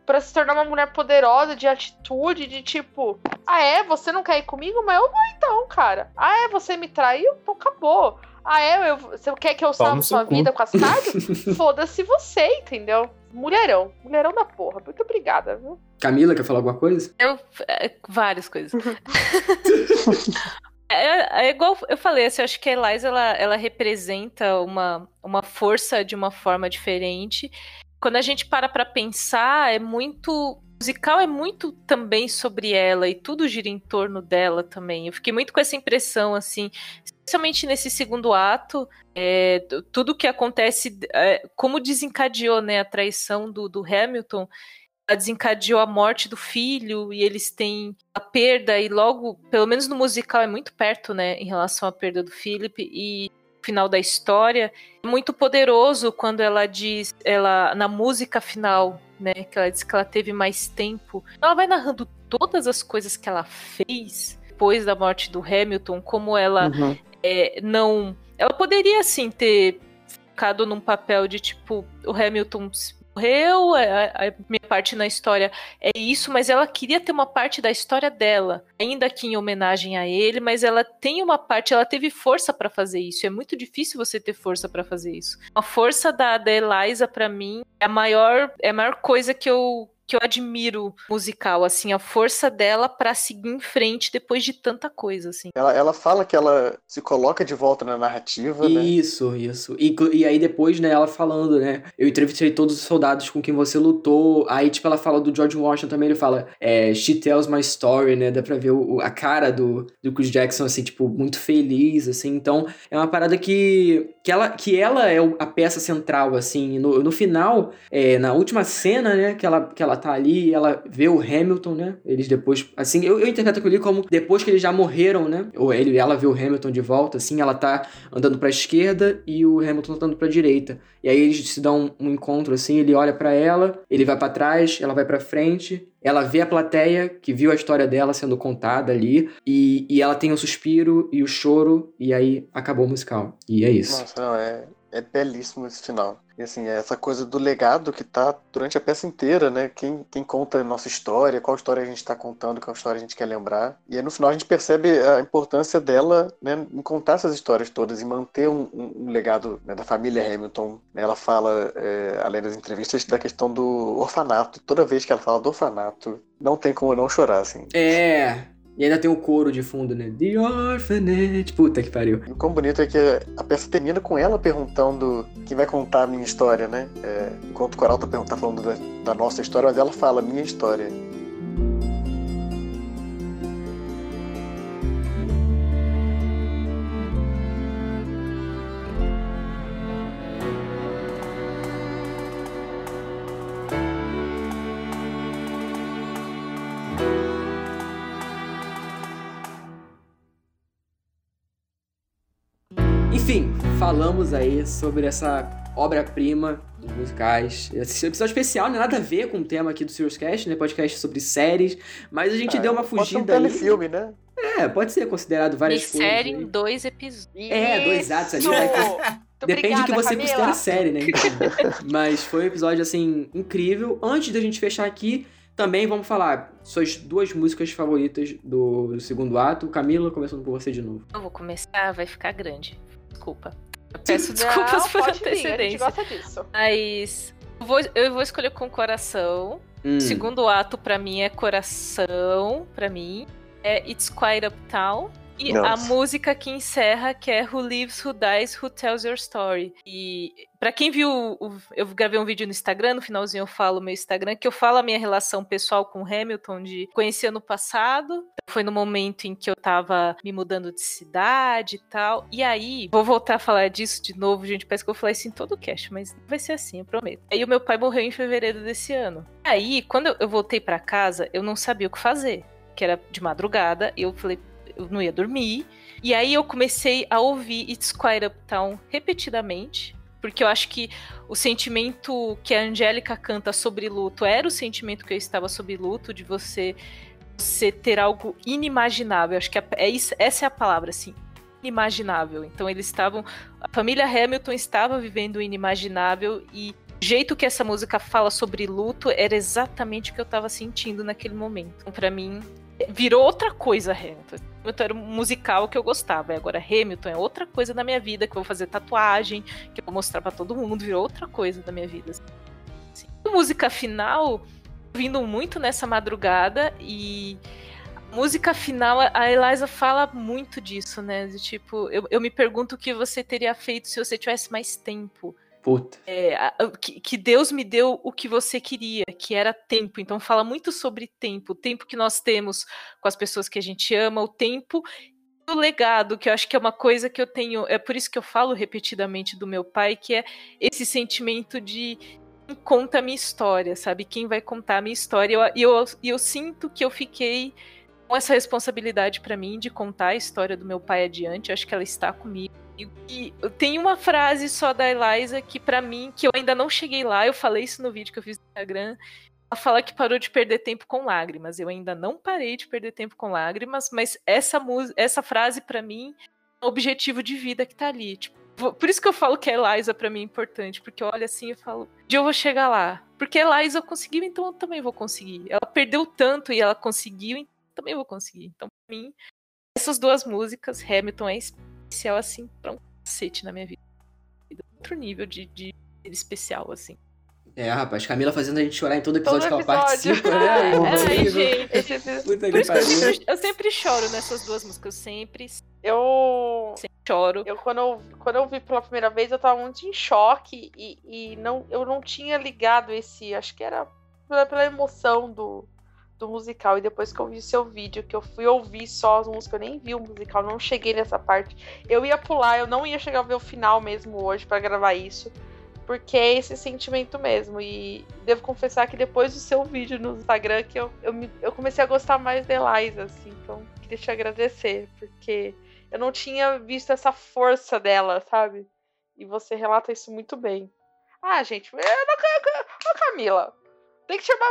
Pra se tornar uma mulher poderosa, de atitude, de tipo, ah é, você não quer ir comigo? Mas eu vou então, cara. Ah é, você me traiu? Então acabou. Ah é, eu, você quer que eu salve sua cu. vida com as cartas? *laughs* Foda-se você, entendeu? Mulherão. Mulherão da porra. Muito obrigada, viu? Camila, quer falar alguma coisa? Eu, é, várias coisas. *laughs* É, é igual eu falei, assim, eu acho que a Eliza ela, ela representa uma, uma força de uma forma diferente. Quando a gente para pra pensar, é muito. Musical é muito também sobre ela e tudo gira em torno dela também. Eu fiquei muito com essa impressão, assim, especialmente nesse segundo ato, é, tudo que acontece, é, como desencadeou né, a traição do, do Hamilton desencadeou a morte do filho e eles têm a perda e logo, pelo menos no musical é muito perto, né, em relação à perda do Philip e final da história é muito poderoso quando ela diz, ela na música final, né, que ela diz que ela teve mais tempo. Ela vai narrando todas as coisas que ela fez depois da morte do Hamilton, como ela Uhum. é, não. Ela poderia, sim, ter ficado num papel de tipo, o Hamilton morreu, a, a minha parte na história é isso, mas ela queria ter uma parte da história dela, ainda que em homenagem a ele, mas ela tem uma parte, ela teve força pra fazer isso. É muito difícil você ter força pra fazer isso. A força da, da Eliza, pra mim, é a maior, é a maior coisa que eu que eu admiro musical, assim, a força dela pra seguir em frente depois de tanta coisa, assim. Ela, ela fala que ela se coloca de volta na narrativa, né? Isso, isso. E, e aí depois, né, ela falando, né? Eu entrevistei todos os soldados com quem você lutou. Aí, tipo, ela fala do George Washington também, ele fala, é, she tells my story, né? Dá pra ver o, a cara do, do Chris Jackson, assim, tipo, muito feliz, assim. Então, é uma parada que, que, ela, que ela é a peça central, assim. No, no final, é, na última cena, né, que ela, que ela tá ali, ela vê o Hamilton, né? Eles depois, assim, eu, eu interpreto aquilo ali como depois que eles já morreram, né? Ou ele, ela vê o Hamilton de volta, assim, ela tá andando pra esquerda e o Hamilton andando pra direita. E aí eles se dão um, um encontro, assim, ele olha pra ela, ele vai pra trás, ela vai pra frente, ela vê a plateia que viu a história dela sendo contada ali, e, e ela tem o suspiro e o choro, e aí acabou o musical. E é isso. Nossa, não, é, é belíssimo esse final. Assim, é essa coisa do legado que tá durante a peça inteira, né? Quem, quem conta a nossa história, qual história a gente tá contando, qual história a gente quer lembrar. E aí no final a gente percebe a importância dela né, em contar essas histórias todas e manter um, um- um legado né, da família Hamilton. Ela fala, é, além das entrevistas, da questão do orfanato. Toda vez que ela fala do orfanato, não tem como não chorar, assim. É. E ainda tem o coro de fundo, né? The Orphanage. Puta que pariu. O quão bonito é que a peça termina com ela perguntando quem vai contar a minha história, né? É, enquanto o coral tá, tá falando da, da nossa história, mas ela fala minha história. Falamos aí sobre essa obra-prima dos musicais. Esse episódio especial não é nada a ver com o tema aqui do Serious Cast, né? Podcast sobre séries, mas a gente Ah, deu uma pode ser um fugida aí. telefilme, né? É, pode ser considerado várias coisas. Série em aí. dois episódios. É, dois atos ali. Depende do que obrigada, você Camila. considera série, né? Então, *laughs* Mas foi um episódio, assim, incrível. Antes da gente fechar aqui, também vamos falar suas duas músicas favoritas do, do segundo ato. Camila, começando por você de novo. Eu vou começar, vai ficar grande. Desculpa. Eu peço *laughs* Não, desculpas por pode vir, a gente antecedência. gosta disso. Mas eu vou, eu vou escolher com coração. Hum, O segundo ato pra mim é coração, pra mim. É It's Quite Uptown. E a Nossa. música que encerra, que é Who Lives, Who Dies, Who Tells Your Story. E pra quem viu, eu gravei um vídeo no Instagram, no finalzinho eu falo meu Instagram, que eu falo a minha relação pessoal com Hamilton de conhecer ano passado. Foi no momento em que eu tava me mudando de cidade e tal. E aí, vou voltar a falar disso de novo, gente. Parece que eu vou falar isso em todo o cast, mas vai ser assim, eu prometo. Aí o meu pai morreu em fevereiro desse ano. Aí, quando eu- voltei pra casa, eu não sabia o que fazer. Que era de madrugada, e eu falei, eu não ia dormir. E aí eu comecei a ouvir It's Quite Uptown repetidamente. Porque eu acho que o sentimento que a Angélica canta sobre luto era o sentimento que eu estava sobre luto, de você, você ter algo inimaginável. Acho que é, isso, essa é a palavra, assim. Inimaginável. Então eles estavam. A família Hamilton estava vivendo o inimaginável e o jeito que essa música fala sobre luto era exatamente o que eu estava sentindo naquele momento. Então, pra mim, virou outra coisa Hamilton. Hamilton era um musical que eu gostava. E agora Hamilton é outra coisa da minha vida, que eu vou fazer tatuagem, que eu vou mostrar pra todo mundo, virou outra coisa da minha vida. assim. Música final, vindo muito nessa madrugada e música final, a Eliza fala muito disso, né? De tipo, eu, eu me pergunto o que você teria feito se você tivesse mais tempo. Puta. É, que, Deus me deu o que você queria, que era tempo. Então fala muito sobre tempo, o tempo que nós temos com as pessoas que a gente ama, o tempo o legado, que eu acho que é uma coisa que eu tenho, é por isso que eu falo repetidamente do meu pai, que é esse sentimento de quem conta a minha história, sabe? Quem vai contar a minha história. E eu, eu, eu sinto que eu fiquei com essa responsabilidade pra mim de contar a história do meu pai adiante. Eu acho que ela está comigo. E tem uma frase só da Eliza que pra mim, que eu ainda não cheguei lá, eu falei isso no vídeo que eu fiz no Instagram. Ela fala que parou de perder tempo com lágrimas. Eu ainda não parei de perder tempo com lágrimas, mas essa essa frase pra mim é um objetivo de vida que tá ali. Tipo, por isso que eu falo que a Eliza pra mim é importante, porque eu olho assim e falo, dia eu vou chegar lá. Porque a Eliza conseguiu, então eu também vou conseguir. Ela perdeu tanto e ela conseguiu, então eu também vou conseguir. Então, pra mim, essas duas músicas, Hamilton é especial, assim, pra um cacete na minha vida. Outro nível de, de especial, assim. É, rapaz, Camila fazendo a gente chorar em todo episódio Todo que ela episódio. participa, né? Ai, Incrível. gente. Esse episódio- Puta Por isso que eu sempre, eu sempre choro nessas duas músicas. Eu sempre, Eu, sempre choro. eu quando, eu quando eu vi pela primeira vez, eu tava muito em choque e, e não, eu não tinha ligado esse. Acho que era pela, pela emoção do, do musical. E depois que eu vi seu vídeo, que eu fui ouvir só as músicas, eu nem vi o musical, não cheguei nessa parte. Eu ia pular, eu não ia chegar a ver o final mesmo hoje pra gravar isso. Porque é esse sentimento mesmo. E devo confessar que depois do seu vídeo no Instagram, que eu, eu, me- eu comecei a gostar mais da Eliza, assim. Então, queria te agradecer, porque eu não tinha visto essa força dela, sabe? E você relata isso muito bem. Ah, gente, eu não, Ô, Camila, tem que chamar.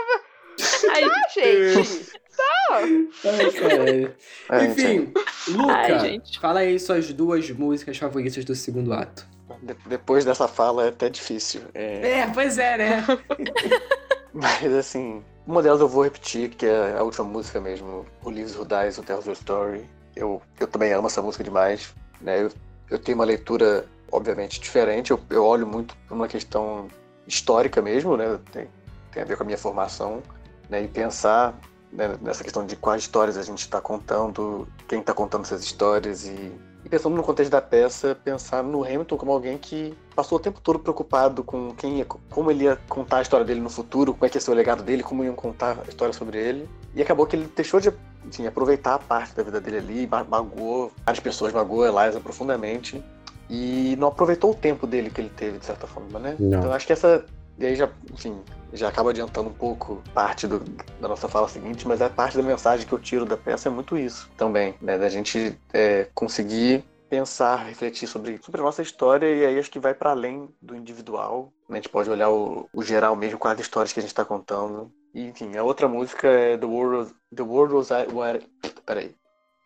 *laughs* Ai, Ah, gente! Não! Ai, caralho. É, Enfim, Luca, Ai, gente. fala aí suas duas músicas favoritas do segundo ato. De- depois dessa fala é até difícil. É, É, pois é, né? *laughs* Mas assim, uma delas eu vou repetir, que é a última música mesmo, o Lives Who Dies, o Tells Your Story. Eu, eu também amo essa música demais. Né? Eu, eu tenho uma leitura, obviamente, diferente. Eu, eu olho muito por uma questão histórica mesmo, né? Tem, tem a ver com a minha formação. Né? E pensar né, nessa questão de quais histórias a gente está contando, quem está contando essas histórias e, e pensando no contexto da peça, pensar no Hamilton como alguém que passou o tempo todo preocupado com quem ia, como ele ia contar a história dele no futuro, como é que ia ser o legado dele, como iam contar a história sobre ele. E acabou que ele deixou de enfim, aproveitar a parte da vida dele ali, ma- magoou várias pessoas, magoou Eliza profundamente e não aproveitou o tempo dele que ele teve, de certa forma, né? Não. Então acho que essa. E aí já, enfim, já acaba adiantando um pouco parte do- da nossa fala seguinte, mas a parte da mensagem que eu tiro da peça é muito isso também, né? Da gente é, conseguir pensar, refletir sobre, sobre a nossa história e aí acho que vai para além do individual. Né? A gente pode olhar o, o geral mesmo com as histórias que a gente está contando. E, enfim, a outra música é The World Was, The World Was Wide... Peraí.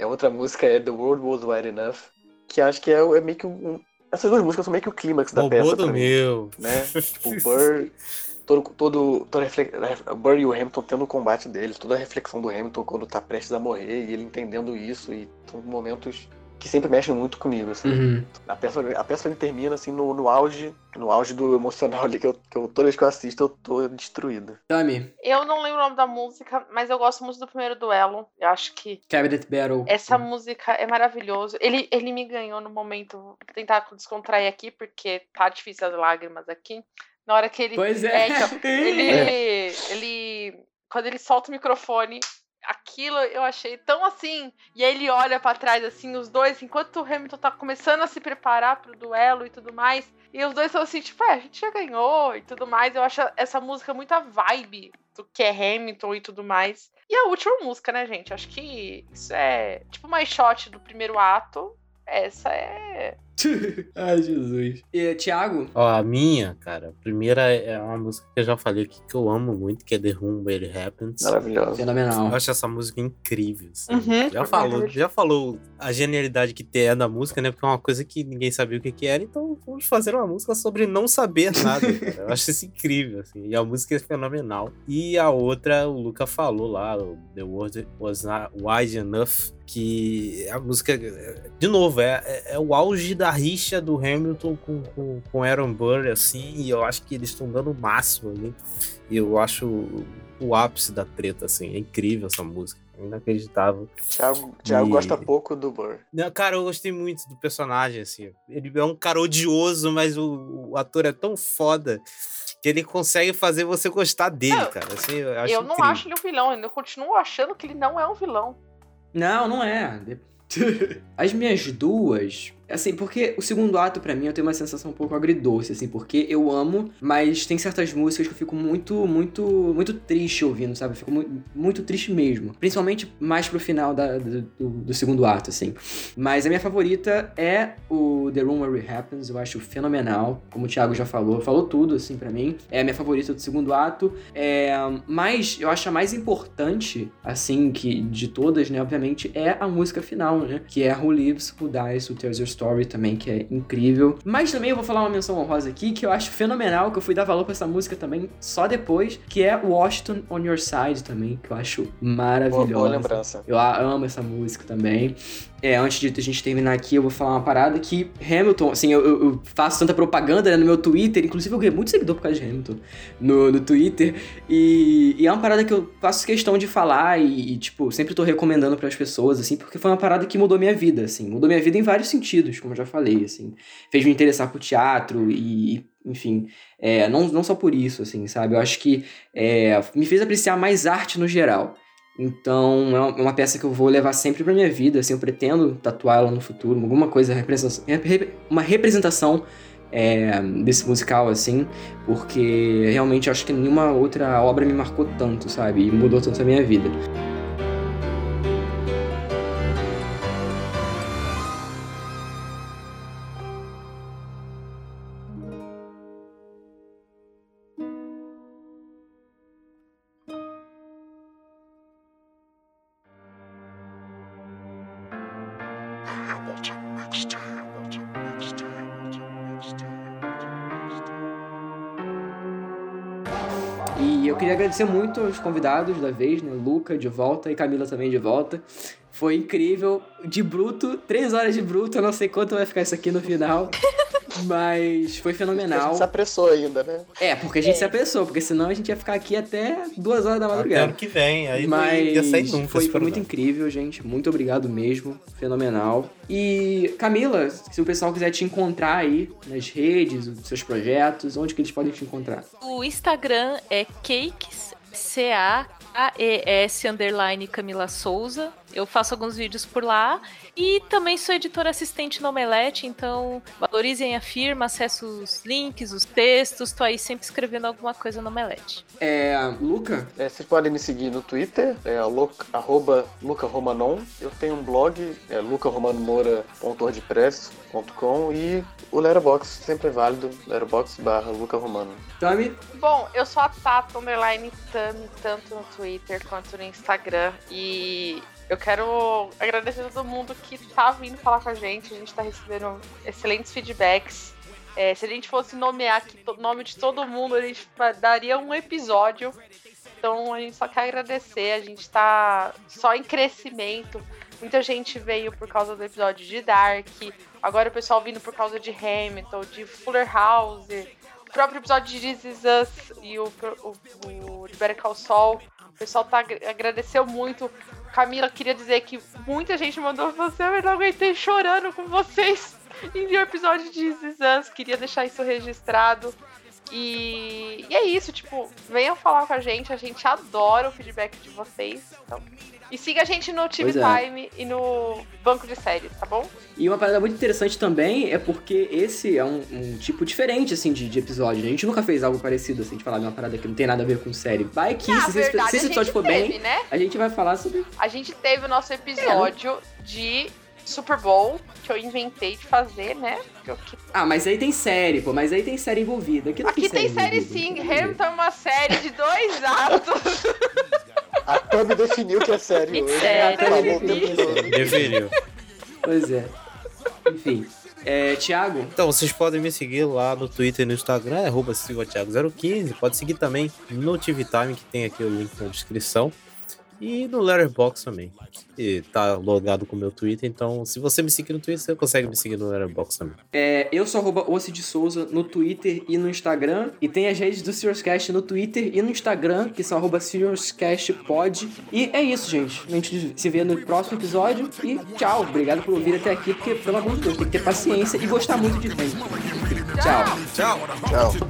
A outra música é The World Was Wide Enough, que acho que é, é meio que um... Essas duas músicas são meio que o clímax da Roubou peça. do mim, meu. Né? *laughs* O Burr, todo, todo, toda a refle- o Burr e o Hamilton tendo o combate deles, toda a reflexão do Hamilton quando tá prestes a morrer e ele entendendo isso, e são momentos que sempre mexem muito comigo, assim. Uhum. A peça, a peça ele termina assim no, no auge, no auge do emocional ali que eu, que eu toda vez que eu assisto eu tô destruído. Tami, Eu não lembro o nome da música, mas eu gosto muito do primeiro duelo. Eu acho que Cabinet Battle. essa música é maravilhoso. Ele, ele me ganhou no momento. Vou tentar descontrair aqui, porque tá difícil as lágrimas aqui. Na hora que ele. Pois é. então, ele, *laughs* ele. Quando ele solta o microfone, aquilo eu achei tão assim. E aí ele olha pra trás, assim, os dois, enquanto o Hamilton tá começando a se preparar pro duelo e tudo mais. E os dois são assim, tipo, é, a gente já ganhou e tudo mais. Eu acho essa música muito a vibe do que é Hamilton e tudo mais. E a última música, né, gente? Acho que isso é tipo mais shot do primeiro ato. Essa é. *laughs* Ai, Jesus. E, Thiago? Ó, a minha, cara, a primeira é uma música que eu já falei aqui que eu amo muito, que é The Room Where It Happens. Maravilhoso. Fenomenal. Eu acho essa música incrível. assim. Uhum. Já falou, já falou a genialidade que tem é da música, né? Porque é uma coisa que ninguém sabia o que, que era, então vamos fazer uma música sobre não saber nada, cara. Eu acho isso incrível, assim. E a música é fenomenal. E a outra, o Luca falou lá, o The World Was Not Wide Enough, que a música, de novo, é, é, é o auge da rixa do Hamilton com, com, com Aaron Burr, assim, e eu acho que eles estão dando o máximo ali. E eu acho o, o ápice da treta, assim. É incrível essa música. É inacreditável. Thiago, Thiago E- gosta pouco do Burr. Não, cara, eu gostei muito do personagem, assim. Ele é um cara odioso, mas o, o ator é tão foda que ele consegue fazer você gostar dele, Não, cara. Assim, eu acho eu não incrível. acho ele um vilão, eu continuo achando que ele não é um vilão. Não, não é. *laughs* As minhas duas, assim, porque o segundo ato pra mim eu tenho uma sensação um pouco agridoce, assim, porque eu amo, mas tem certas músicas que eu fico muito, muito, muito triste ouvindo, sabe? Eu fico muito, muito triste mesmo. Principalmente mais pro final da- do, do- do segundo ato, assim. Mas a minha favorita é o The Room Where It Happens, eu acho fenomenal, como o Thiago já falou, falou tudo, assim, pra mim. É a minha favorita do segundo ato. É, mas eu acho a mais importante, assim, que de todas, né, obviamente, é a música final, né? Que é Who Lives, Who Dies, Who Tells Your Story também, que é incrível. Mas também eu vou falar uma menção honrosa aqui, que eu acho fenomenal, que eu fui dar valor pra essa música também só depois, que é Washington On Your Side também, que eu acho Boa, maravilhosa. boa lembrança. Eu amo essa música também. É, antes de a gente terminar aqui, eu vou falar uma parada que Hamilton, assim, eu, eu- faço tanta propaganda né, no meu Twitter, inclusive eu ganhei muito seguidor por causa de Hamilton no, no Twitter, e, e é uma parada que eu faço questão de falar e, e, tipo, sempre tô recomendando para as pessoas, assim, porque foi uma parada que mudou minha vida, assim, mudou minha vida em vários sentidos, como eu já falei, assim, fez me interessar por teatro e, enfim, é, não, não só por isso, assim, sabe, eu acho que é, me fez apreciar mais arte no geral. Então, é uma- é uma peça que eu vou levar sempre pra minha vida, assim, eu pretendo tatuar ela no futuro, alguma coisa, uma representação é, desse musical, assim, porque realmente acho que nenhuma outra obra me marcou tanto, sabe, e mudou tanto a minha vida. Agradecer muito aos convidados da vez, né? Luca de volta e Camila também de volta. Foi incrível. De bruto, três horas de bruto, eu não sei quanto vai ficar isso aqui no final. *laughs* Mas foi A fenomenal. gente se apressou ainda, né? É, porque a gente se apressou, porque senão a gente ia ficar aqui até duas horas da Até madrugada. ano que vem. Aí Mas ia sair nunca. foi, foi muito incrível, gente. Muito obrigado mesmo. Fenomenal. E, Camila, se o pessoal quiser te encontrar aí nas redes, os seus projetos, onde que eles podem te encontrar? O Instagram é cakes, C-A AES underline Camila Souza. Eu faço alguns vídeos por lá. E também sou editora assistente no Omelete, então valorizem a firma, acessem os links, os textos. Tô aí sempre escrevendo alguma coisa no Omelete. É, Luca? É, vocês podem me seguir no Twitter, é luca, arroba lucaromanon. Eu tenho um blog, é lucaromanomoura.wordpress.com e o Letterboxd sempre é válido, letterboxd barra Luca Romano. Tami? Bom, eu sou a Tata Underline Tami, tanto no Twitter quanto no Instagram. E eu quero agradecer a todo mundo que tá vindo falar com a gente. A gente tá recebendo excelentes feedbacks. É, se a gente fosse nomear aqui o nome de todo mundo, a gente daria um episódio. Então a gente só quer agradecer. A gente tá só em crescimento. Muita gente veio por causa do episódio de Dark. Agora o pessoal vindo por causa de Hamilton, de Fuller House. O próprio episódio de This Is Us e o, o, o de Better Call Saul. O pessoal tá, agradeceu muito. Camila, queria dizer que muita gente mandou você, eu não aguentei chorando com vocês *laughs* em o episódio de Us. Queria deixar isso registrado. E, e, é isso, tipo, venham falar com a gente, a gente adora o feedback de vocês. Então, e siga a gente no Time é. Time e no banco de séries, tá bom? E uma parada muito interessante também é porque esse é um, um tipo diferente, assim, de, de, episódio. Né? A gente nunca fez algo parecido, assim, de falar de uma parada que não tem nada a ver com série. Vai que, Na se, verdade, se esse episódio for teve, bem, né? a gente vai falar sobre... A gente teve o nosso episódio é. de Super Bowl, que eu inventei de fazer, né? Eu... Ah, mas aí tem série, pô, mas aí tem série envolvida. Aqui, Aqui tem, série, série sim. Hamilton é uma série de dois *laughs* atos. A Thumb definiu que é série hoje. É, definiu. Pois é. Enfim. É, Thiago? Então, vocês podem me seguir lá no Twitter e no Instagram, é arroba 015 Pode seguir também no TV Time, que tem aqui o link na descrição. E no Letterboxd também. E tá logado com o meu Twitter, então se você me seguir no Twitter, você consegue me seguir no Letterboxd também. É, eu sou arroba de Souza no Twitter e no Instagram. E tem as redes do SiriusCast no Twitter e no Instagram, que são arroba SiriusCastPod. E é isso, gente. A gente se vê no próximo episódio. E tchau. Obrigado por ouvir até aqui, porque, pelo amor de Deus, tem que ter paciência e gostar muito de gente. Tchau. Tchau.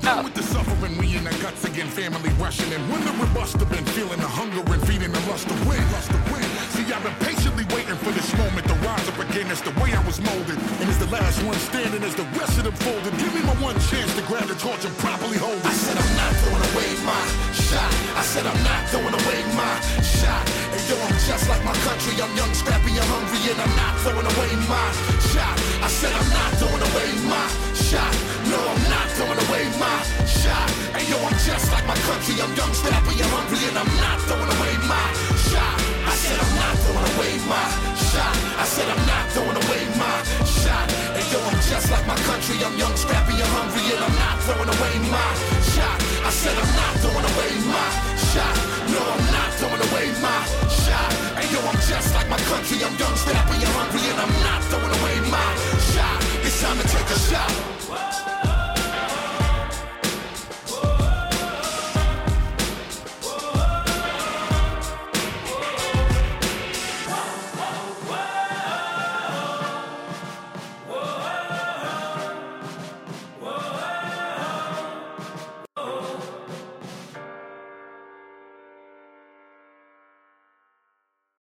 Tchau. the guts again, family rushing. And when the robust have been feeling the hunger and feeding the lust to win. Again. It's the way I was molded. And it's the last one standing as the rest of them folded. Give me my one chance to grab the torch and properly hold it. I said I'm not throwing away my shot. I said I'm not throwing away my shot. And yo, I'm just like my country. I'm young, scrappy, and hungry, and I'm not throwing away my shot. I said I'm not throwing away my shot. No, I'm not throwing away my shot. And yo, I'm just like my country. I'm young, scrappy, and hungry, and I'm not throwing away my shot. I said I'm not throwing away my shot. I said I'm not throwing away my shot. And yo, I'm just like my country. I'm young, scrappy, and hungry, and I'm not throwing away my shot. I said I'm not throwing away my shot. No, I'm not throwing away my shot. And yo, I'm just like my country. I'm young, scrappy, and hungry, and I'm not throwing away my shot. It's time to take a shot.